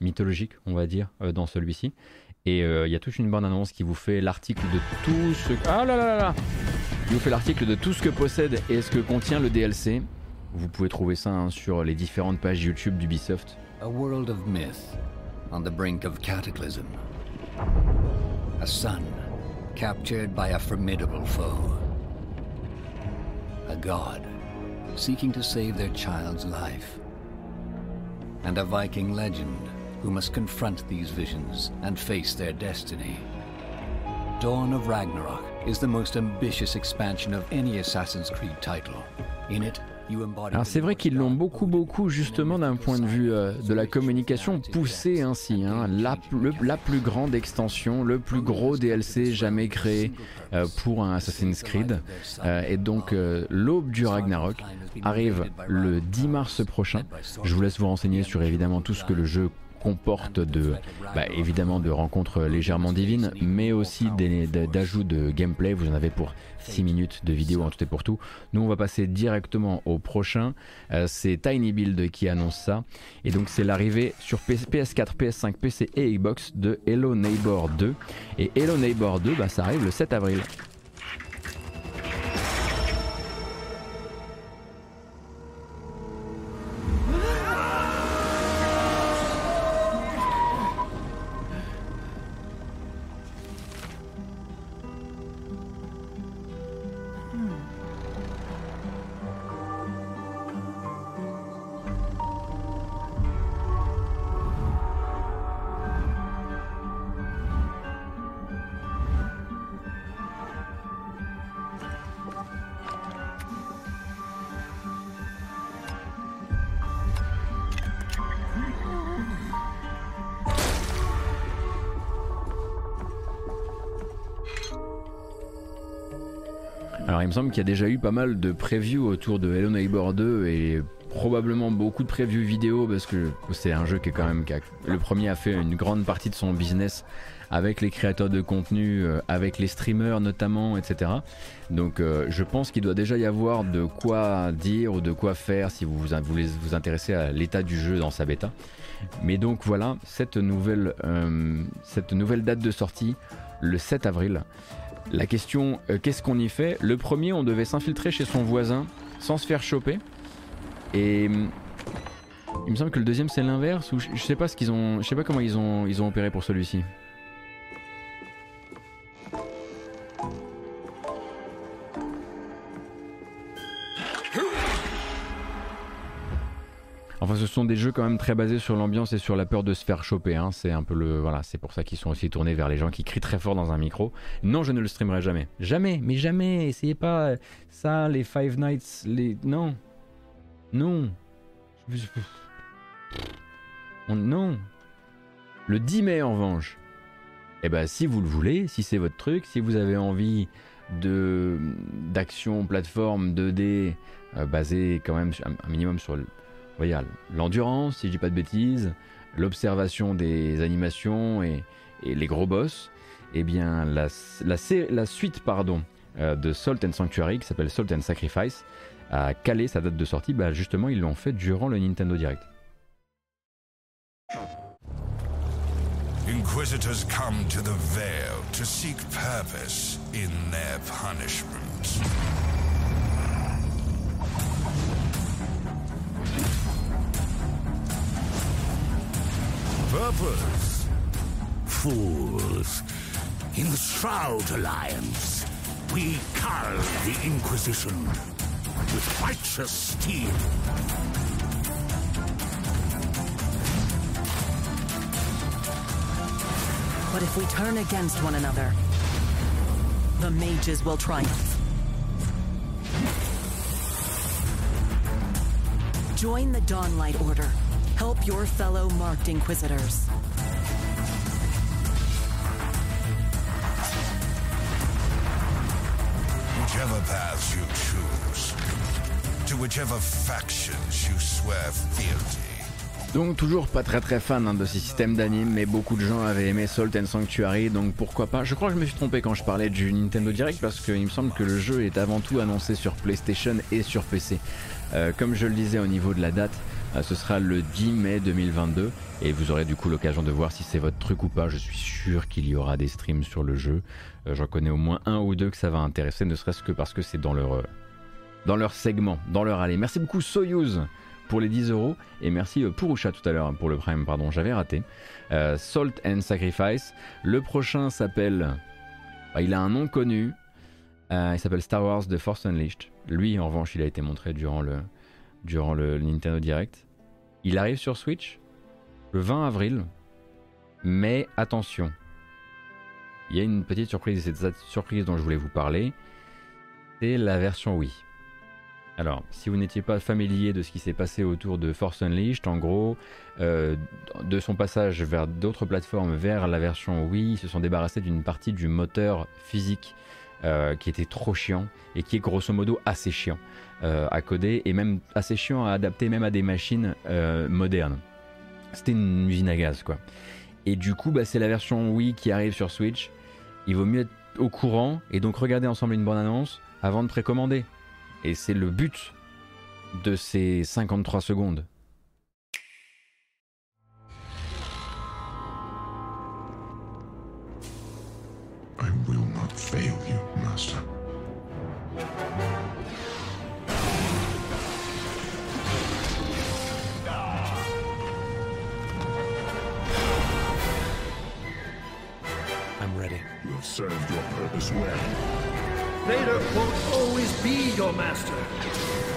mythologiques, on va dire, dans celui-ci. Et il y a toute une bande-annonce qui vous fait l'article de tout ce... Ah là là là il vous fait l'article de tout ce que possède et ce que contient le DLC. Vous pouvez trouver ça hein, sur les différentes pages YouTube d'Ubisoft. A world of myth on the brink of cataclysm. A son captured by a formidable foe. A god seeking to save their child's life. And a Viking legend who must confront these visions and face their destiny. Dawn of Ragnarok is the most ambitious expansion of any Assassin's Creed title. In it, alors c'est vrai qu'ils l'ont beaucoup beaucoup justement d'un point de vue euh, de la communication poussé ainsi, hein, la, la, plus grande extension, le plus gros DLC jamais créé euh, pour un Assassin's Creed. Euh, et donc l'aube du Ragnarok arrive le 10 mars prochain. Je vous laisse vous renseigner sur évidemment tout ce que le jeu comporte de, bah, évidemment de rencontres légèrement divines, mais aussi d'ajouts de gameplay. Vous en avez pour 6 minutes de vidéo en tout et pour tout. Nous, on va passer directement au prochain. Euh, c'est Tiny Build qui annonce ça. Et donc, c'est l'arrivée sur PS4, PS5, PC et Xbox de Hello Neighbor 2. Et Hello Neighbor 2, bah, ça arrive le 7 avril. Il me semble qu'il y a déjà eu pas mal de previews autour de Hello Neighbor 2 et probablement beaucoup de previews vidéo parce que c'est un jeu qui est quand même. le premier a fait une grande partie de son business avec les créateurs de contenu, euh, avec les streamers notamment, etc. Donc euh, je pense qu'il doit déjà y avoir de quoi dire ou de quoi faire si vous voulez vous intéresser à l'état du jeu dans sa bêta. Mais donc voilà, cette nouvelle, euh, cette nouvelle date de sortie, le 7 avril. La question, qu'est-ce qu'on y fait? Le premier, on devait s'infiltrer chez son voisin sans se faire choper. Et il me semble que le deuxième c'est l'inverse ou je, sais pas ce qu'ils ont, je sais pas comment ils ont, ils ont opéré pour celui-ci. Enfin, ce sont des jeux quand même très basés sur l'ambiance et sur la peur de se faire choper. Hein. C'est un peu le voilà, c'est pour ça qu'ils sont aussi tournés vers les gens qui crient très fort dans un micro. Non, je ne le streamerai jamais, jamais, mais jamais. Essayez pas ça, les Five Nights, les non, non, non. Le 10 mai en revanche. Eh ben, si vous le voulez, si c'est votre truc, si vous avez envie de d'action plateforme 2D euh, quand même un minimum sur le l'endurance, si je dis pas de bêtises, l'observation des animations et, les gros boss, eh bien la, suite pardon, euh, de Salt and Sanctuary, qui s'appelle Salt and Sacrifice, a calé sa date de sortie, bah justement ils l'ont fait durant le Nintendo Direct. Inquisitors come to the to seek purpose in their punishment. Purpose? Fools. In the Shroud Alliance, we carve the Inquisition with righteous steel. But if we turn against one another, the mages will triumph. Join the Dawnlight Order Help your fellow marked Inquisitors. Whichever path you choose, to whichever factions you swear fealty. Donc toujours pas très très fan hein, de ces systèmes d'anime, mais beaucoup de gens avaient aimé Salt and Sanctuary, donc pourquoi pas. Je crois que je me suis trompé quand je parlais du Nintendo Direct parce qu'il me semble que le jeu est avant tout annoncé sur PlayStation et sur PC. Euh, comme je le disais au niveau de la date, ce sera le 10 mai 2022 et vous aurez du coup l'occasion de voir si c'est votre truc ou pas. Je suis sûr qu'il y aura des streams sur le jeu. Euh, j'en connais au moins un ou deux que ça va intéresser, ne serait-ce que parce que c'est dans leur, euh, dans leur segment, dans leur allée. Merci beaucoup Soyuz pour les 10 euros et merci Purusha tout à l'heure pour le prime, pardon, j'avais raté. Salt and Sacrifice. Le prochain s'appelle. Bah, il a un nom connu. il s'appelle Star Wars The Force Unleashed. Lui, en revanche, il a été montré durant le, durant le Nintendo Direct. Il arrive sur Switch le 20 avril, mais attention, il y a une petite surprise, c'est cette surprise dont je voulais vous parler, c'est la version Wii. Alors, si vous n'étiez pas familier de ce qui s'est passé autour de Force Unleashed, en gros, euh, de son passage vers d'autres plateformes vers la version Wii, ils se sont débarrassés d'une partie du moteur physique euh, qui était trop chiant et qui est grosso modo assez chiant. Euh, à coder et même assez chiant à adapter même à des machines euh, modernes. C'était une usine à gaz quoi. Et du coup, bah, c'est la version Wii qui arrive sur Switch. Il vaut mieux être au courant et donc regarder ensemble une bonne annonce avant de précommander. Et c'est le but de ces 53 secondes. I will not fail have served your purpose well. Vader won't always be your master.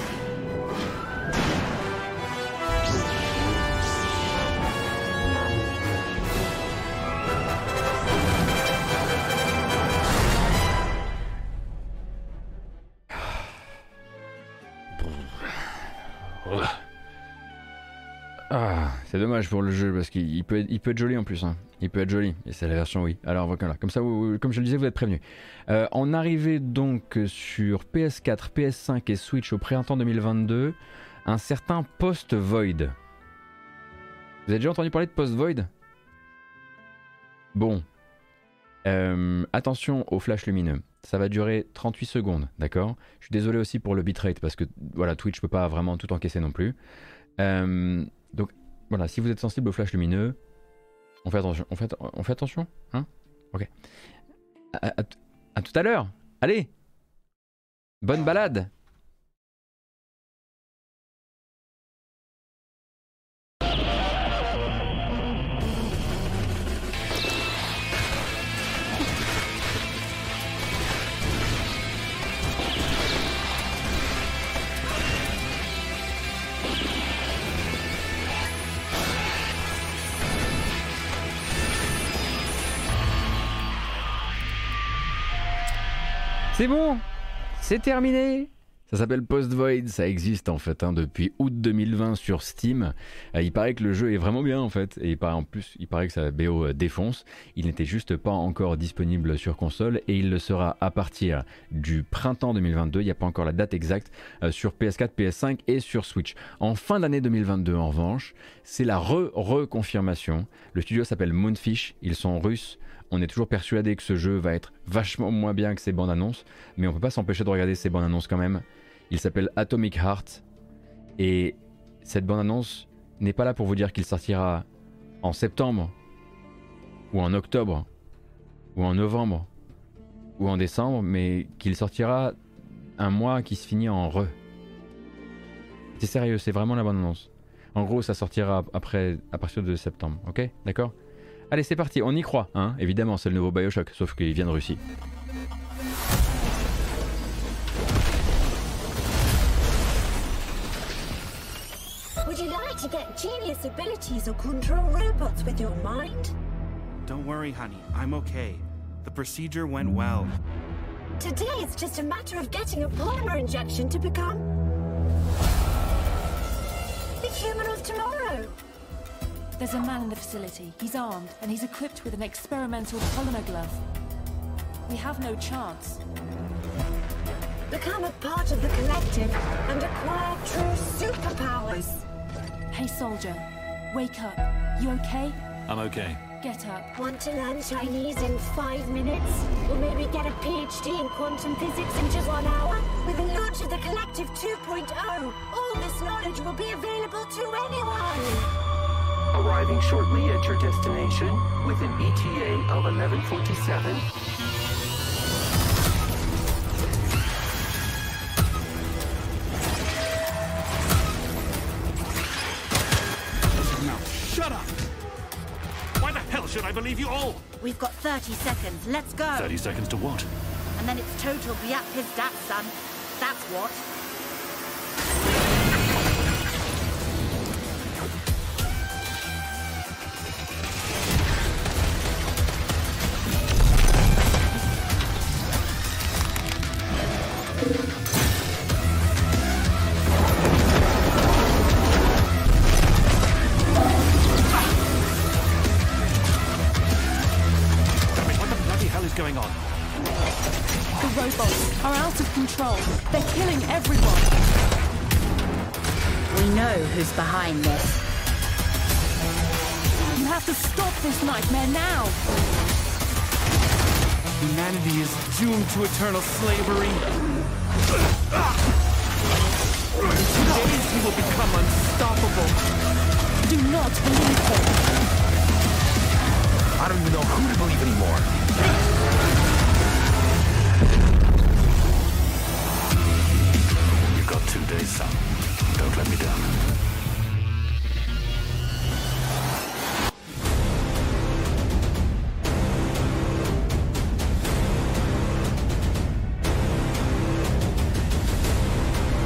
C'est dommage pour le jeu parce qu'il peut, être joli en plus. Hein. Il peut être joli, et c'est la version oui. Alors voilà, comme ça, comme je le disais, vous êtes prévenus. Euh, on arrivait donc sur PS4, PS5 et Switch au printemps 2022. un certain Post Void. Vous avez déjà entendu parler de Post Void? Bon. Euh, attention au flash lumineux. Ça va durer 38 secondes, d'accord? Je suis désolé aussi pour le bitrate parce que voilà, Twitch peut pas vraiment tout encaisser non plus. Euh, donc voilà, si vous êtes sensible au flash lumineux, on fait attention. On fait, on fait attention Hein? Ok. à tout à l'heure Allez Bonne balade C'est bon C'est terminé ça s'appelle Post Void, ça existe en fait hein, depuis août 2020 sur Steam. Euh, il paraît que le jeu est vraiment bien en fait, et il paraît en plus, il paraît que sa BO euh, défonce. Il n'était juste pas encore disponible sur console et il le sera à partir du printemps 2022. Il n'y a pas encore la date exacte euh, sur PS4, PS5 et sur Switch. En fin d'année 2022 en revanche, c'est la re-reconfirmation. Le studio s'appelle Moonfish, ils sont russes. On est toujours persuadé que ce jeu va être vachement moins bien que ses bandes annonces, mais on peut pas s'empêcher de regarder ses bandes annonces quand même. Il s'appelle Atomic Heart et cette bande annonce n'est pas là pour vous dire qu'il sortira en septembre ou en octobre ou en novembre ou en décembre, mais qu'il sortira un mois qui se finit en re. C'est sérieux, c'est vraiment la bande annonce. En gros, ça sortira après, à partir de septembre, ok? D'accord? Allez, c'est parti, on y croit, hein Évidemment, c'est le nouveau Bioshock, sauf qu'il vient de Russie. Would you like to get genius abilities or control robots with your mind? Don't worry, honey. I'm okay. The procedure went well. Today it's just a matter of getting a polymer injection to become the human of tomorrow. There's a man in the facility. He's armed, and he's equipped with an experimental polymer glove. We have no chance. Become a part of the collective and acquire true superpowers. Hey, soldier. Wake up. You okay? I'm okay. Get up. Want to learn Chinese in five minutes? Or maybe get a PhD in quantum physics in just one hour? With the launch of the Collective 2.0, all this knowledge will be available to anyone! Arriving shortly at your destination with an ETA of 1147. Now, shut up! Why the hell should I believe you all? We've got 30 seconds. Let's go. 30 seconds to what? And then it's total Biap his dad, son. That's what. To eternal slavery.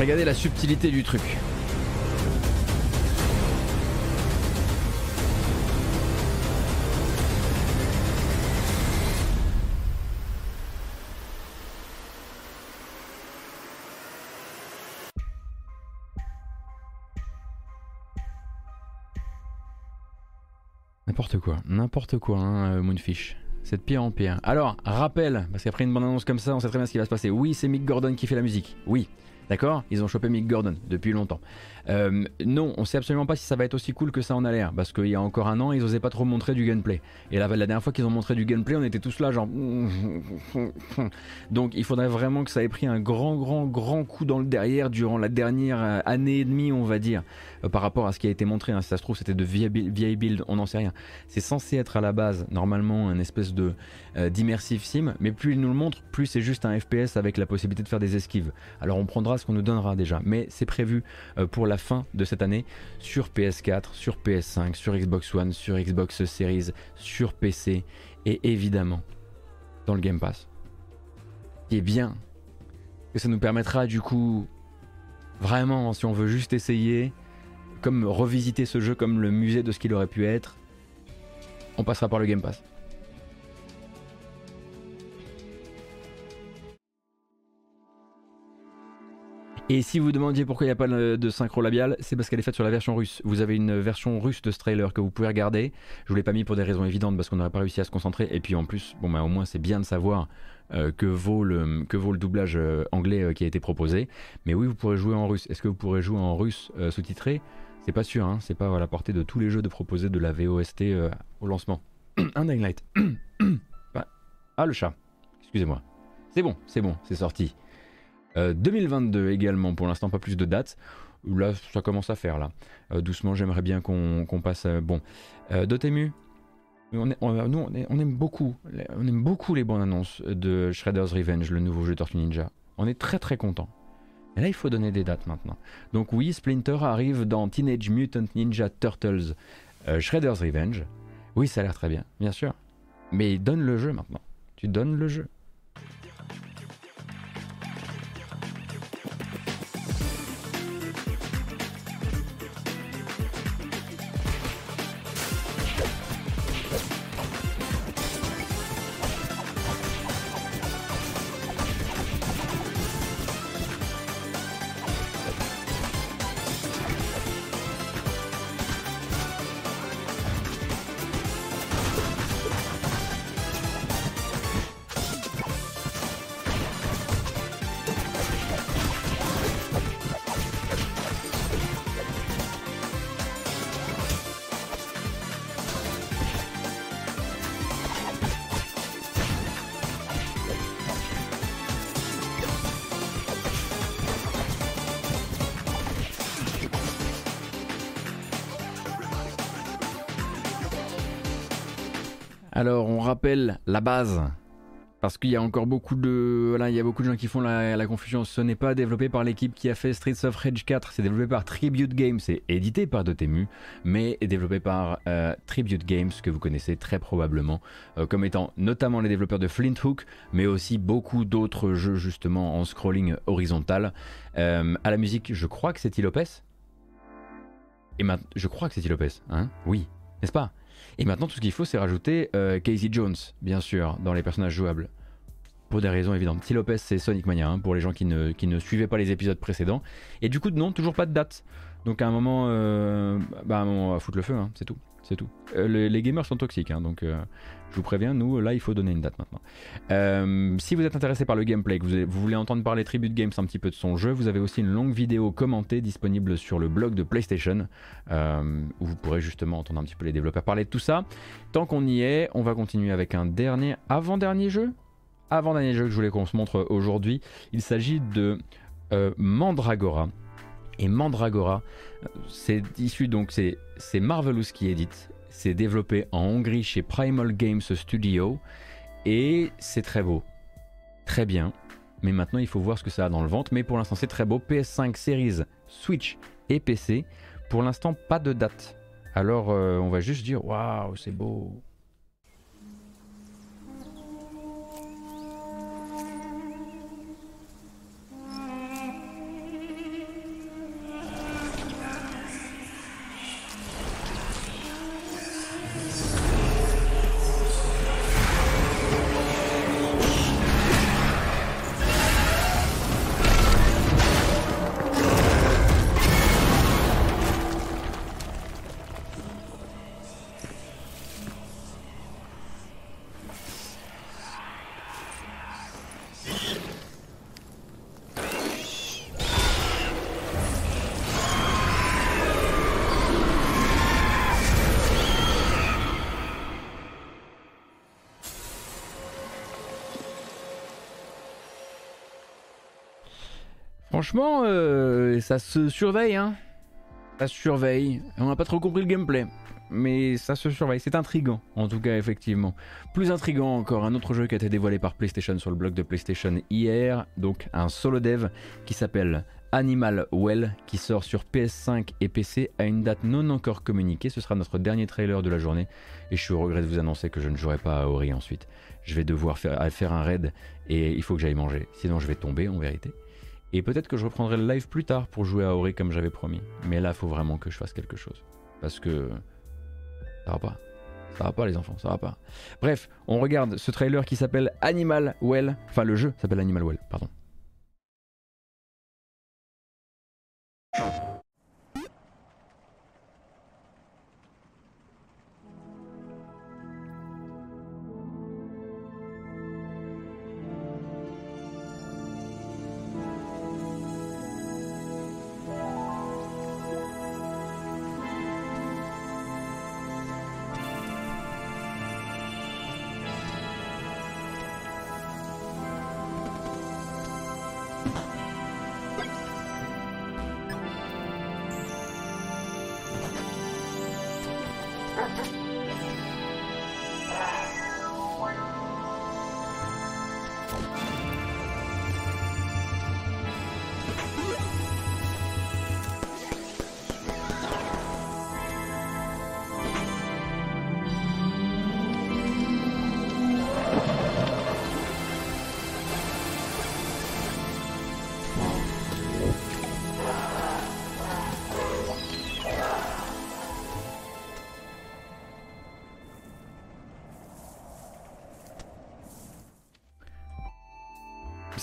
Regardez la subtilité du truc. N'importe quoi, n'importe quoi, hein, euh, Moonfish. C'est de pire en pire. Alors, rappel, parce qu'après une bande annonce comme ça, on sait très bien ce qui va se passer. Oui, c'est Mick Gordon qui fait la musique. Oui, D'accord? Ils ont chopé Mick Gordon depuis longtemps. Euh, non, on sait absolument pas si ça va être aussi cool que ça en a l'air, parce qu'il y a encore un an, ils osaient pas trop montrer du gameplay. Et la, dernière fois qu'ils ont montré du gameplay, on était tous là, genre. Donc il faudrait vraiment que ça ait pris un grand, grand, grand coup dans le derrière durant la dernière euh, année et demie, on va dire, euh, par rapport à ce qui a été montré. Hein. Si ça se trouve, c'était de vieilles builds, on n'en sait rien. C'est censé être à la base, normalement, un espèce de d'immersive sim, mais plus il nous le montre, plus c'est juste un FPS avec la possibilité de faire des esquives. Alors on prendra ce qu'on nous donnera déjà, mais c'est prévu pour la fin de cette année sur PS4, sur PS5, sur Xbox One, sur Xbox Series, sur PC et évidemment dans le Game Pass. Est bien, que ça nous permettra du coup, vraiment, si on veut juste essayer, comme revisiter ce jeu comme le musée de ce qu'il aurait pu être, on passera par le Game Pass. Et si vous demandiez pourquoi il n'y a pas de synchro labial, c'est parce qu'elle est faite sur la version russe. Vous avez une version russe de ce trailer que vous pouvez regarder. Je vous l'ai pas mis pour des raisons évidentes parce qu'on n'aurait pas réussi à se concentrer. Et puis en plus, bon bah, au moins c'est bien de savoir euh, que, vaut le, que vaut le doublage euh, anglais euh, qui a été proposé. Mais oui, vous pourrez jouer en russe. Est-ce que vous pourrez jouer en russe sous-titré? C'est pas sûr, hein. c'est pas à la portée de tous les jeux de proposer de la VOST au lancement. Un Dying ah le chat, excusez-moi. C'est bon, c'est bon, c'est sorti. 2022 euh, également, pour l'instant pas plus de dates. Là, ça commence à faire là. Euh, doucement, j'aimerais bien qu'on passe. Euh, bon, Dotemu, on, on, nous, on, aime beaucoup, on aime beaucoup les bonnes annonces de Shredder's Revenge, le nouveau jeu Tortue Ninja. On est très très content. Mais là, il faut donner des dates maintenant. Donc oui, Splinter arrive dans Teenage Mutant Ninja Turtles Shredder's Revenge. Oui, ça a l'air très bien, bien sûr. Mais donne le jeu maintenant. Tu donnes le jeu. Base. Parce qu'il y a encore beaucoup de, voilà, il y a beaucoup de gens qui font la, confusion. Ce n'est pas développé par l'équipe qui a fait Streets of Rage 4, c'est développé par Tribute Games, c'est édité par Dotemu, mais développé par euh, Tribute Games, que vous connaissez très probablement euh, comme étant notamment les développeurs de Flint Hook, mais aussi beaucoup d'autres jeux justement en scrolling horizontal. Euh, à la musique, je crois que c'est Lopez. Et je crois que c'est Lopez, hein? Oui, n'est-ce pas? Et maintenant, tout ce qu'il faut, c'est rajouter euh, Casey Jones, bien sûr, dans les personnages jouables. Pour des raisons évidentes. T. Lopez, c'est Sonic Mania, hein, pour les gens qui ne, suivaient pas les épisodes précédents. Et du coup, non, toujours pas de date. Donc à un moment, euh, bah, on va foutre le feu, hein, c'est tout. C'est tout. Euh, les, gamers sont toxiques, hein, donc je vous préviens, nous, là, il faut donner une date maintenant. Euh, si vous êtes intéressé par le gameplay, que vous, voulez entendre parler Tribute Games un petit peu de son jeu, vous avez aussi une longue vidéo commentée disponible sur le blog de PlayStation, euh, où vous pourrez justement entendre un petit peu les développeurs parler de tout ça. Tant qu'on y est, on va continuer avec un dernier, avant-dernier jeu Avant-dernier jeu que je voulais qu'on se montre aujourd'hui. Il s'agit de euh, Mandragora. Et Mandragora, c'est issu donc, c'est Marvelous qui édite c'est développé en Hongrie chez Primal Games Studio et c'est très beau. Très bien. Mais maintenant, il faut voir ce que ça a dans le ventre. Mais pour l'instant, c'est très beau. PS5 Series, Switch et PC. Pour l'instant, pas de date. Alors, euh, on va juste dire waouh, c'est beau. Franchement, euh, ça se surveille, hein. Ça se surveille. On n'a pas trop compris le gameplay. Mais ça se surveille. C'est intrigant, en tout cas, effectivement. Plus intrigant encore, un autre jeu qui a été dévoilé par PlayStation sur le blog de PlayStation hier. Donc, un solo dev qui s'appelle Animal Well, qui sort sur PS5 et PC à une date non encore communiquée. Ce sera notre dernier trailer de la journée. Et je suis au regret de vous annoncer que je ne jouerai pas à Ori ensuite. Je vais devoir faire un raid et il faut que j'aille manger. Sinon, je vais tomber en vérité. Et peut-être que je reprendrai le live plus tard pour jouer à Ori comme j'avais promis. Mais là, faut vraiment que je fasse quelque chose. Parce que ça va pas. Ça va pas les enfants, ça va pas. Bref, on regarde ce trailer qui s'appelle Animal Well. Enfin, le jeu s'appelle Animal Well, pardon.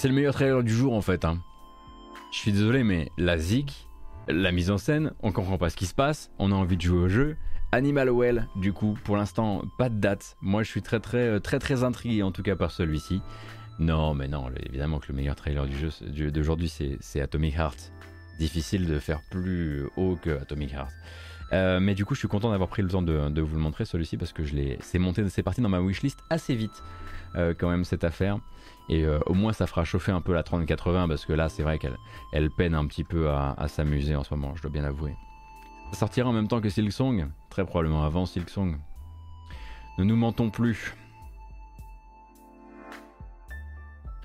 C'est le meilleur trailer du jour en fait. Hein. Je suis désolé, mais la zig, la mise en scène, on comprend pas ce qui se passe, on a envie de jouer au jeu. Animal Well, du coup, pour l'instant, pas de date. Moi, je suis très très euh, très très intrigué en tout cas par celui-ci. Non, mais non, évidemment que le meilleur trailer du jeu d'aujourd'hui, c'est Atomic Heart. Difficile de faire plus haut que Atomic Heart. Euh, mais du coup, je suis content d'avoir pris le temps de, vous le montrer celui-ci parce que je l'ai, c'est monté, c'est parti dans ma wishlist assez vite euh, quand même cette affaire. Et euh, au moins ça fera chauffer un peu la 3080 parce que là c'est vrai qu'elle elle peine un petit peu à, s'amuser en ce moment, je dois bien l'avouer. Ça sortira en même temps que Silksong, très probablement avant Silksong. Ne nous mentons plus.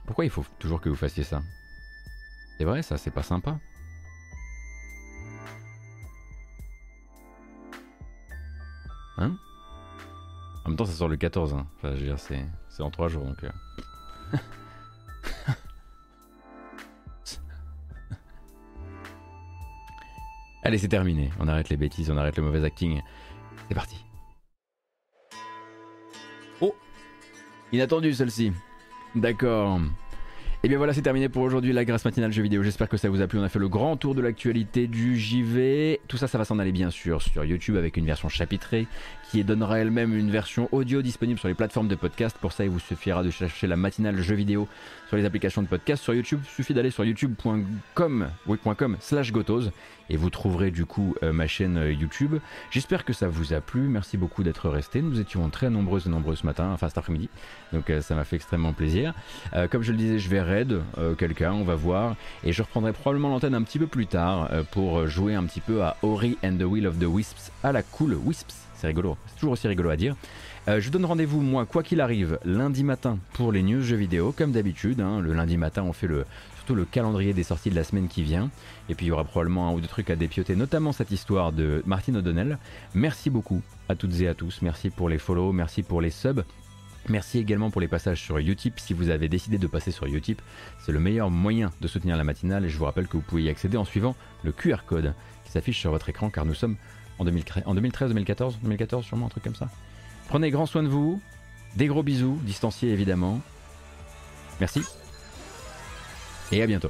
Pourquoi il faut toujours que vous fassiez ça? C'est vrai ça, c'est pas sympa. Hein? En même temps ça sort le 14, hein. enfin je veux dire c'est, en 3 jours donc... Euh. Allez, c'est terminé. On arrête les bêtises, on arrête le mauvais acting. C'est parti. Oh Inattendu celle-ci. D'accord. Et bien voilà, c'est terminé pour aujourd'hui la grâce matinale jeu vidéo. J'espère que ça vous a plu. On a fait le grand tour de l'actualité du JV. Tout ça, ça va s'en aller bien sûr sur YouTube avec une version chapitrée qui donnera elle-même une version audio disponible sur les plateformes de podcast. Pour ça, il vous suffira de chercher la matinale jeu vidéo sur les applications de podcast. Sur YouTube, il suffit d'aller sur youtube.com slash gotos et vous trouverez du coup euh, ma chaîne euh, YouTube. J'espère que ça vous a plu. Merci beaucoup d'être resté. Nous étions très nombreuses et nombreux ce matin, enfin cet après-midi. Donc euh, ça m'a fait extrêmement plaisir. comme je le disais, je vais raid quelqu'un, on va voir. Et je reprendrai probablement l'antenne un petit peu plus tard pour jouer un petit peu à Ori and the Will of the Wisps à la cool Wisps. C'est rigolo, c'est toujours aussi rigolo à dire. je vous donne rendez-vous, moi, quoi qu'il arrive, lundi matin pour les news jeux vidéo, comme d'habitude. Hein. le lundi matin, on fait le, surtout le calendrier des sorties de la semaine qui vient. Et puis il y aura probablement un ou deux trucs à dépioter, notamment cette histoire de Martine O'Donnell. Merci beaucoup à toutes et à tous. Merci pour les follow, merci pour les subs. Merci également pour les passages sur Utip. Si vous avez décidé de passer sur Utip, c'est le meilleur moyen de soutenir la matinale et je vous rappelle que vous pouvez y accéder en suivant le QR code qui s'affiche sur votre écran car nous sommes en, 2013, 2014, 2014 sûrement, un truc comme ça. Prenez grand soin de vous, des gros bisous, distanciés évidemment. Merci et à bientôt.